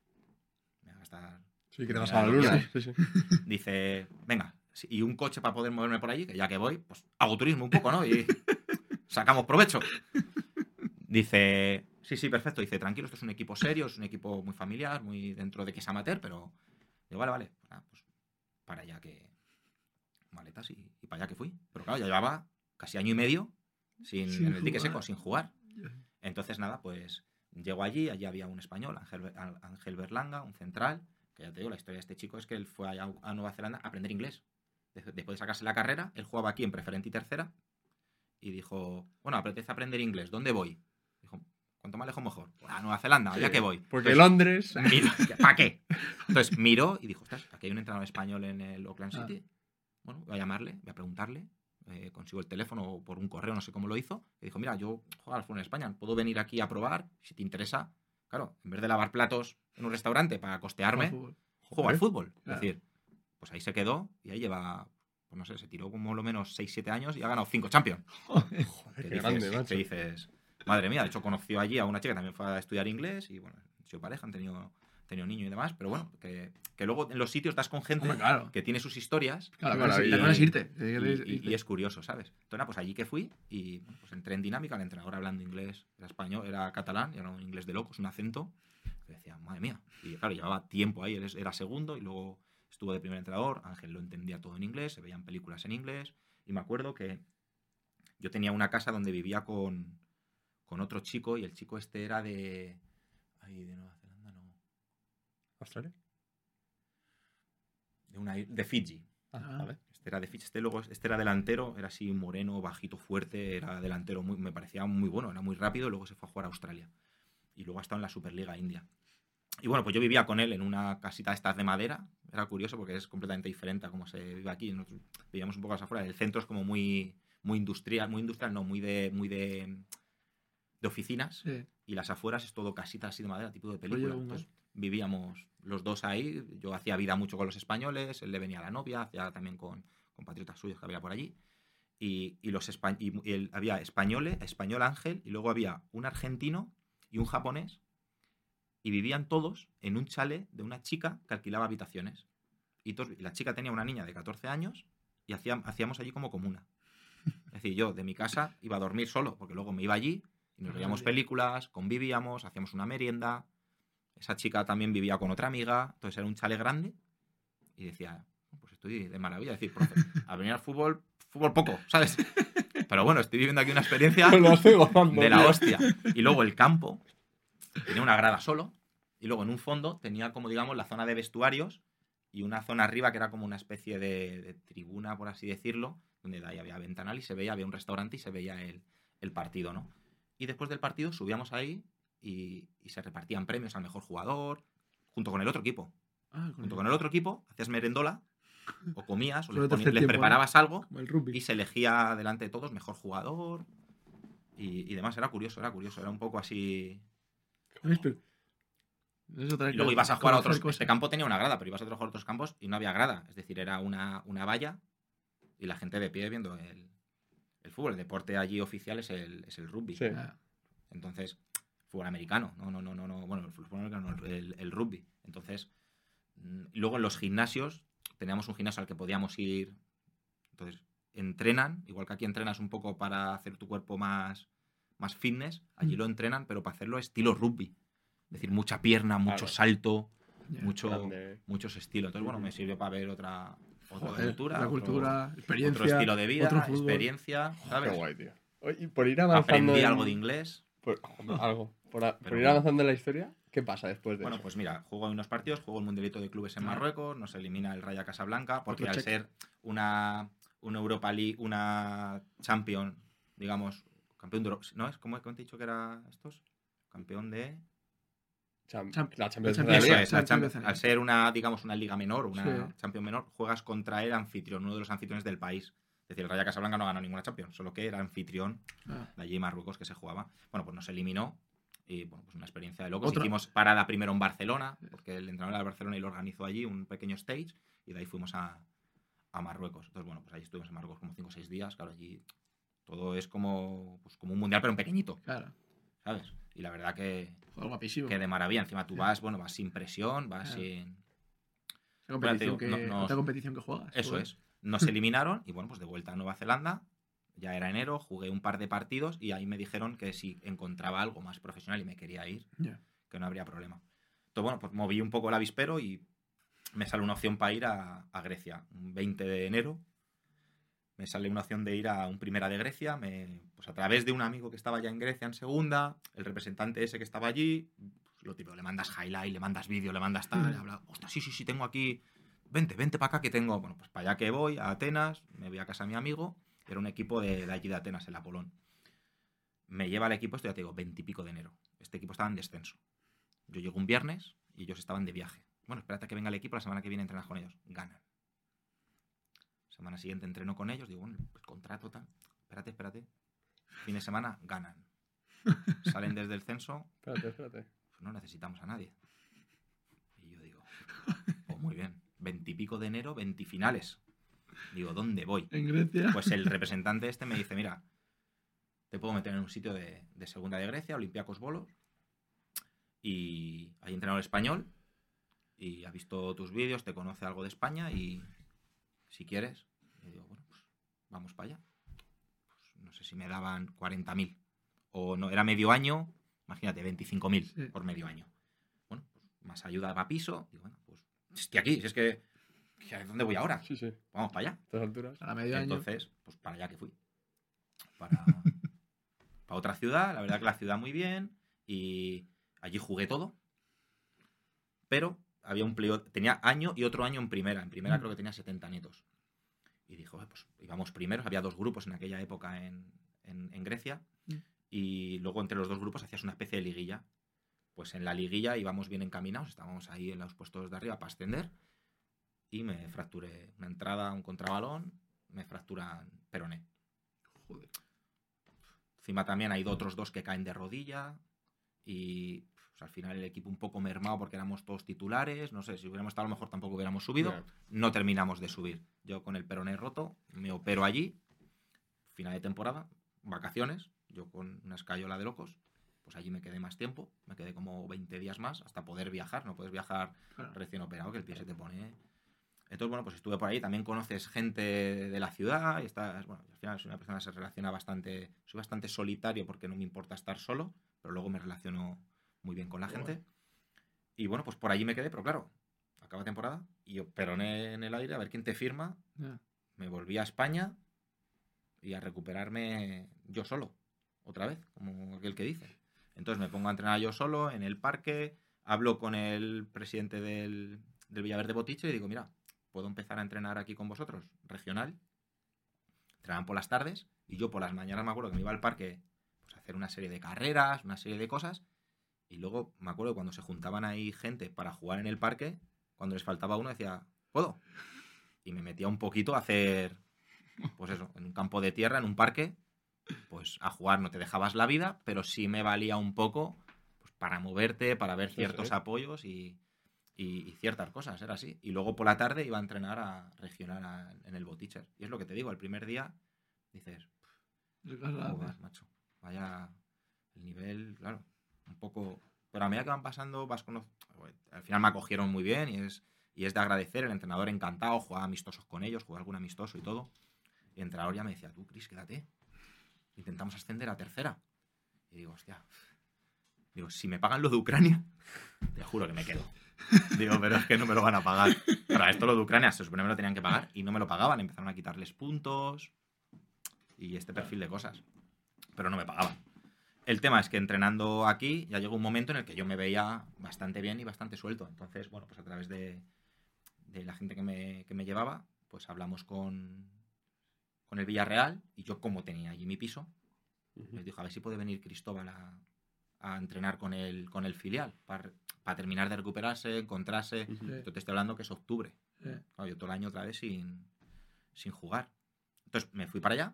Me voy a gastar Sí, que te vas a la luna. Sí, sí. dice, venga, y un coche para poder moverme por allí, que ya que voy, pues hago turismo un poco, ¿no? Y sacamos provecho. Dice, sí, sí, perfecto. Dice, tranquilo, esto es un equipo serio, es un equipo muy familiar, muy dentro de que es amateur, pero digo, vale, vale, pues, nada, pues para allá que maletas y, y para allá que fui. Pero claro, ya llevaba casi año y medio sin, Sin en el dique seco, sin jugar. Entonces, nada, pues llego allí, allí había un español, Ángel, Ángel Berlanga, un central, que ya te digo, la historia de este chico es que él fue a Nueva Zelanda a aprender inglés. De- Después de sacarse la carrera, él jugaba aquí en preferente y tercera y dijo, bueno, apetece aprender inglés, ¿dónde voy? Dijo, cuanto más lejos mejor. A Nueva Zelanda, ya que voy. Porque Entonces, Londres. ¿para qué? Entonces miró y dijo, ostras, aquí hay un entrenador español en el Auckland Ah. City. Bueno, voy a llamarle, voy a preguntarle. Eh, consigo el teléfono o por un correo, no sé cómo lo hizo. Y dijo, mira, yo juego al fútbol en España, puedo venir aquí a probar, si te interesa. Claro, en vez de lavar platos en un restaurante para costearme, Fútbol. juego al fútbol. Claro. Es decir, pues ahí se quedó y ahí lleva, pues no sé, se tiró como lo menos 6-7 años y ha ganado 5 Champions. Joder, qué dices, grande, macho. dices, madre mía, de hecho conoció allí a una chica que también fue a estudiar inglés y bueno, han sido pareja, han tenido, tenido niño y demás, pero bueno, que, que luego en los sitios estás con gente Hombre, claro. que tiene sus historias Claro, claro, cosa es irte. y, Es- y- y es curioso, ¿sabes? Entonces, pues allí que fui y pues entré en dinámica, el entrenador hablando inglés, era español, era catalán, y era un inglés de locos, un acento, que decía, madre mía. Y claro, llevaba tiempo ahí, él era segundo y luego estuvo de primer entrenador, Ángel lo entendía todo en inglés, se veían películas en inglés, y me acuerdo que yo tenía una casa donde vivía con, con otro chico y el chico este era de... Ay, de Nueva. ¿Australia? De, una, de Fiji. Ah, Ah. vale. Este era de Fitch, este luego, este era delantero, era así moreno, bajito, fuerte, era delantero, muy, me parecía muy bueno, era muy rápido, luego se fue a jugar a Australia. Y luego ha estado en la Superliga India. Y bueno, pues yo vivía con él en una casita de estas de madera. Era curioso porque es completamente diferente a cómo se vive aquí. Nosotros vivíamos un poco más afuera. El centro es como muy, muy industrial, muy industrial, no, muy de, muy de, de oficinas. Sí. Y las afueras es todo casita así de madera, tipo de película. Entonces, vivíamos los dos ahí. Yo hacía vida mucho con los españoles, él le venía a la novia, hacía también con compatriotas suyos que había por allí. Y, y los espa- y, y el- había españoles, español Ángel, y luego había un argentino y un japonés. Y vivían todos en un chalet de una chica que alquilaba habitaciones. Y, todos- la chica tenía una niña de 14 años y hacía- hacíamos allí como comuna. Es decir, yo de mi casa iba a dormir solo, porque luego me iba allí y nos Ah, veíamos películas, convivíamos, hacíamos una merienda. Esa chica también vivía con otra amiga, entonces era un chalet grande. Y decía, pues estoy de maravilla. Es decir, profe, a venir al fútbol, fútbol poco, ¿sabes? Pero bueno, estoy viviendo aquí una experiencia gozando. de la tío. hostia. Y luego el campo tenía una grada solo. Y luego en un fondo tenía como, digamos, la zona de vestuarios y una zona arriba que era como una especie de, de tribuna, por así decirlo, donde de ahí había ventanal y se veía, había un restaurante y se veía el, el partido, ¿no? Y después del partido subíamos ahí y, y se repartían premios al mejor jugador, junto con el otro equipo. Ah, Junto con el otro equipo, hacías merendola, o comías, o les, tercer poni- les tiempo, ¿no? preparabas algo Como el rugby. y se elegía delante de todos mejor jugador y, y demás. Era curioso, era curioso. Era un poco así. Y luego ibas a jugar a otros. Este campo tenía una grada, pero ibas a otros, a otros campos y no había grada. Es decir, era una, una valla y la gente de pie viendo el, el fútbol. El deporte allí oficial es el, es el rugby. Sí. Entonces, fútbol americano. No, no, no, no, no. Bueno, el fútbol americano, no, el, el rugby. Entonces, mm, luego en los gimnasios, teníamos un gimnasio al que podíamos ir. Entonces, entrenan, igual que aquí entrenas un poco para hacer tu cuerpo más, más fitness, allí Mm. lo entrenan, pero para hacerlo estilo rugby. Es decir, mucha pierna, mucho Claro. salto, ya. mucho, Grande. muchos estilos. Entonces, bueno, me sirvió para ver otra, otra Joder, cultura, otra otro- cultura, experiencia. otro estilo de vida, otro experiencia, ¿sabes? Qué guay, tío. Y por ir avanzando. Aprendí en- algo de inglés. por- algo. Por, a- por Pero ir bueno. avanzando en la historia, ¿qué pasa después de Bueno, eso? pues mira, juego unos partidos, juego el Mundialito de Clubes en. Marruecos, nos elimina el Raya Casablanca, porque Otro al check. ser una, una Europa League, una Champion, digamos, campeón de Europa, ¿no es? ¿Cómo he dicho que era estos? Campeón de... Cham- la Champions Champions. Liga. es, la Champions Champions. League. al ser una, digamos, una liga menor, una Sí. Champion menor, juegas contra el anfitrión, uno de los anfitriones del país. Es decir, el Raya Casablanca no ganó ninguna Champions, solo que era anfitrión Ah, de allí en Marruecos que se jugaba. Bueno, pues nos eliminó y bueno, pues una experiencia de locos. Otra- Hicimos parada primero en Barcelona, porque el entrenador de Barcelona y lo organizó allí, un pequeño stage, y de ahí fuimos a, a Marruecos. Entonces, bueno, pues ahí estuvimos en Marruecos como 5 o 6 días. Claro, allí todo es como, pues, como un mundial, pero en pequeñito, claro. ¿sabes? Y la verdad que, Joder, guapísimo. que de maravilla. Encima tú vas, bueno, vas sin presión, vas Claro. sin... Competición digo, que, no- nos- otra competición que juegas. Eso joder. es. Nos eliminaron y bueno, pues de vuelta a Nueva Zelanda. Ya era enero, jugué un par de partidos y ahí me dijeron que si encontraba algo más profesional y me quería ir, que no habría problema. Entonces, bueno, pues moví un poco el avispero y me sale una opción para ir a, a Grecia. Un 20 de enero me sale una opción de ir a un primera de Grecia. Me, pues a través de un amigo que estaba ya en Grecia en segunda, el representante ese que estaba allí, pues lo típico, le mandas highlight, le mandas vídeo, le mandas tal, le habla, ostras, sí, sí, sí, tengo aquí, vente, vente para acá que tengo. Bueno, pues para allá que voy, a Atenas, me voy a casa de mi amigo, era un equipo de, de allí de Atenas, el Apolón. Me lleva el equipo, esto ya te digo, 20 y pico de enero. este equipo estaba en descenso. Yo llego un viernes y ellos estaban de viaje. Bueno, espérate a que venga el equipo, la semana que viene entrenas con ellos. Ganan. Semana siguiente entreno con ellos, digo, bueno, el contrato tal. Espérate, espérate. Fin de semana, ganan. Salen desde el censo, Espérate, espérate. pues no necesitamos a nadie. Y yo digo, oh, muy bien, veintipico de enero, veintifinales. Digo, ¿dónde voy? En Grecia. Pues el representante este me dice, mira, te puedo meter en un sitio de, de segunda de Grecia, Olympiacos Bolos, y hay entrenador español, y ha visto tus vídeos, te conoce algo de España, y si quieres, y digo, bueno, pues vamos para allá. Pues no sé si me daban 40.000, o no, era medio año, imagínate, 25.000 Sí. por medio año. Bueno, pues más ayuda para piso, digo, bueno, pues estoy aquí, si es que, que ¿a ¿dónde voy ahora? Sí, sí. Vamos para allá. A estas alturas. A la año. Entonces, pues para allá que fui. Para, para otra ciudad, la verdad que la ciudad muy bien. Y allí jugué todo. Pero había un playoff, tenía año y otro año en primera. En primera Mm. creo que tenía 70 netos. Y dijo, pues íbamos primeros, había dos grupos en aquella época en, en- en Grecia. Mm. Y luego entre los dos grupos hacías una especie de liguilla. Pues en la liguilla íbamos bien encaminados, estábamos ahí en los puestos de arriba para ascender. Y me fracturé una entrada, un contrabalón, me fracturan peroné. Joder. Encima también hay otros dos que caen de rodilla y pues, al final el equipo un poco mermado porque éramos todos titulares. No sé, si hubiéramos estado a lo mejor tampoco hubiéramos subido. No terminamos de subir. Yo con el peroné roto, me opero allí, final de temporada, vacaciones, yo con una escayola de locos. Pues allí me quedé más tiempo, me quedé como 20 días más hasta poder viajar. No puedes viajar recién operado, que el pie se te pone. Entonces, bueno, pues estuve por ahí, también conoces gente de la ciudad y estás, bueno, al final soy una persona que se relaciona bastante, soy bastante solitario porque no me importa estar solo, pero luego me relaciono muy bien con la Qué gente. Y bueno, pues por allí me quedé, pero claro, acaba temporada y yo peroné en el aire a ver quién te firma. Ya. Me volví a España y a recuperarme yo solo, otra vez, como aquel que dice. Entonces me pongo a entrenar yo solo en el parque, hablo con el presidente del, del Villaverde Botiche y digo, mira, puedo empezar a entrenar aquí con vosotros, regional. Entrenaban por las tardes y yo por las mañanas me acuerdo que me iba al parque pues, a hacer una serie de carreras, una serie de cosas. Y luego me acuerdo cuando se juntaban ahí gente para jugar en el parque, cuando les faltaba uno decía, ¿puedo? Y me metía un poquito a hacer, pues eso, en un campo de tierra, en un parque, pues a jugar no te dejabas la vida, pero sí me valía un poco pues, para moverte, para ver Sí, ciertos sí. apoyos y, y- y ciertas cosas, era así. Y luego por la tarde iba a entrenar a regional a- en el Boticher. Y es lo que te digo, el primer día dices, hace. Joder, macho. Vaya el nivel, claro, un poco. Pero a medida que van pasando, vas con Al final me acogieron muy bien y es, y es de agradecer. El entrenador encantado, jugaba amistosos con ellos, jugaba algún amistoso y todo. Y el entrenador ya me decía, tú, Cris, quédate. Intentamos ascender a tercera. Y digo, hostia. Digo, si me pagan lo de Ucrania, te juro que me quedo. Digo, pero es que no me lo van a pagar. Para esto lo de Ucrania se supone que me lo tenían que pagar y no me lo pagaban. Empezaron a quitarles puntos y este perfil de cosas. Pero no me pagaban. El tema es que entrenando aquí ya llegó un momento en el que yo me veía bastante bien y bastante suelto. Entonces, bueno, pues a través de, de la gente que me, que me llevaba, pues hablamos con, con el Villarreal y yo como tenía allí mi piso, les dijo a ver si puede venir Cristóbal a, a entrenar con el, con el filial para, para terminar de recuperarse, encontrarse. Ujú. Yo te estoy hablando que es octubre. Sí. Claro, yo todo el año otra vez sin, sin jugar. Entonces me fui para allá,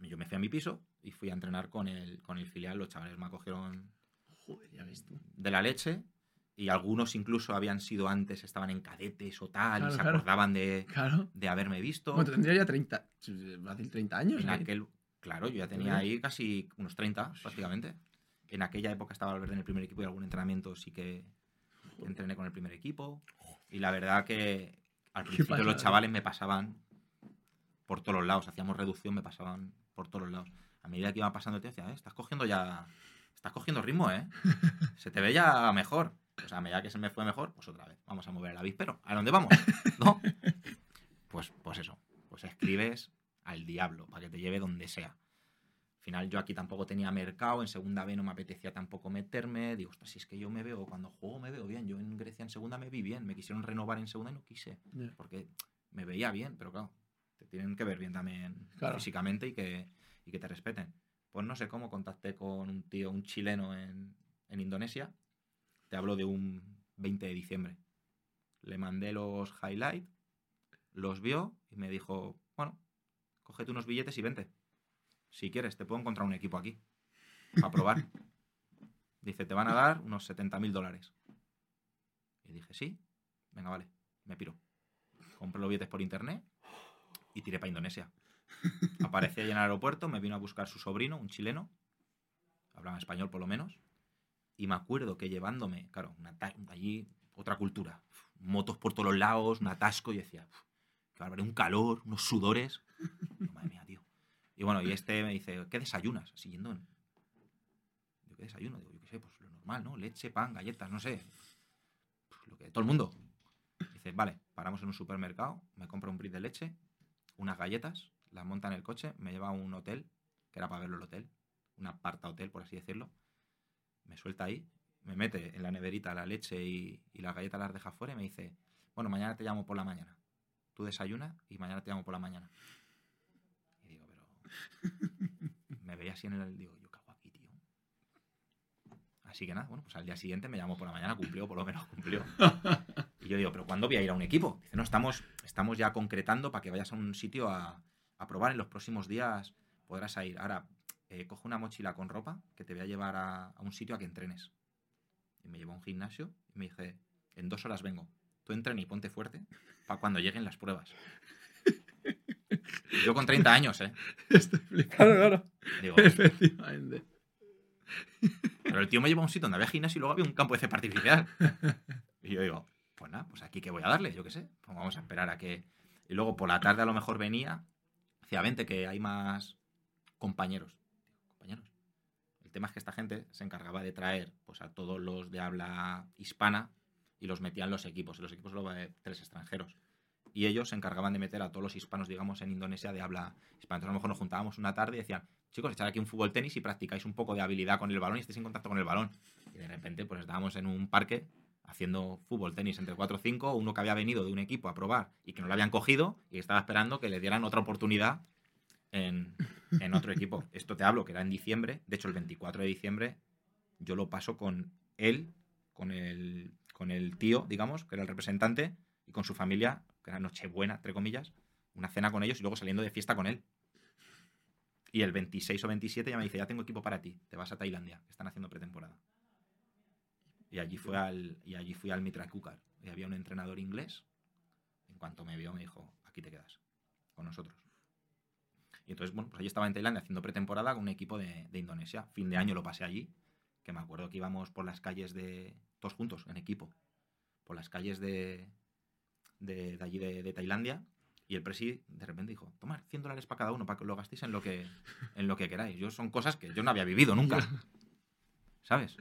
yo me fui a mi piso y fui a entrenar con el, con el filial. Los chavales me acogieron Joder, ya ves tú. de la leche y algunos incluso habían sido antes, estaban en cadetes o tal, Claro, y se claro. acordaban de, Claro. de haberme visto. Bueno, tendría ya 30. Fácil 30 años. en ¿eh? aquel, claro, yo ya tenía ahí casi unos 30 prácticamente. En aquella época estaba Valverde en el primer equipo y algún entrenamiento sí que entrené con el primer equipo. Y la verdad que al principio los chavales me pasaban por todos los lados, hacíamos reducción, me pasaban por todos los lados. A medida que iba pasando el tiempo, decía, "Eh, estás cogiendo ya, estás cogiendo ritmo, ¿eh? Se te ve ya mejor. O sea, a medida que se me fue mejor, pues otra vez, vamos a mover el avispero. ¿A dónde vamos? ¿No? Pues, pues eso, pues escribes al diablo para que te lleve donde sea. Al final yo aquí tampoco tenía mercado, en segunda B no me apetecía tampoco meterme. Digo, si es que yo me veo, cuando juego me veo bien. Yo en Grecia en segunda me vi bien, me quisieron renovar en segunda y no quise, porque me veía bien, pero claro, te tienen que ver bien también Claro. físicamente y que, y que te respeten. Pues no sé cómo contacté con un tío, un chileno en, en Indonesia. Te hablo de un 20 de diciembre. Le mandé los highlights, los vio y me dijo, bueno, cógete unos billetes y vente. Si quieres, te puedo encontrar un equipo aquí. Para probar. Dice, te van a dar unos 70 mil dólares. Y dije, sí, venga, vale, me piro. Compré los billetes por internet y tiré para Indonesia. Aparecí ahí en el aeropuerto, me vino a buscar su sobrino, un chileno, hablaba español por lo menos, y me acuerdo que llevándome, claro, una allí otra cultura, motos por todos los lados, un atasco, y decía, "Uf, qué barbaridad, un calor, unos sudores. Madre mía. Y bueno, y este me dice, ¿qué desayunas? Siguiendo en... Digo, ¿qué desayuno? Digo, yo qué sé, pues lo normal, ¿no? Leche, pan, galletas, no sé. Pues todo el mundo. Dice, vale, paramos en un supermercado, me compra un brick de leche, unas galletas, las monta en el coche, me lleva a un hotel, que era para verlo el hotel, un aparta hotel, por así decirlo. Me suelta ahí, me mete en la neverita la leche y, y las galletas las deja fuera y me dice, bueno, mañana te llamo por la mañana. Tú desayuna y mañana te llamo por la mañana. Me veía así en el... Digo, yo cago aquí, tío. Así que nada, bueno, pues al día siguiente me llamó por la mañana, cumplió, por lo menos cumplió. Y yo digo, ¿pero cuándo voy a ir a un equipo? Dice, no, estamos, estamos ya concretando para que vayas a un sitio a, a probar. En los próximos días podrás ir. Ahora, eh, coge una mochila con ropa que te voy a llevar a, a un sitio a que entrenes. Y me llevó a un gimnasio y me dije, en dos horas vengo. Tú entrena y ponte fuerte para cuando lleguen las pruebas. Yo con 30 años, ¿eh? Estoy flipando. Claro, claro. Digo, Efectivamente. pero el tío me llevó a un sitio donde había gimnasio y luego había un campo de cepa artificial. Y yo digo, pues nada, pues aquí que voy a darle, yo qué sé. Pues vamos a esperar a que. Y luego por la tarde a lo mejor venía. Decía, vente, que hay más compañeros. Digo, compañeros. El tema es que esta gente se encargaba de traer pues, a todos los de habla hispana y los metían en los equipos. En los equipos solo había tres extranjeros. Y ellos se encargaban de meter a todos los hispanos, digamos, en Indonesia de habla hispana. Entonces a lo mejor nos juntábamos una tarde y decían, chicos, echad aquí un fútbol tenis y practicáis un poco de habilidad con el balón y estéis en contacto con el balón. Y de repente, pues estábamos en un parque haciendo fútbol tenis entre 4 o 5, uno que había venido de un equipo a probar y que no lo habían cogido y estaba esperando que le dieran otra oportunidad en, en otro equipo. Esto te hablo que era en diciembre, de hecho el 24 de diciembre yo lo paso con él, con el, con el tío, digamos, que era el representante, y con su familia, que era Nochebuena, entre comillas, una cena con ellos y luego saliendo de fiesta con él. Y el 26 o 27 ya me dice, ya tengo equipo para ti, te vas a Tailandia, que están haciendo pretemporada. Y allí, fue al, y allí fui al Mitra Kukar. Y había un entrenador inglés. En cuanto me vio, me dijo, aquí te quedas, con nosotros. Y entonces, bueno, pues allí estaba en Tailandia haciendo pretemporada con un equipo de, de Indonesia. Fin de año lo pasé allí, que me acuerdo que íbamos por las calles de... Todos juntos, en equipo. Por las calles de, de, de allí de, de Tailandia. Y el presi de repente dijo, tomad 100 dólares para cada uno, para que lo gastéis en lo que, en lo que queráis. Yo son cosas que yo no había vivido nunca. ¿Sabes?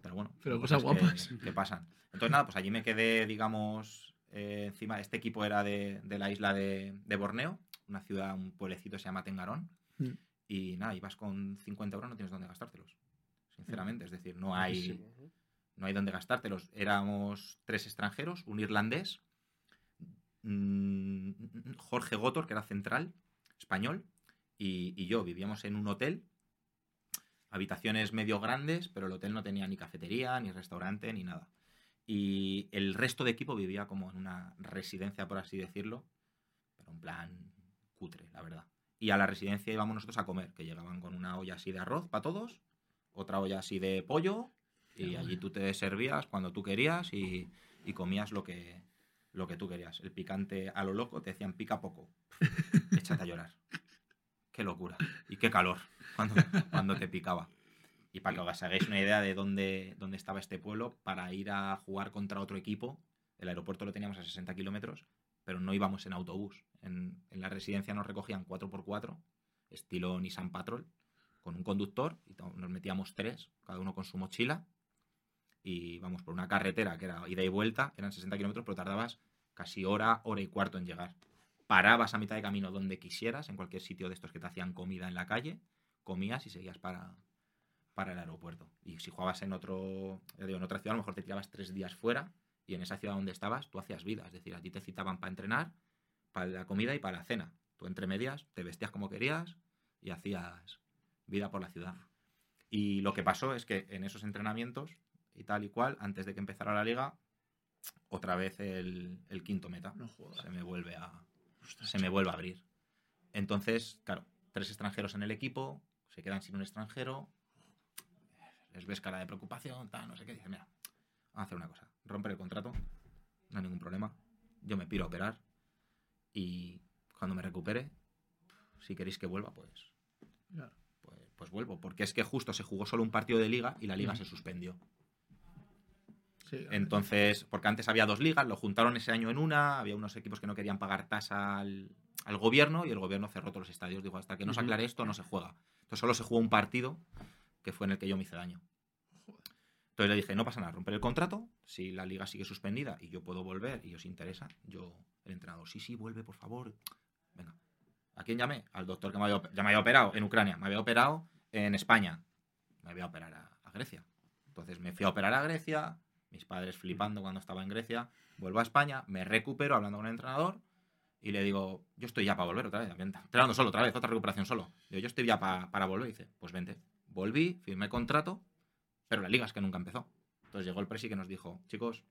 Pero bueno, Pero cosas que- guapas. Que, pasan. Entonces nada, pues allí me quedé, digamos, eh, encima, este equipo era de, de la isla de, de Borneo, una ciudad, un pueblecito que se llama Tengarón. Mm. Y nada, ibas con 50 euros, no tienes dónde gastártelos. Sinceramente, es decir, no hay, ¿eh? no hay dónde gastártelos. Éramos tres extranjeros, un irlandés, mm, Jorge Gotor, que era central, español, y, y yo vivíamos en un hotel, habitaciones medio grandes, pero el hotel no tenía ni cafetería, ni restaurante, ni nada. Y el resto de equipo vivía como en una residencia, por así decirlo, pero en plan cutre, la verdad. Y a la residencia íbamos nosotros a comer, que llegaban con una olla así de arroz para todos, otra olla así de pollo, y allí tú te servías cuando tú querías y, y comías lo que, lo que tú querías. El picante a lo loco te decían pica poco. Échate a llorar. Qué locura. Y qué calor cuando, cuando te picaba. Y para que os hagáis una idea de dónde, dónde estaba este pueblo, para ir a jugar contra otro equipo, el aeropuerto lo teníamos a 60 kilómetros, pero no íbamos en autobús. En, en la residencia nos recogían 4x4, estilo Nissan Patrol, con un conductor, y nos metíamos tres, cada uno con su mochila, y vamos por una carretera que era ida y vuelta, eran 60 kilómetros, pero tardabas casi hora, hora y cuarto en llegar. Parabas a mitad de camino donde quisieras, en cualquier sitio de estos que te hacían comida en la calle, comías y seguías para, para el aeropuerto. Y si jugabas en otro, digo, en otra ciudad, a lo mejor te tirabas tres días fuera y en esa ciudad donde estabas tú hacías vida. Es decir, a te citaban para entrenar, para la comida y para la cena. Tú entre medias te vestías como querías y hacías vida por la ciudad. Y lo que pasó es que en esos entrenamientos y tal y cual, antes de que empezara la liga, otra vez el, el quinto meta No se me vuelve a, Ostras, se me vuelve a abrir. Entonces, claro, tres extranjeros en el equipo, se quedan sin un extranjero, les ves cara de preocupación, tal, no sé qué, dices, mira, vamos a hacer una cosa, romper el contrato, no hay ningún problema, yo me piro a operar y cuando me recupere, si queréis que vuelva, pues, Claro. pues, pues vuelvo, porque es que justo se jugó solo un partido de liga y la liga se suspendió. Sí. Entonces, porque antes había dos ligas, lo juntaron ese año en una, había unos equipos que no querían pagar tasa al, al gobierno y el gobierno cerró todos los estadios. Dijo, hasta que no se aclare esto, no se juega. Entonces solo se jugó un partido, que fue en el que yo me hice daño. Entonces le dije, no pasa nada, romper el contrato, si la liga sigue suspendida y yo puedo volver y os interesa, yo, el entrenador, sí, sí, vuelve, por favor. Venga. ¿A quién llamé? Al doctor que me había, ya me había operado en Ucrania, me había operado en España, me voy a operar a, a Grecia. Entonces me fui a operar a Grecia, mis padres flipando cuando estaba en Grecia, vuelvo a España, me recupero hablando con el entrenador y le digo, yo estoy ya para volver otra vez, entrenando solo otra vez, otra recuperación solo. Digo, yo estoy ya pa- para volver. Y dice, pues vente. Volví, firmé contrato, pero la liga es que nunca empezó. Entonces llegó el presi que nos dijo, chicos,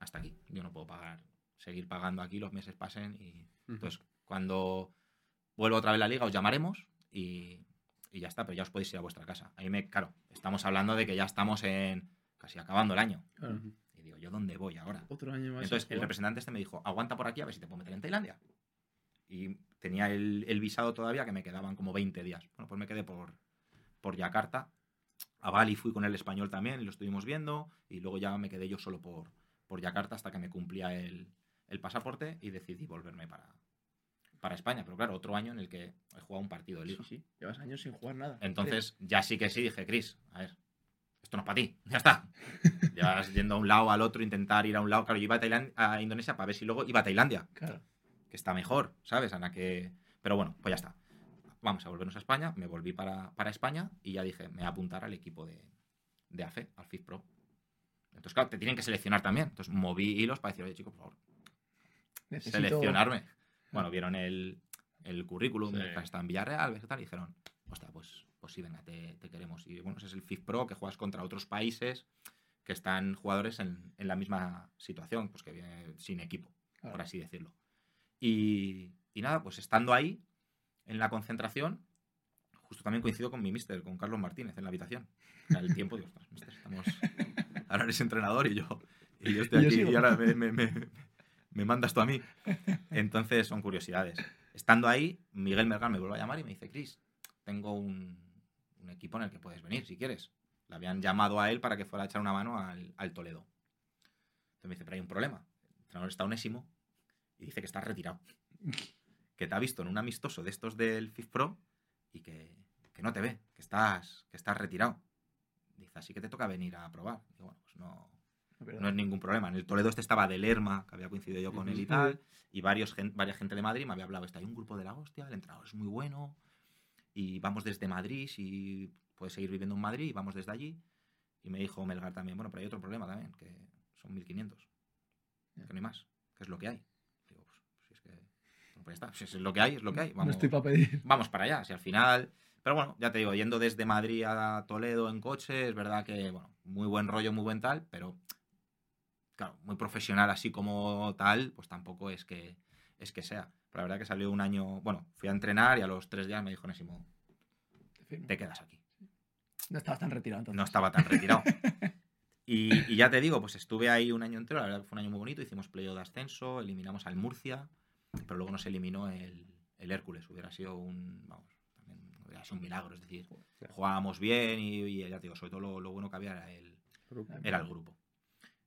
hasta aquí, yo no puedo pagar, seguir pagando aquí, los meses pasen y entonces, cuando vuelva otra vez la liga, os llamaremos y, y ya está, pero ya os podéis ir a vuestra casa. Ahí me, claro, estamos hablando de que ya estamos en casi acabando el año. Claro. Y digo, ¿yo dónde voy ahora? Otro año más. Entonces, el representante este me dijo, aguanta por aquí a ver si te puedo meter en Tailandia. Y tenía el, el visado todavía que me quedaban como 20 días. Bueno, pues me quedé por, por Yakarta. A Bali fui con el español también y lo estuvimos viendo. Y luego ya me quedé yo solo por, por Yakarta hasta que me cumplía el, el pasaporte y decidí volverme para, para España. Pero claro, otro año en el que he jugado un partido de liga. Sí, sí. Llevas años sin jugar nada. Entonces, ya sí que sí, dije, Chris, a ver, esto no es para ti, ya está. Llevas yendo a un lado al otro, intentar ir a un lado. Claro, yo iba a, Indonesia para ver si luego iba a Tailandia, Claro. que está mejor, ¿sabes? Ana, que... Pero bueno, pues ya está. Vamos a volvernos a España. Me volví para, para España y ya dije, me voy a apuntar al equipo de, de AFE, al FIF Pro. Entonces, claro, te tienen que seleccionar también. Entonces, moví hilos para decir, oye, chicos, por favor, Necesito... seleccionarme. Bueno, vieron el, el currículum, Sí. que está en Villarreal, y dijeron, hostia, pues, pues sí, venga, te, te queremos. Y bueno, ese es el FIF Pro, que juegas contra otros países que están jugadores en, en la misma situación, pues que viene sin equipo, Claro. por así decirlo. Y, y nada, pues estando ahí, en la concentración, justo también coincido con mi mister, con Carlos Martínez, en la habitación. Al tiempo, digo, ostras, mister, estamos... Ahora eres entrenador y yo, y yo estoy yo aquí y ahora me, me- me- me mandas tú a mí. Entonces son curiosidades. Estando ahí, Miguel Mergal me vuelve a llamar y me dice, Cris, tengo un, un equipo en el que puedes venir si quieres. Le habían llamado a él para que fuera a echar una mano al, al Toledo. Entonces me dice, pero hay un problema. El entrenador está onésimo y dice que estás retirado. Que te ha visto en un amistoso de estos del FIF Pro y que, que no te ve, que estás, que estás retirado. Dice, así que te toca venir a probar. Digo, bueno, pues no, no es ningún problema. En el Toledo este estaba de Lerma, que había coincidido yo con él y tal, y varios varias gente de Madrid me había hablado, está hay un grupo de la hostia, el entrenador es muy bueno, y vamos desde Madrid, si puedes seguir viviendo en Madrid, y vamos desde allí. Y me dijo Melgar también, bueno, pero hay otro problema también, que son 1.500, Ya. que no hay más, que es lo que hay. Digo, pues, si es que, bueno, pues ya está, si es lo que hay, es lo que hay. No Vamos, estoy para pedir. vamos para allá. Si al final. Pero bueno, ya te digo, yendo desde Madrid a Toledo en coche, es verdad que, bueno, muy buen rollo, muy buen tal, pero claro, muy profesional así como tal, pues tampoco es que, es que sea. Pero la verdad que salió un año, bueno, fui a entrenar y a los tres días me dijo Nésimo, Te quedas aquí. No estabas tan retirado entonces. No estaba tan retirado. Y, y ya te digo, pues estuve ahí un año entero, la verdad que fue un año muy bonito, hicimos playoff de ascenso, eliminamos al Murcia, pero luego nos eliminó el, el Hércules, hubiera sido un, vamos, también hubiera sido un milagro, es decir, jugábamos bien y, y ya te digo, sobre todo lo, lo bueno que había era el, era el grupo.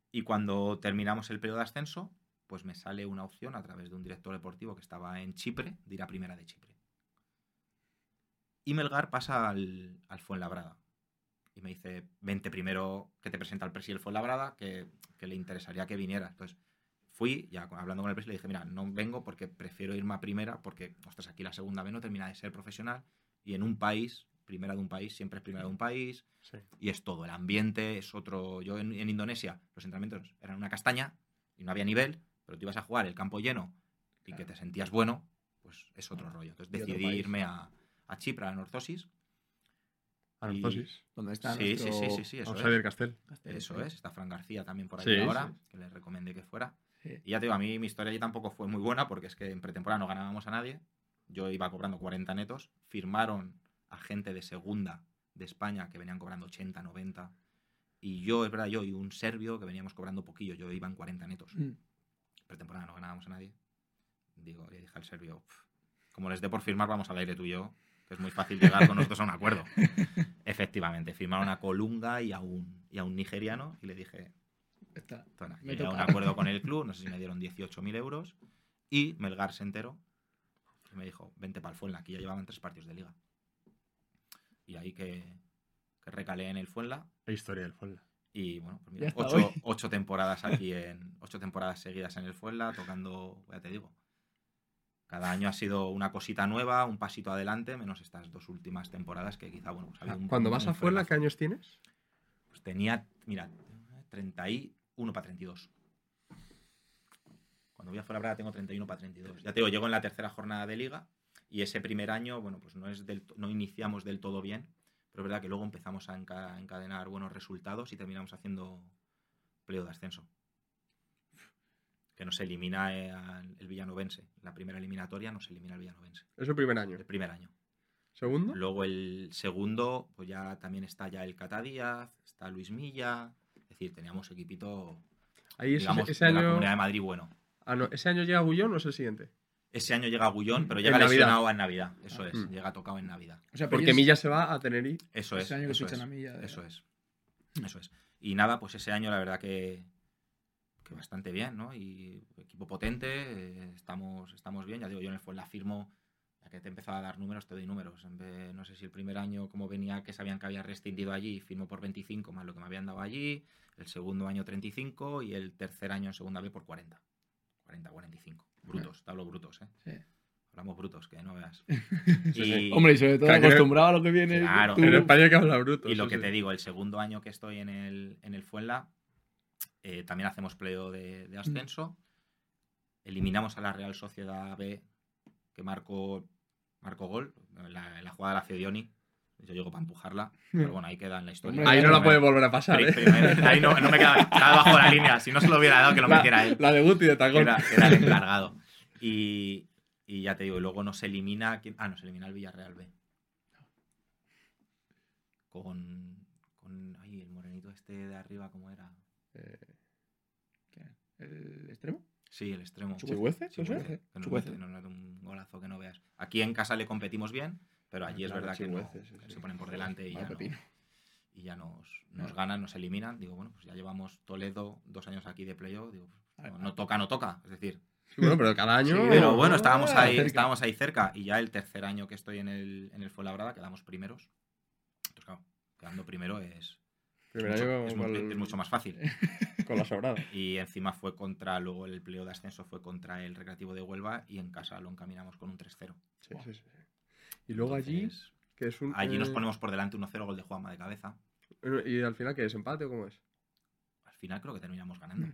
Y cuando terminamos el periodo de ascenso, pues me sale una opción a través de un director deportivo que estaba en Chipre, de ir a primera de Chipre. Y Melgar pasa al, al Fuenlabrada. Y me dice, vente primero que te presenta el presi del Fuenlabrada, que, que le interesaría que viniera. Entonces fui, ya hablando con el presi, le dije, mira, no vengo porque prefiero irme a primera, porque, ostras, aquí la segunda vez no termina de ser profesional. Y en un país, primera de un país, siempre es primera de un país, Sí. y es todo. El ambiente es otro. Yo en, en Indonesia, los entrenamientos eran una castaña y no había nivel, pero tú ibas a jugar el campo lleno y que te sentías bueno, pues es otro Claro. rollo. Entonces Y decidí irme a, a Chipre, a Nortosis. Arzosis. ¿Dónde está Sí, sí, nuestro sí, sí, sí, eso Outsider es. Castel. Castel? Eso es, está Fran García también por ahí Sí, ahora, sí. que le recomendé que fuera. Sí. Y ya te digo, a mí mi historia allí tampoco fue muy buena porque es que en pretemporada no ganábamos a nadie. Yo iba cobrando 40 netos. Firmaron a gente de segunda de España que venían cobrando 80, 90. Y yo, es verdad, yo y un serbio que veníamos cobrando poquillo. Yo iba en 40 netos. Mm. Pretemporada no ganábamos a nadie. Digo, le dije al serbio, "Pf, como les dé por firmar, vamos al aire tú y yo, que es muy fácil llegar con nosotros a un acuerdo. Efectivamente, firmaron a Colunga y a un, y a un nigeriano y le dije, Está. Me a un acuerdo con el club, no sé si me dieron 18.000 euros. Y Melgar se enteró y me dijo, vente para el Fuenla, aquí ya llevaban tres partidos de liga. Y ahí que, que recalé en el Fuenla. La historia del Fuenla. Y bueno, pues mira, ocho, ocho temporadas aquí en. Ocho temporadas seguidas en el Fuenla, tocando, ya te digo. Cada año ha sido una cosita nueva, un pasito adelante, menos estas dos últimas temporadas que quizá, bueno, pues ha habido un- Cuando un- vas un a Fuenla. ¿qué años tienes? Pues tenía, mira, 31 para 32. Cuando voy a Fuenlabrada tengo 31 para 32. Ya te digo, llego en la tercera jornada de liga y ese primer año, bueno, pues no, es del, no iniciamos del todo bien, pero es verdad que luego empezamos a enca- encadenar buenos resultados y terminamos haciendo pleo de ascenso. Que nos elimina eh, el Villanovense. La primera eliminatoria nos elimina el Villanovense. Es el primer año. El primer año. ¿Segundo? Luego el segundo, pues ya también está ya el Cata Díaz, está Luis Milla. Es decir, teníamos equipito, Ahí ese, digamos, ese de la. Comunidad de Madrid bueno. Ah, no, ¿Ese año llega Gullón o es el siguiente? Ese año llega Gullón, pero En llega Navidad. lesionado en Navidad. Eso Ah. es, Mm. llega tocado en Navidad. O sea, Porque Milla se va a Tenerife. Eso es. ese año que eso es, a Milla. de- Eso es. Eso es. Y nada, pues ese año la verdad que, que bastante bien, ¿no? Y equipo potente, eh, estamos, estamos bien. Ya digo, yo en el Fuenla firmo, ya que te empezaba a dar números, te doy números. En vez- no sé si el primer año, como venía, que sabían que había rescindido allí, firmo por 25 más lo que me habían dado allí. El segundo año 35 y el tercer año en segunda B por 40. 40, 45. Brutos, te hablo brutos, ¿eh? Sí. Hablamos brutos, que no veas. Y- Hombre, y sobre todo Claro, acostumbrado a lo que viene. Claro. tú- En España que habla bruto. Y lo sí, que sí. te digo, el segundo año que estoy en el, en el Fuenla, eh, también hacemos pleo de, de ascenso. Eliminamos a la Real Sociedad B, que marcó, marcó gol. La, la jugada la hace Dioni. Yo llego para empujarla. Pero bueno, ahí queda en la historia. Ahí no la puede volver a pasar, ¿eh? ahí no, no me queda, estaba bajo la línea. Si no se lo hubiera dado, que lo La, metiera él. la de Guti de tacón. Era, el encargado. Y, y ya te digo, luego nos elimina. Ah, nos elimina el Villarreal B. Con. con ay, el morenito este de arriba, ¿cómo era? Eh, ¿El extremo? Sí, el extremo. ¿Chuguece? Sí, ¿Puede Chuguece, nos mete un golazo que no veas. Aquí en casa le competimos bien, pero allí es claro, verdad que no- sí, se ponen por delante y ya, no- pepino. y ya nos, nos ganan, nos eliminan. Digo, bueno, pues ya llevamos Toledo dos años aquí de playoff. Digo, pues, no, no toca, no toca. Es decir, Sí, bueno, pero cada año. Sí, pero bueno, estábamos Ah, ahí, cerca. estábamos ahí cerca. Y ya el tercer año que estoy en el, en el Fuenlabrada quedamos primeros. Entonces, claro, quedando primero es, es, mucho, es es más fácil. con la sobrada. Y encima fue contra, luego el pleo de ascenso fue contra el Recreativo de Huelva y en casa lo encaminamos con un 3-0. Sí, sí, sí. Y luego allí, que es un. allí nos eh, ponemos por delante 1-0 gol de Juanma de cabeza. ¿Y al final qué es? ¿Empate o cómo es? Al final creo que terminamos ganando.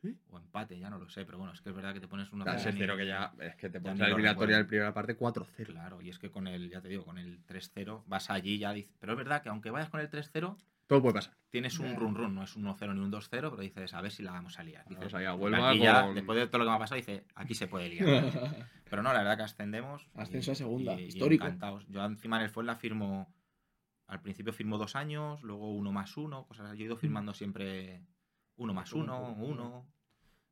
¿Sí? O empate, ya no lo sé, pero bueno, es que es verdad que te pones uno Ah, Claro, es que ya. Es que te pones la eliminatoria del primera parte 4-0. Claro, y es que con el, ya te digo, con el 3-0 vas allí ya dices. Pero es verdad que aunque vayas con el 3-0, Todo puede pasar. tienes un run run, no es un 1-0 ni un 2-0, pero dices, a ver si la vamos a liar. Dices, Huelva aquí ya, con- después de todo lo que me ha pasado, dice, aquí se puede liar. Pero no, la verdad que ascendemos. Ascenso a segunda, y histórico. encantados. Yo encima en el Fuenla firmo. Al principio firmo dos años, luego uno más uno, cosas así. Yo he ido firmando siempre uno más Uno, uno.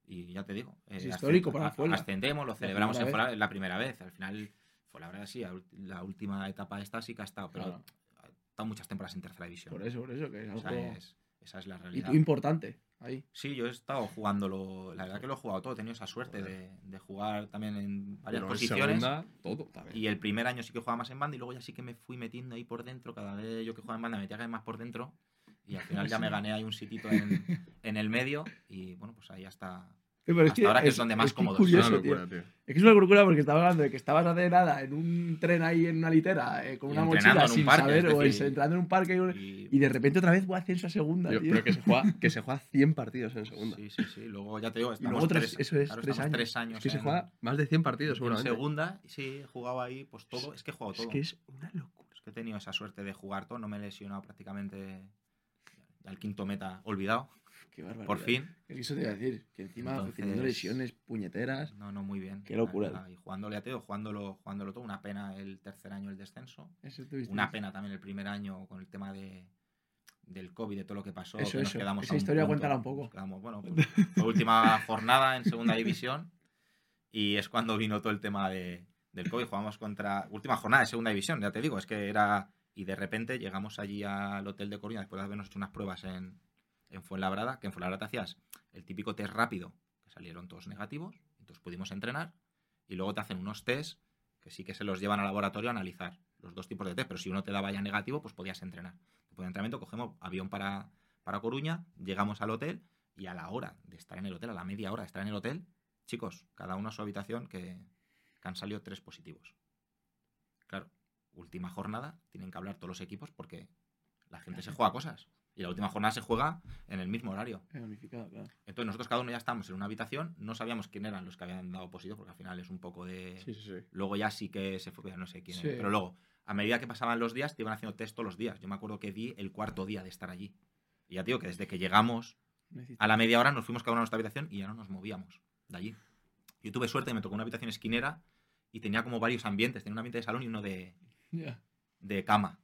Y ya te digo. Es eh, histórico ascend- para Fuenla. Ascendemos, lo celebramos en Fuenla, es la primera vez. Al final, fue la verdad sí, la la última etapa esta sí que ha estado, pero Claro. Estado muchas temporadas en tercera división. Por eso, por eso, que es algo. sea, es- esa es la Y realidad. tú importante, ahí. Sí, yo he estado jugándolo, la verdad que lo he jugado todo, he tenido esa suerte de, de jugar también en varias Pero en posiciones. segunda, todo también. Y el primer año sí que jugaba más en banda y luego ya sí que me fui metiendo ahí por dentro. Cada vez yo que jugaba en banda me metía cada vez más por dentro. Y al final ya me gané ahí un sitito en, en el medio. Y bueno, pues ahí hasta. Pero Hasta ahora que es donde más que cómodo Es curioso, una tío. locura, tío. Es que es una locura porque estaba hablando de que estabas hace nada en un tren ahí en una litera eh, con Y una mochila en un sin parque, saber es o decir, entrando en un parque y, y- y de repente otra vez voy a ascenso a segunda, Tío, tío. pero que se, juega, que se juega 100 partidos en segunda. Sí, sí, sí. Luego ya te digo, estamos luego tres, tres, eso es, claro, tres estamos años. tres años. Es que se en- juega más de 100 partidos, en seguramente. segunda. y Sí, he jugado ahí, pues todo. Es que he jugado Es todo. que es una locura. Es que he tenido esa suerte de jugar todo, no me he lesionado prácticamente al quinto meta olvidado, Qué barbaridad. por fin. Eso te iba a decir, que encima Entonces- teniendo lesiones puñeteras. No, no, muy bien. Qué locura. Y jugándole a Teo, jugándolo, jugándolo todo. Una pena el tercer año el descenso. Eso Una pena también el primer año con el tema de, del COVID, de todo lo que pasó. Eso, que nos eso. quedamos Esa un historia punto. cuéntala un poco. Quedamos, bueno, pues, fue última jornada en segunda división y es cuando vino todo el tema de, del COVID. Jugamos contra. Última jornada de segunda división, ya te digo, es que era. Y de repente llegamos allí al hotel de Coruña después de habernos hecho unas pruebas en, en Fuenlabrada, que en Fuenlabrada te hacías el típico test rápido, que salieron todos negativos, entonces pudimos entrenar, y luego te hacen unos test que sí que se los llevan al laboratorio a analizar los dos tipos de test, pero si uno te daba ya negativo, pues podías entrenar. Después de entrenamiento cogemos avión para, para Coruña, llegamos al hotel y a la hora de estar en el hotel, a la media hora de estar en el hotel, chicos, cada uno a su habitación que, que han salido tres positivos. Claro, última jornada, tienen que hablar todos los equipos porque la gente se juega cosas. Y la última jornada se juega en el mismo horario. Unificado, claro. Entonces nosotros cada uno ya estamos en una habitación, no sabíamos quién eran los que habían dado positivo, porque al final es un poco de... Sí, sí, sí. Luego ya sí que se fue, no sé quién Sí. era. Pero luego, a medida que pasaban los días, te iban haciendo test todos los días. Yo me acuerdo que di el cuarto día de estar allí. Y ya te digo que desde que llegamos a la media hora nos fuimos cada uno a nuestra habitación y ya no nos movíamos de allí. Yo tuve suerte, me tocó una habitación esquinera y tenía como varios ambientes. Tenía un ambiente de salón y uno de, Ya. de cama,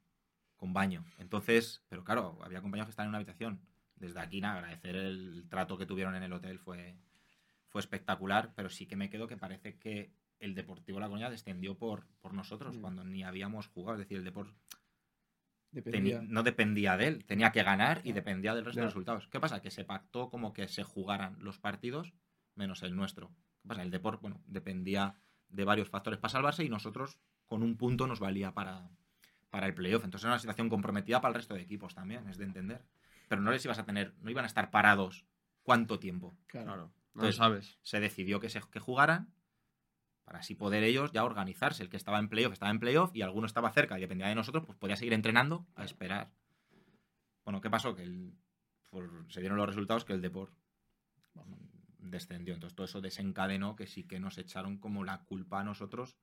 con baño. Entonces, pero claro, había compañeros que estaban en una habitación. Desde aquí, nada, agradecer el trato que tuvieron en el hotel fue, fue espectacular, pero sí que me quedo que parece que el Deportivo La Coruña descendió por, por nosotros Mm. cuando ni habíamos jugado. Es decir, el Deport Dependía. teni- no dependía de él, tenía que ganar y dependía del resto de resultados. ¿Qué pasa? Que se pactó como que se jugaran los partidos menos el nuestro. ¿Qué pasa? El Deport, bueno, dependía de varios factores para salvarse y nosotros con un punto nos valía para, para el playoff. Entonces era una situación comprometida para el resto de equipos también, es de entender. Pero no les ibas a tener, no iban a estar parados cuánto tiempo. Claro. Claro. No lo Entonces, sabes. Se decidió que, se, que jugaran para así poder ellos ya organizarse. El que estaba en playoff estaba en playoff y alguno estaba cerca y dependía de nosotros, pues podía seguir entrenando a esperar. Bueno, ¿qué pasó? Que el- por- se dieron los resultados que el Deport descendió. Entonces todo eso desencadenó que sí que nos echaron como la culpa a nosotros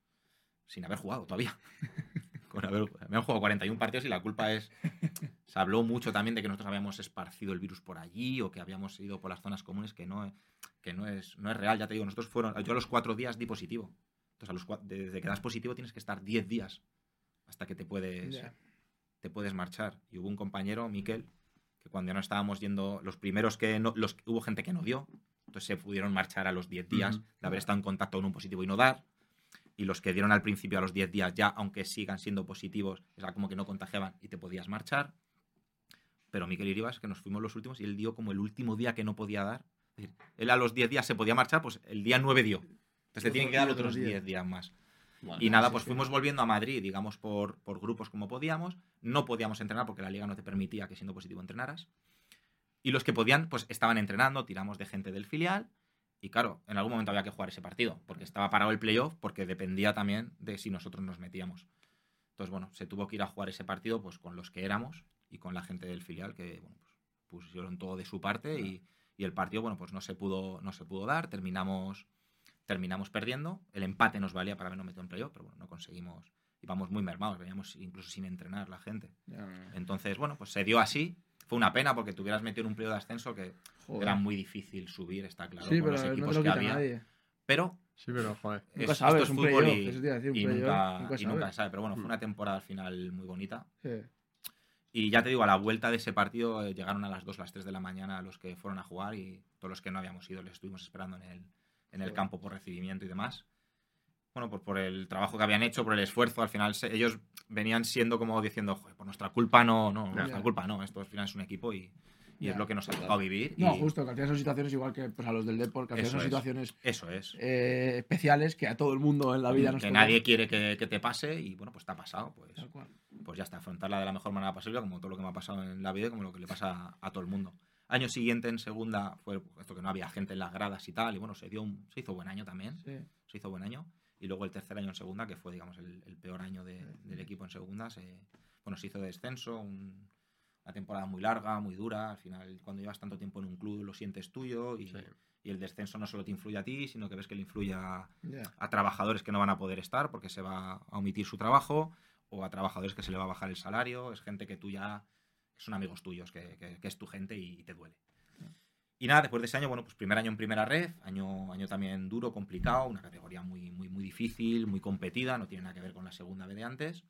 sin haber jugado todavía. Con haber, me han jugado 41 partidos y la culpa es... Se habló mucho también de que nosotros habíamos esparcido el virus por allí o que habíamos ido por las zonas comunes, que no, que no, es, no es real. Ya te digo, nosotros fueron... Yo a los cuatro días di positivo. Entonces, a los cua- desde que das positivo tienes que estar 10 días hasta que te puedes, te puedes marchar. Y hubo un compañero, Miquel, que cuando ya no estábamos yendo, los primeros que no, los, hubo gente que no dio, entonces se pudieron marchar a los 10 días de haber estado en contacto con un positivo y no dar. Y los que dieron al principio a los 10 días ya, aunque sigan siendo positivos, era como que no contagiaban y te podías marchar. Pero Miquel Iribas, que nos fuimos los últimos, y él dio como el último día que no podía dar. Es decir, él a los 10 días se podía marchar, pues el día 9 dio. Entonces te tienen que dar otros otros 10. 10 días más. Bueno, Y nada, pues fuimos volviendo a Madrid, digamos, por, por grupos como podíamos. No podíamos entrenar porque la liga no te permitía que siendo positivo entrenaras. Y los que podían, pues estaban entrenando, tiramos de gente del filial. Y claro, en algún momento había que jugar ese partido, porque estaba parado el playoff, porque dependía también de si nosotros nos metíamos. Entonces, bueno, se tuvo que ir a jugar ese partido pues con los que éramos y con la gente del filial que, bueno, pues pusieron todo de su parte y, y el partido, bueno, pues no se pudo, no se pudo dar. Terminamos terminamos perdiendo. El empate nos valía para habernos metido en playoff, pero bueno, no conseguimos. Íbamos muy mermados, veníamos incluso sin entrenar la gente. Entonces, bueno, pues se dio así. Fue una pena porque te hubieras metido en un periodo de ascenso que Joder. era muy difícil subir, está claro, Sí, con pero los no equipos te lo que quita había. nadie. Pero Sí, pero joder. Nunca es- sabes, esto es un fútbol y, eso te iba a decir, un y playoff, nunca, nunca y nunca sabe. Pero bueno, fue Mm. una temporada al final muy bonita. Sí. Y ya te digo, a la vuelta de ese partido eh, llegaron a las 2, las 3 de la mañana los que fueron a jugar y todos los que no habíamos ido les estuvimos esperando en el, en el campo por recibimiento y demás. Bueno, pues por el trabajo que habían hecho, por el esfuerzo, al final se- ellos venían siendo como diciendo, Joder, por nuestra culpa no, no, por nuestra culpa no, esto al final es un equipo y, y es lo que nos ha tocado vivir. No, y justo, que al final son situaciones igual que pues, a los del Deport, que al final son es. situaciones Eso es. eh, especiales que a todo el mundo en la vida nos que tocan. nadie quiere que, que te pase y bueno, pues te ha pasado. Pues, pues ya está, afrontarla de la mejor manera posible, como todo lo que me ha pasado en la vida y como lo que le pasa a, todo el mundo. Año siguiente, en segunda, fue esto que no había gente en las gradas y tal, y bueno, se, dio un- se hizo buen año también, Sí. se hizo buen año. Y luego el tercer año en segunda, que fue, digamos, el, el peor año de- del equipo en segunda, se, bueno, se hizo de descenso, un- una temporada muy larga, muy dura. Al final, cuando llevas tanto tiempo en un club, lo sientes tuyo y, Sí. y el descenso no solo te influye a ti, sino que ves que le influye a, trabajadores que no van a poder estar porque se va a omitir su trabajo o a trabajadores que se le va a bajar el salario, es gente que tú ya son amigos tuyos, que, que- que es tu gente y te duele. Y nada, después de ese año, bueno, pues primer año en primera red, año, año también duro, complicado, una categoría muy, muy, muy difícil, muy competida, no tiene nada que ver con la segunda B de antes.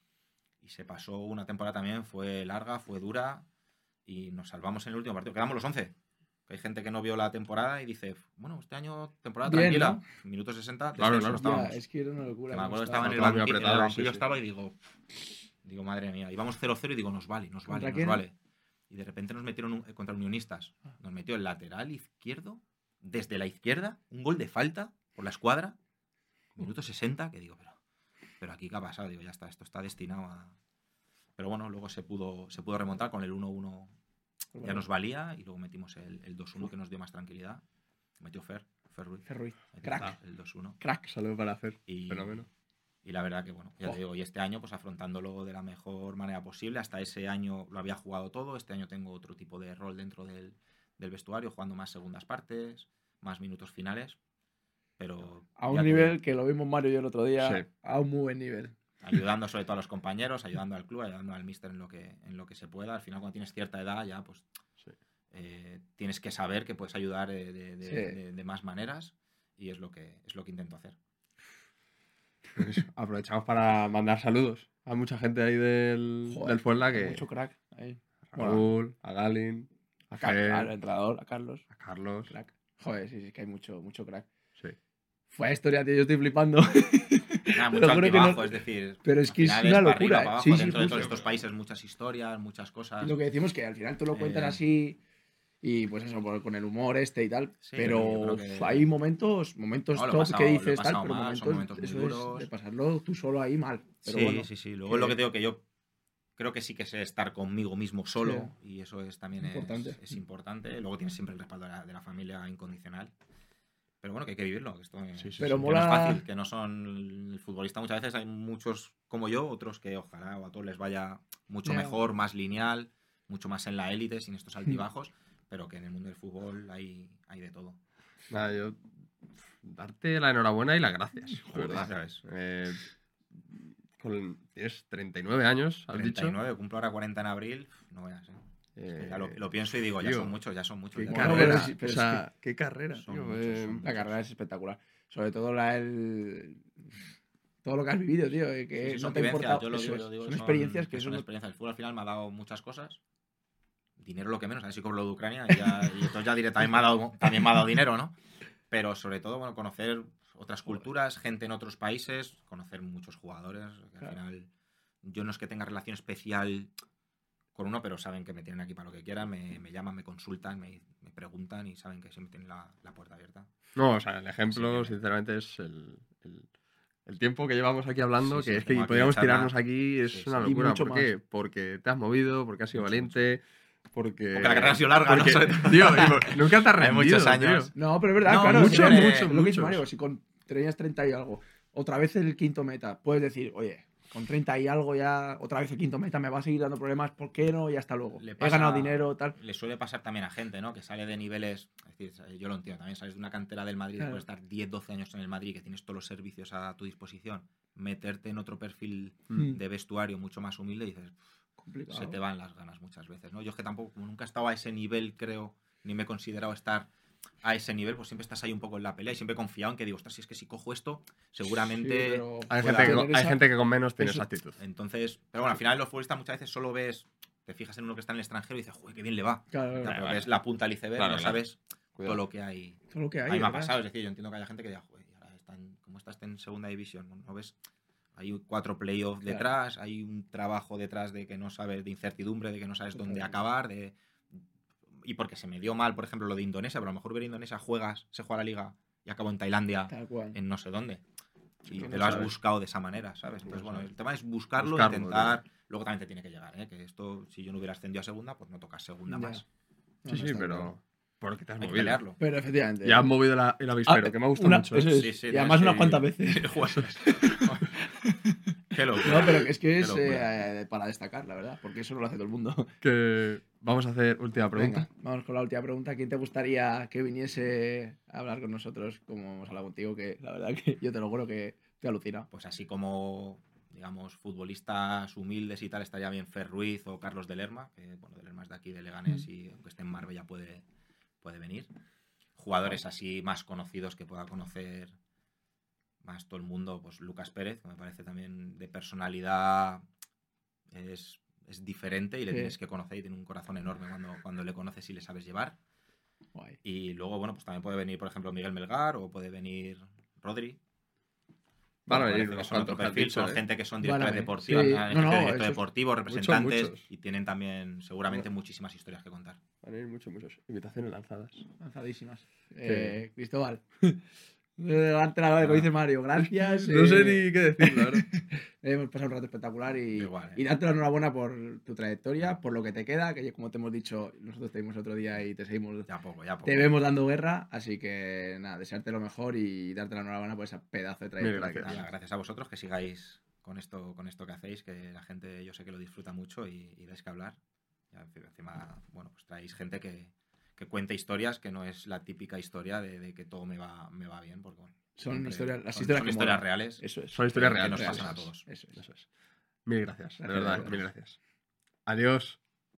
Y se pasó una temporada también, fue larga, fue dura, y nos salvamos en el último partido. Quedamos los 11. Hay gente que no vio la temporada y dice, bueno, este año temporada Bien, tranquila, ¿no? minuto 60, Claro, claro. estábamos. Ya, es que era una locura. Que me acuerdo que estaba en el, Estaba en el banquillo, sí, sí. estaba y digo, digo, madre mía, íbamos 0-0 y digo, nos vale, nos vale, ¿Contra nos quién? vale. Y de repente nos metieron un- eh, contra unionistas. Ah. Nos metió el lateral izquierdo, desde la izquierda, un gol de falta por la escuadra, minuto 60, que digo, pero, pero aquí qué ha pasado, digo, ya está, esto está destinado a... Pero bueno, luego se pudo, se pudo remontar con el 1-1 ya nos valía y luego metimos el, el 2-1 que nos dio más tranquilidad. Metió Fer, Fer Ruiz. Crack. El 2-1. Crack. Saludo para hacer. Y, Fenómeno. Y la verdad que, bueno, ya Oh. te digo, y este año, pues afrontándolo de la mejor manera posible. Hasta ese año lo había jugado todo. Este año tengo otro tipo de rol dentro del, del vestuario, jugando más segundas partes, más minutos finales. Pero. A un nivel que lo vimos Mario y yo el otro día. Sí. A un muy buen nivel. Ayudando sobre todo a los compañeros, ayudando al club, ayudando al mister en lo que, en lo que se pueda. Al final, cuando tienes cierta edad, ya pues. Sí. eh, tienes que saber que puedes ayudar de, de- Sí. de- de más maneras. Y es lo que, es lo que intento hacer. Pues aprovechamos para mandar saludos a mucha gente ahí del, Joder, del Fuenla que Mucho crack. Ahí. a Raúl, a Galin, a A Fer, al entrenador, a Carlos. a Carlos. Crack. Joder, sí, sí, que hay mucho, mucho crack. Sí. Fue historia, tío, yo estoy flipando. Nada, mucho que no- altibajo, es decir. Pero es que es una locura, arriba, abajo, Sí, sí, dentro de todos estos países, muchas historias, muchas cosas. Y lo que decimos que al final tú lo cuentas Eh, así y pues eso, con el humor este y tal. Sí, pero que- hay momentos, momentos No, top pasado- que dices tal, pero mal, momentos, momentos eso duros. es de pasarlo tú solo ahí mal. Pero sí, bueno, sí, sí. Luego que- lo que digo que yo creo que sí que sé estar conmigo mismo solo y eso es también es- Importante. Es, importante. Luego tienes siempre el respaldo de la, de la familia incondicional. Pero bueno, que hay que vivirlo. que esto es- Sí, sí, Pero mola- no es fácil, que no son el futbolista muchas veces hay muchos como yo, otros que ojalá o a todos les vaya mucho Ya. mejor, más lineal, mucho más en la élite, sin Hmm. estos altibajos, pero que en el mundo del fútbol hay, hay de todo. Nada, yo darte la enhorabuena y las gracias. de Joder, verdad. ¿sabes? Eh, con- tienes 39 años, has 39, cumplo ahora 40 en abril, no veas. ¿eh? dicho. Es que Eh, ya lo, lo pienso y digo, ya tío, son muchos, ya son muchos. Qué carrera. es- pero o es qué carrera, son tío. muchos, eh, La muchos. carrera es espectacular. Sobre todo la el... todo lo que has vivido, tío. eh, Que Sí, sí, no son te yo lo digo, digo, son experiencias que son son. experiencias. El fútbol al final me ha dado muchas cosas. Dinero lo que menos, a ver si cobro lo de Ucrania y, ya, y entonces ya diré, también me, ha dado, también me ha dado dinero, ¿no? Pero sobre todo, bueno, conocer otras culturas, gente en otros países, conocer muchos jugadores. que Claro. Al final, yo no es que tenga relación especial con uno, pero saben que me tienen aquí para lo que quieran, me, me llaman, me consultan, me, me preguntan y saben que siempre tienen la, la puerta abierta. No, o sea, el ejemplo, Sí, sinceramente, es el, el- el tiempo que llevamos aquí hablando, Sí, sí, que es que podríamos tirarnos aquí, es Sí, una sí. Locura. mucho ¿Por qué? Porque te has movido, porque has sido Mucho, valiente, porque... Porque la carrera ha sido larga, ¿no? porque- todo. Tío, nunca te has Hay rendido, muchos años. tío. No, pero es verdad, No, claro. mucho, si mucho, lo que dice. Mario, si con tenías 30 y algo, otra vez el quinto meta, puedes decir, oye, con 30 y algo ya, otra vez el quinto meta me va a seguir dando problemas, ¿por qué no? Y hasta luego. Le He pasa- ganado dinero, tal. le suele pasar también a gente, ¿no? Que sale de niveles. Es decir, yo lo entiendo también. Sales de una cantera del Madrid, Claro. después de estar 10, 12 años en el Madrid, que tienes todos los servicios a tu disposición, meterte en otro perfil Mm. de vestuario mucho más humilde y dices, Complicado. se te van las ganas muchas veces, ¿no? Yo es que tampoco, como nunca he estado a ese nivel, creo, ni me he considerado estar a ese nivel, pues siempre estás ahí un poco en la pelea y siempre he confiado en que digo, ostras, si es que si cojo esto, seguramente. Sí, Hay, gente que, hay esa- gente que con menos tiene esa actitud. Entonces, pero bueno, al final los futbolistas muchas veces solo ves, te fijas en uno que está en el extranjero y dices, joder, qué bien le va. Claro, claro, ves la punta del iceberg, Claro, no claro. sabes todo lo que hay. todo lo que hay. a mí me ha pasado, es decir, yo entiendo que haya gente que diga, joder, ahora están, como estás en segunda división, no ves, hay cuatro playoffs Claro. detrás, hay un trabajo detrás de que no sabes, de incertidumbre, de que no sabes dónde acabar, de y porque se me dio mal, por ejemplo, lo de Indonesia, pero a lo mejor ver Indonesia juegas, se juega la liga y acabo en Tailandia, Tal cual. en no sé dónde. Y te no lo has sabes. buscado de esa manera, ¿sabes? Entonces, bueno, el tema es buscarlo, Buscarlo, intentar. Luego también te tiene que llegar, ¿eh? Que esto, si yo no hubiera ascendido a segunda, pues no tocas segunda Ya. más. No, Sí, no sí, pero... Porque te has Hay movido. pelearlo. Pero efectivamente. Ya has movido la- el avispero, Ah, que me ha gustado una- mucho. es. Sí, sí, y además unas cuantas veces. Qué locura. No, pero es que es eh, para destacar, la verdad, porque eso no lo hace todo el mundo. Que vamos a hacer última pregunta. Venga, vamos con la última pregunta. ¿Quién te gustaría que viniese a hablar con nosotros, como hemos hablado contigo? Que la verdad que yo te lo juro que te alucina. Pues así como, digamos, futbolistas humildes y tal, estaría bien Fer Ruiz o Carlos de Lerma, que bueno, de Lerma es de aquí, de Leganés, Mm. y aunque esté en Marbella puede, puede venir. Jugadores así más conocidos que pueda conocer más todo el mundo, pues Lucas Pérez, que me parece también de personalidad es, es diferente y le Sí. tienes que conocer y tiene un corazón enorme cuando, cuando le conoces y le sabes llevar. Guay. Y luego, bueno, pues también puede venir, por ejemplo, Miguel Melgar o puede venir Rodri. Van a Me venir parece que son otro perfil, dicho, son ¿eh? gente que son directores venir. deportivos, Sí. No, no, representantes muchos. y tienen también seguramente muchísimas historias que contar. Van a ir muchos, muchos. Invitaciones lanzadas. Lanzadísimas. Eh, Cristóbal. Delante la como dice Mario, gracias. No sé eh, ni qué decir, la verdad. Hemos pasado un rato espectacular y, Igual, eh. y darte la enhorabuena por tu trayectoria, por lo que te queda, que como te hemos dicho, nosotros te vimos otro día y te seguimos, Ya poco, ya poco. te vemos dando guerra, así que nada, desearte lo mejor y darte la enhorabuena por ese pedazo de trayectoria gracias. Gracias a vosotros que sigáis con esto, con esto que hacéis, que la gente yo sé que lo disfruta mucho y, y dais que hablar. Y encima, bueno, pues traéis gente que, que cuente historias, que no es la típica historia de, de que todo me va, me va bien, porque bueno, Son siempre- historias, las son- historias son que historias molan. reales. Eso es. Son historias que nos reales. pasan a todos. Eso es. Eso es. Mil gracias, de Gracias verdad, mil gracias. Adiós.